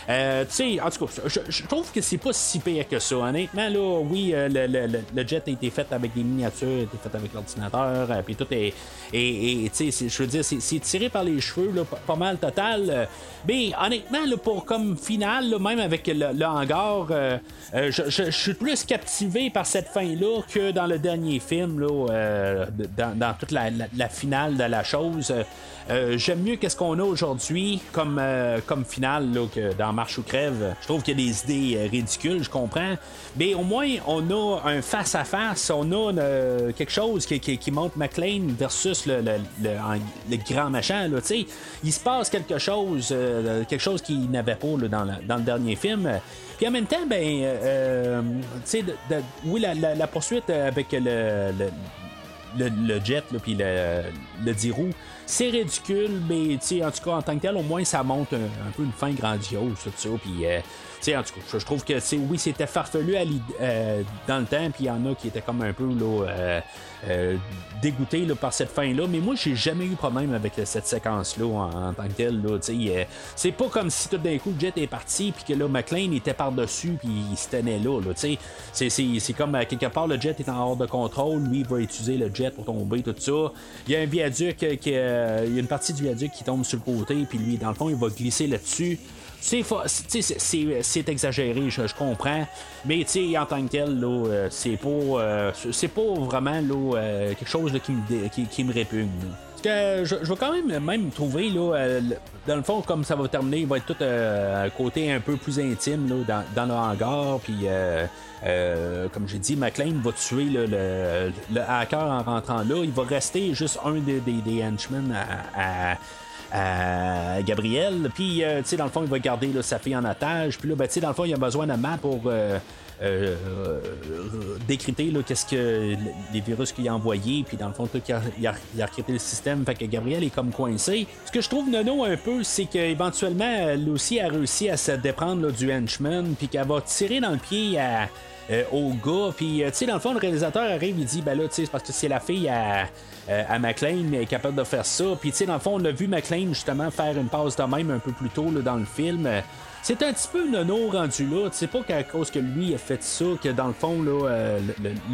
Euh, tu sais, en tout cas, je, je trouve que c'est pas si pire que ça. Honnêtement, là, oui, euh, le, le- le- jet a été fait avec des miniatures, a été fait avec l'ordinateur, euh, puis tout est. Tu sais, je veux dire, c'est, c'est tiré par les cheveux, pas, mal total. euh, mais honnêtement, pour comme finale, même avec le, hangar, euh, euh, je, suis plus captivé par cette fin-là que dans le dernier film, dans, dans toute la, la- la finale de la chose. Euh, J'aime mieux qu'est-ce qu'on a aujourd'hui comme, euh, comme finale là, que dans Marche ou Crève. Je trouve qu'il y a des idées euh, ridicules, je comprends. Mais au moins, on a un face-à-face, on a quelque chose qui, qui, qui montre McLean versus le, le, le- grand machin. Là, il se passe quelque chose, quelque chose qu'il n'avait pas là, dans, dans le dernier film. Puis en même temps, ben, euh, tu sais, oui, la, la- la poursuite avec le, le- le, jet, là, puis le, le 10 roues, c'est ridicule, mais en tout cas, en tant que tel, au moins, ça montre un, peu une fin grandiose, tout ça. Puis, euh, sais, en tout cas, je, trouve que, sais, oui, c'était farfelu à euh, dans le temps, puis il y en a qui étaient comme un peu, là, euh, euh, dégoûtés là, par cette fin-là, mais moi, j'ai jamais eu problème avec cette séquence-là en, tant que telle, euh, c'est pas comme si tout d'un coup, le jet est parti, puis que là, McLean était par-dessus, puis il se tenait là, là. C'est- C'est c'est comme, à quelque part, le jet est en hors de contrôle, lui, il va utiliser le jet pour tomber, tout ça. Il y a un viaduc, euh, qui, euh, il y a une partie du viaduc qui tombe sur le côté, puis lui, dans le fond, il va glisser là-dessus c'est, c'est, exagéré, je, je comprends. Mais en tant que tel, euh, c'est pas, euh, c'est pas vraiment là, euh, quelque chose là, qui, me qui, qui me répugne. Parce que je, je vais quand même même trouver là, euh, dans le fond comme ça va terminer, il va être tout euh, un côté un peu plus intime dans, dans le hangar. Puis euh, comme j'ai dit, McLean va tuer le, le hacker en rentrant là. Il va rester juste un des, des, des henchmen à- à à Gabriel. Puis, euh, tu sais, dans le fond, il va garder sa fille en otage. Puis là, ben, tu sais, dans le fond, il a besoin de map pour euh, euh, décrypter qu'est-ce que les virus qu'il a envoyés. Puis, dans le fond, il, a, il, le système. Fait que Gabriel est comme coincé. Ce que je trouve nono un peu, c'est qu'éventuellement, Lucy a réussi à se déprendre du henchman. Puis qu'elle va tirer dans le pied au gars, puis tu sais, dans le fond, le réalisateur arrive, il dit, ben là, tu sais, parce que c'est la fille à, euh, à McLean est capable de faire ça. Puis, tu sais, dans le fond, on a vu McLean justement faire une passe de même un peu plus tôt dans le film. Euh, C'est un petit peu nono rendu là. C'est pas qu'à cause que lui a fait ça, que dans le fond, là, euh,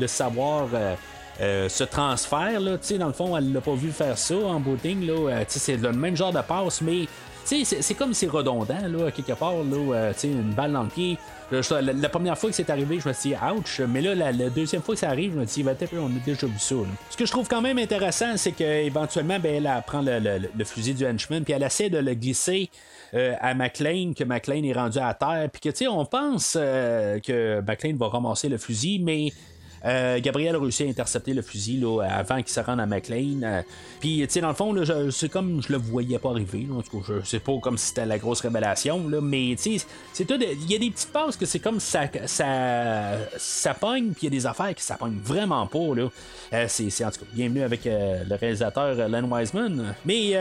le, savoir. euh, euh, se transfère, là, tu sais, dans le fond, elle l'a pas vu faire ça en booting, là, euh, tu sais, c'est le même genre de passe, mais c'est- comme c'est redondant, là, quelque part, là, euh, sais, une balle dans le pied. La, première fois que c'est arrivé, je me suis dit, ouch, mais là, la, deuxième fois que ça arrive, je me suis dit, ben, on a déjà vu ça. là. Ce que je trouve quand même intéressant, c'est qu'éventuellement, ben, elle, prend le, le- le fusil du henchman, puis elle essaie de le glisser euh, à McLean, que McLean est rendu à terre, puis que, tu sais, on pense euh, que McLean va ramasser le fusil, mais. Euh, Gabriel a réussi à intercepter le fusil avant qu'il se rende à McLean. Euh, Puis, tu sais, dans le fond, c'est comme je le voyais pas arriver. En tout cas, je sais pas comme si c'était la grosse révélation, là, mais tu sais. Il y a des petites passes que c'est comme ça, ça, ça pogne, puis il y a des affaires qui ça pogne vraiment pas. Euh, c'est, en tout cas, bienvenue avec le réalisateur Len Wiseman. Mais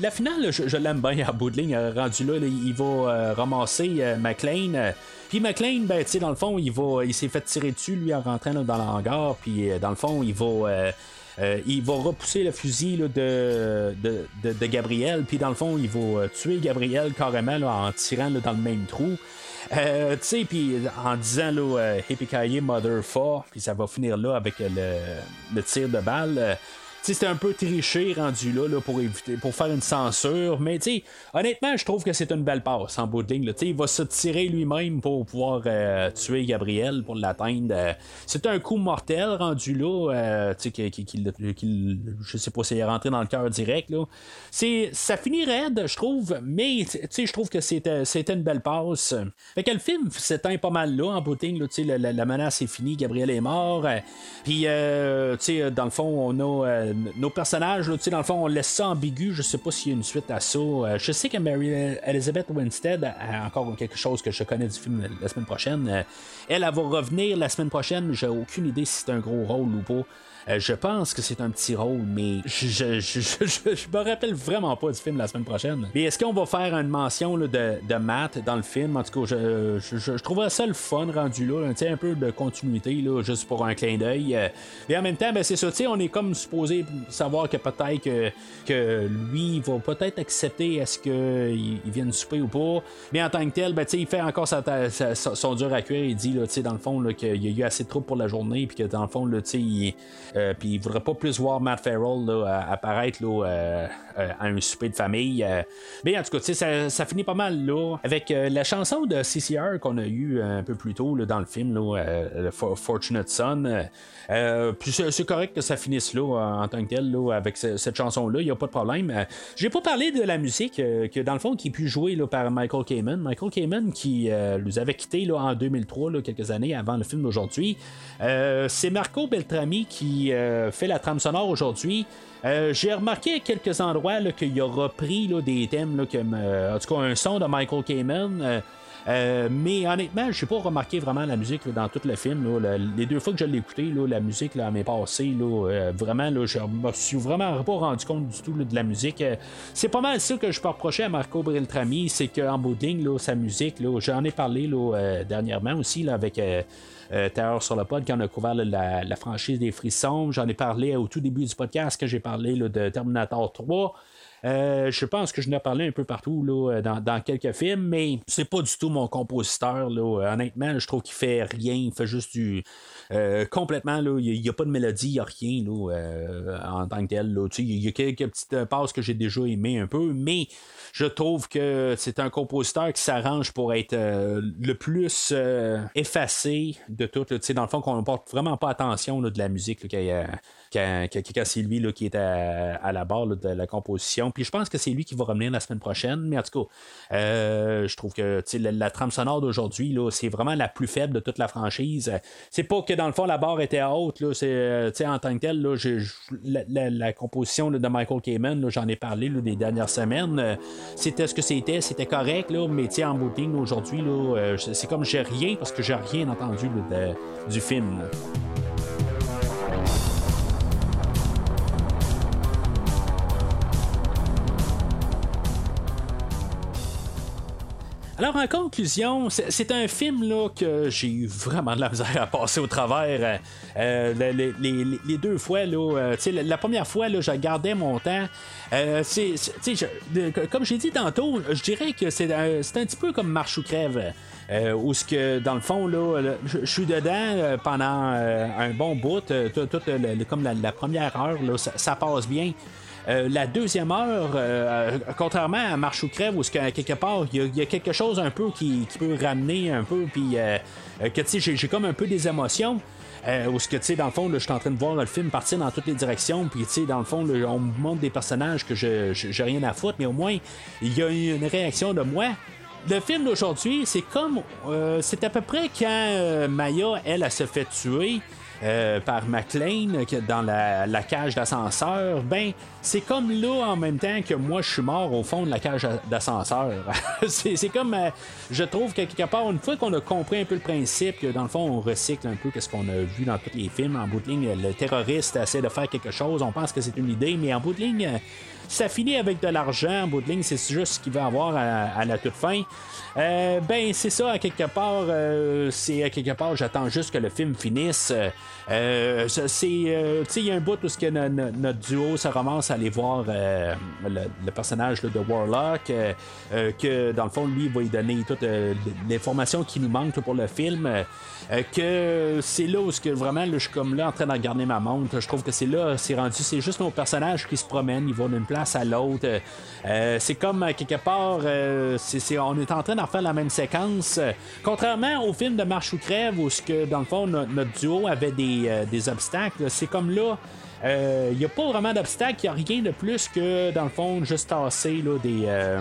la finale, je, l'aime bien à bout Rendu là, là, il va ramasser McLean. Puis McLean, ben, dans le fond, il va, il s'est fait tirer dessus, lui, en rentrant dans le hangar. Puis, euh, dans le fond, il va, euh, euh, il va repousser le fusil de, de, de- Gabriel. Puis, dans le fond, il va tuer Gabriel carrément en tirant dans le même trou. Tu sais, puis en disant là, Hippie Mother 4, puis ça va finir là avec le, le tir de balle. C'était un peu triché rendu là, là, pour éviter pour faire une censure. Mais honnêtement, je trouve que c'est une belle passe en bout de ligne. il va se tirer lui-même pour pouvoir euh, tuer Gabriel pour l'atteindre. Euh, c'est un coup mortel rendu là. euh, qui, je sais pas s'il est rentré dans le cœur direct. Là. C'est, ça finit raide, je trouve, mais je trouve que c'était, c'était une belle passe. Fait que le film s'éteint pas mal là en bout de ligne, la, la- la menace est finie, Gabriel est mort. euh, Puis, dans le fond, on a nos personnages, là, dans le fond, on laisse ça ambigu. Je sais pas s'il y a une suite à ça. Euh, je sais que Mary Elizabeth Winstead a encore quelque chose que je connais du film la semaine prochaine. Euh, elle, elle va revenir la semaine prochaine, j'ai aucune idée si c'est un gros rôle ou pas. Euh, je pense que c'est un petit rôle, mais je, je, je, je- me rappelle vraiment pas du film la semaine prochaine. Mais est-ce qu'on va faire une mention là, de, de Matt dans le film? En tout cas, je, je, trouverais ça le fun rendu là, sais, un peu de continuité, là, juste pour un clin d'œil. Euh, Et en même temps, ben, c'est ça, tu on est comme supposé savoir que peut-être que, que lui va peut-être accepter est-ce qu'il il vienne souper ou pas. Mais en tant que tel, ben, il fait encore sa, son dur à cuire. Il dit, là, dans le fond, là, qu'il y a eu assez de troupes pour la journée, puis que dans le fond, là, il, puis il voudrait pas plus voir Matt Farrell là, apparaître là, euh, euh, à un souper de famille. euh. Mais en tout cas, ça, ça finit pas mal là avec euh, la chanson de CCR qu'on a eu un peu plus tôt dans le film, là, euh, Fortunate Son. Euh, euh, c'est, correct que ça finisse là en tant que tel là, avec ce- cette chanson-là, il n'y a pas de problème. Euh, j'ai pas parlé de la musique euh, que dans le fond qui est pu jouer par Michael Kamen. Michael Kamen qui euh, nous avait quitté là, en 2003, là, quelques années avant le film d'aujourd'hui. Euh, c'est Marco Beltrami qui euh, fait la trame sonore aujourd'hui. Euh, j'ai remarqué à quelques endroits qu'il a repris là, des thèmes, là, comme euh, en tout cas un son de Michael Kamen. euh, mais honnêtement, je n'ai pas remarqué vraiment la musique dans tout le film. les deux fois que je l'ai écouté, la musique m'est passée. Euh, vraiment, je me suis vraiment pas rendu compte du tout de la musique. C'est pas mal ça que je peux reprocher à Marco Beltrami, c'est qu'en bout de sa musique, j'en ai parlé dernièrement aussi avec. Euh, Terreur sur le pod, quand on a couvert la, franchise des frissons. J'en ai parlé au tout début du podcast, que j'ai parlé de Terminator 3. Euh, je pense que je n'ai parlé un peu partout là, dans, quelques films, mais c'est pas du tout mon compositeur. Honnêtement, je trouve qu'il fait rien, il fait juste du. euh, complètement, là, il n'y a, pas de mélodie, il n'y a rien euh, en tant que tel. Tu sais, Il y a quelques petites passes que j'ai déjà aimées un peu, mais je trouve que c'est un compositeur qui s'arrange pour être euh, le plus euh, effacé de tout. là. Dans le fond, qu'on ne porte vraiment pas attention là, de la musique là, quand, c'est lui là, qui est à, la barre de la composition. Puis je pense que c'est lui qui va revenir la semaine prochaine. Mais en tout cas, euh, je trouve que la, trame sonore d'aujourd'hui, c'est vraiment la plus faible de toute la franchise. C'est pas que dans le fond la barre était haute. Là, c'est, euh, en tant que tel, là, la, composition de Michael Kamen, j'en ai parlé des dernières semaines. C'était ce que c'était, c'était correct, là, mais en ligne, aujourd'hui, euh, c'est comme j'ai rien parce que j'ai rien entendu du film. Alors, en conclusion, c'est un film là, que j'ai eu vraiment de la misère à passer au travers. Euh, les, les- deux fois, là, euh, la, première fois, là, je gardais mon temps. Euh, comme j'ai dit tantôt, je dirais que c'est un, petit peu comme Marche ou crève. Euh, où ce que dans le fond là, je suis dedans euh, pendant euh, un bon bout, euh, tout, comme la, première heure, là, ça passe bien. Euh, la deuxième heure, euh, contrairement à Marche ou Crève, où que, quelque part, il y, y a quelque chose un peu qui, qui peut ramener un peu, puis euh, euh, que tu sais, j'ai- comme un peu des émotions. Euh, ce que tu sais, dans le fond, je suis en train de voir le film partir dans toutes les directions, puis tu sais, dans le fond, là, on me montre des personnages que je j'ai rien à foutre, mais au moins, il y a une réaction de moi. Le film d'aujourd'hui, c'est comme. euh, c'est à peu près quand euh, Maya, elle, elle se fait tuer. euh, par McLean dans la, la cage d'ascenseur, ben c'est comme là en même temps que moi je suis mort au fond de la cage d'ascenseur. c'est comme euh, je trouve que quelque part une fois qu'on a compris un peu le principe que dans le fond on recycle un peu ce qu'on a vu dans tous les films en bout de ligne le terroriste essaie de faire quelque chose, on pense que c'est une idée mais en bout de ligne euh, ça finit avec de l'argent en bout de ligne, c'est juste ce qu'il va avoir à, la toute fin. Euh, ben c'est ça à quelque part c'est à quelque part j'attends juste que le film finisse Euh, c'est tu sais il y a un bout où ce que no- no- notre duo se ramasse aller voir euh, le, personnage de Warlock euh, euh, que dans le fond lui il va lui donner toute l'information qui nous manque pour le film. Que c'est là où que vraiment je suis comme là en train de regarder ma montre. Je trouve que c'est là c'est rendu c'est juste nos personnages qui se promènent ils vont d'une place à l'autre. C'est comme quelque part on est en train d'en faire la même séquence. Contrairement au film de Marche ou Crève où ce que dans le fond no- notre duo avait des obstacles c'est comme là il n'y a pas vraiment d'obstacle, il n'y a rien de plus que, dans le fond, juste tasser là, des, euh,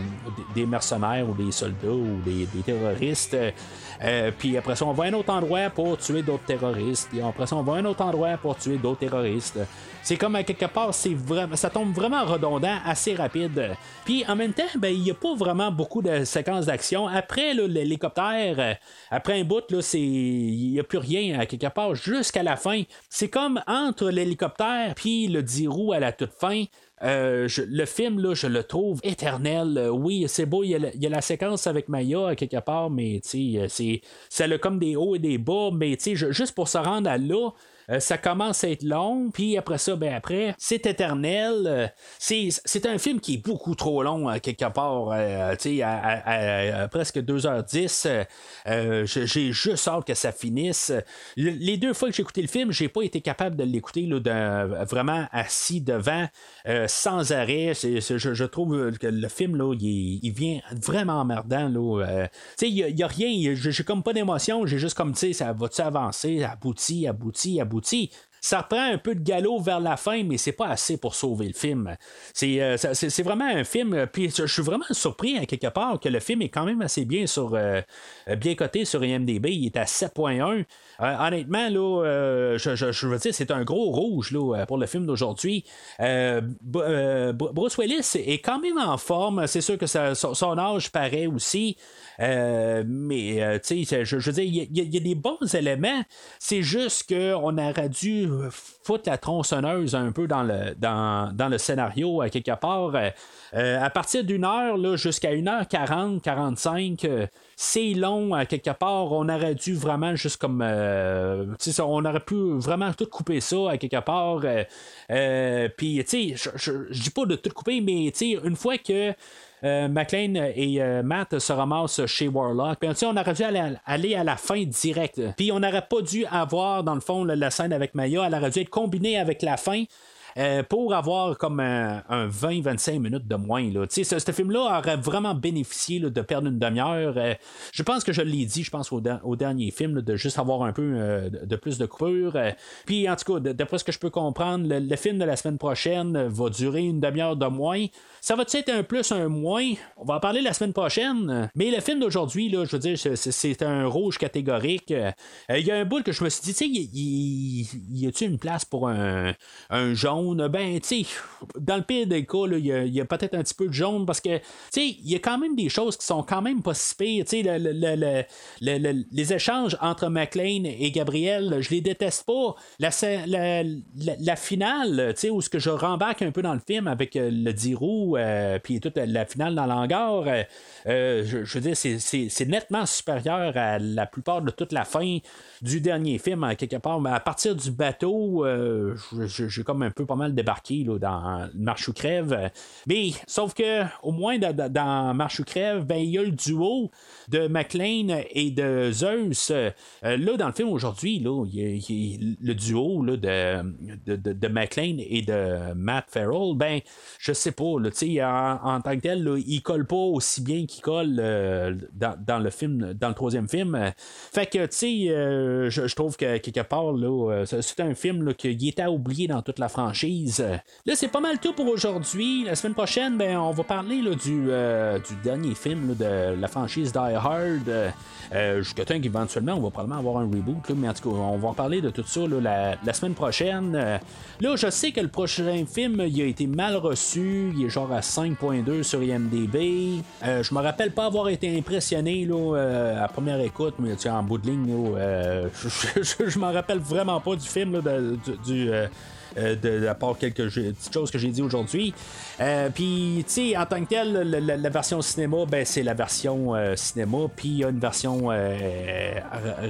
des mercenaires ou des soldats ou des, des terroristes. Euh, puis après ça, on va à un autre endroit pour tuer d'autres terroristes. Puis après ça, on va à un autre endroit pour tuer d'autres terroristes. C'est comme à quelque part, c'est vraiment, ça tombe vraiment redondant, assez rapide. Puis en même temps, ben, il n'y a pas vraiment beaucoup de séquences d'action. Après l'hélicoptère, après un bout, il n'y a plus rien à quelque part jusqu'à la fin. C'est comme entre l'hélicoptère puis le 10 roues à la toute fin. Euh, le film, là, je le trouve éternel. Euh, oui, c'est beau, il y, a la, séquence avec Maya à quelque part, mais euh, c'est, ça a comme des hauts et des bas, mais je- juste pour se rendre à là, euh, ça commence à être long, puis après ça, ben après, c'est éternel. Euh, c'est, un film qui est beaucoup trop long, à quelque part. euh, tu sais, à, presque 2h10. euh, euh, je- j'ai juste hâte que ça finisse. Le- les deux fois que j'ai écouté le film, j'ai pas été capable de l'écouter vraiment assis devant, euh, sans arrêt. Je, trouve que le film, là, il, il vient vraiment emmerdant. Euh, tu sais, il y a, rien, j'ai comme pas d'émotion, j'ai juste comme, tu sais, ça va-tu avancer, abouti, abouti, abouti. abouti, Ça reprend un peu de galop vers la fin, mais c'est pas assez pour sauver le film. C'est euh, vraiment un film. euh, Puis je suis vraiment surpris à quelque part que le film est quand même assez bien sur euh, bien coté sur IMDb. Il est à 7.1. Euh, honnêtement, là, je, veux dire, c'est un gros rouge là, pour le film d'aujourd'hui. Bruce Willis est quand même en forme. C'est sûr que son, âge paraît aussi. Mais, tu sais, je, veux dire, il y, y a des bons éléments. C'est juste qu'on aurait dû foutre la tronçonneuse un peu dans le, dans, dans le scénario, à quelque part. Euh, euh, à partir d'une heure là, jusqu'à 1h40, 45, euh, c'est long à quelque part. On aurait dû vraiment juste comme. euh, sais, on aurait pu vraiment tout couper ça à quelque part. Puis, tu sais, je dis pas de tout couper, mais tu sais, une fois que. Euh, McLean et euh, Matt se ramassent chez Warlock. Puis, on aurait dû aller, à la fin direct. Puis on n'aurait pas dû avoir, dans le fond, la, la scène avec Maya. Elle aurait dû être combinée avec la fin. Euh, pour avoir comme un, un 20-25 minutes de moins. Là. Ce, ce film-là aurait vraiment bénéficié de perdre une demi-heure. Euh, je pense que je l'ai dit, je pense au, der- au dernier film, de juste avoir un peu euh, de, plus de coupure. Puis en tout cas, d'après ce que je peux comprendre, le, film de la semaine prochaine va durer une demi-heure de moins. Ça va être un plus, un moins? On va en parler la semaine prochaine. Mais le film d'aujourd'hui, je veux dire, c'est- un rouge catégorique. Il y a un bout que je me suis dit, tu sais, y, y- y a-tu une place pour un jaune? Ben, tu sais, dans le pire des cas, il y a, peut-être un petit peu de jaune parce que, tu sais, il y a quand même des choses qui sont quand même pas si pires. Tu sais, le- le- le- le- le- le- les échanges entre McLean et Gabriel, je les déteste pas. La, finale, tu sais, où ce que je rembarque un peu dans le film avec euh, le Dirou, euh, puis toute la, finale dans l'hangar, euh, euh, je, veux dire, c'est- nettement supérieur à la plupart de toute la fin du dernier film, quelque part. Mais à partir du bateau, euh, j'ai comme un peu mal débarqué là, dans Marche ou Crève. Mais sauf que au moins dans, dans- Marche ou Crève, ben, il y a le duo de McLean et de Zeus. Euh, là, dans le film aujourd'hui, le duo là, de, de, de- McLean et de Matt Farrell, ben, je sais pas, là, en, en tant que tel, là, il colle pas aussi bien qu'il colle euh, dans, dans le film, dans le troisième film. Fait que, tu sais, euh, je, je trouve que quelque part, c'est un film qui était à oublier dans toute la franchise. Là, c'est pas mal tout pour aujourd'hui. La semaine prochaine, ben, on va parler euh, du dernier film de la franchise Die Hard. Euh, Jusqu'à temps qu'éventuellement, on va probablement avoir un reboot, mais en tout cas, on va en parler de tout ça la, semaine prochaine. Euh, là, je sais que le prochain film, il a été mal reçu. Il est genre à 5.2 sur IMDb. Euh, je me rappelle pas avoir été impressionné là, euh, à première écoute, mais en bout de ligne, je, je, je m'en rappelle vraiment pas du film, du. du, euh, euh, de, à part quelques petites choses que j'ai dit aujourd'hui. Euh, Puis, tu sais, en tant que tel, la, version cinéma, ben, c'est la version euh, cinéma. Puis, il y a une version ra-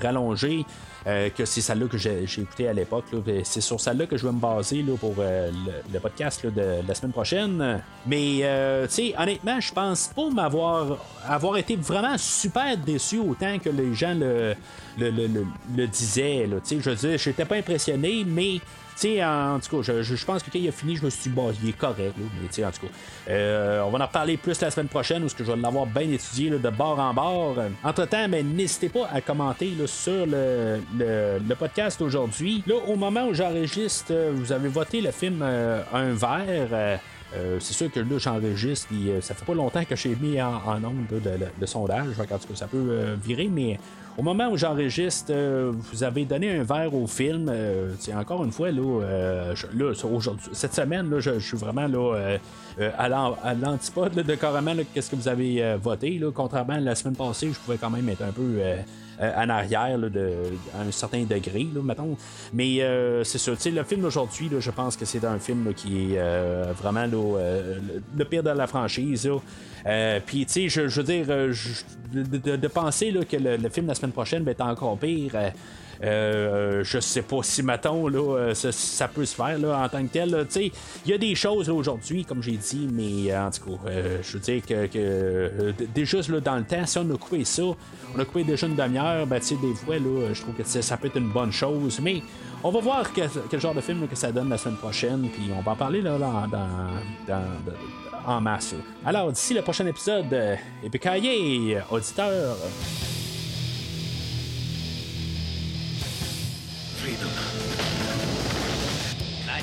rallongée, que c'est celle-là que j'ai j'ai écoutée à l'époque. C'est sur celle-là que je vais me baser là, pour le, podcast de la semaine prochaine. Mais, tu sais, honnêtement, je pense pas m'avoir avoir été vraiment super déçu autant que les gens le, le, le, le- disaient. je veux dire, j'étais pas impressionné, mais. Sais, en tout cas, je, je- pense que quand il a fini, je me suis dit, bon, il est correct, là, mais tu sais, en tout cas, euh, on va en reparler plus la semaine prochaine, où ce que je vais l'avoir bien étudié de bord en bord. Entre-temps, mais n'hésitez pas à commenter là, sur le, le- podcast aujourd'hui. Là, au moment où j'enregistre, euh, vous avez voté le film euh, Un verre. c'est sûr que là, j'enregistre, puis, euh, ça fait pas longtemps que j'ai mis en, en là, le, sondage. Qu'en tout cas, ça peut virer, mais au moment où j'enregistre, euh, vous avez donné un verre au film. Euh, encore une fois, là, euh, là, aujourd'hui- cette semaine, là, je, suis vraiment là, euh, euh, à l'an- à l'antipode de carrément qu'est-ce que vous avez voté. Là? Contrairement à la semaine passée, je pouvais quand même être un peu en arrière de, à un certain degré, mettons. Mais euh, c'est sûr, le film d'aujourd'hui, je pense que c'est un film qui est euh, vraiment euh, le, pire de la franchise. Euh, Puis, tu sais, je, veux dire, euh, de, penser là, que le, film la semaine prochaine va être encore pire. euh, euh, je sais pas si mettons là, euh, ça, peut se faire en tant que tel. Il y a des choses aujourd'hui, comme j'ai dit, mais euh, en tout cas, euh, je veux dire que, euh, déjà là, dans le temps, si on a coupé ça, on a coupé déjà une demi-heure, ben, des fois, là, je trouve que ça peut être une bonne chose. Mais on va voir que- quel genre de film que ça donne la semaine prochaine, puis on va en parler là, dans, en masse. Alors, d'ici le prochain épisode, euh, Épicayé, auditeur.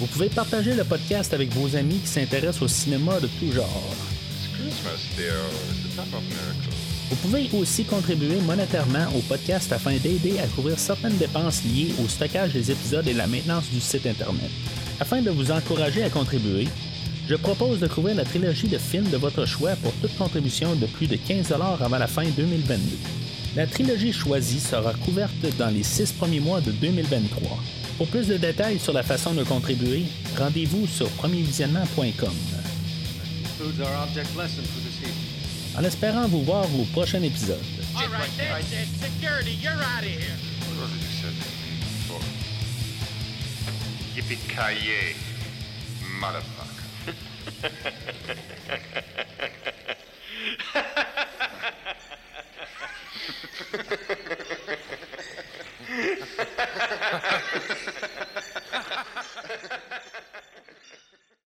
Vous pouvez partager le podcast avec vos amis qui s'intéressent au cinéma de tout genre. Miracles. Vous pouvez aussi contribuer monétairement au podcast afin d'aider à couvrir certaines dépenses liées au stockage des épisodes et la maintenance du site Internet. Afin de vous encourager à contribuer, je propose de couvrir la trilogie de films de votre choix pour toute contribution de plus de 15 avant la fin 2022. La trilogie choisie sera couverte dans les six premiers mois de 2023. Pour plus de détails sur la façon de contribuer, rendez-vous sur premiervisionnement.com. En espérant vous voir au prochain épisode. Yippee-ki-yay, motherfucker.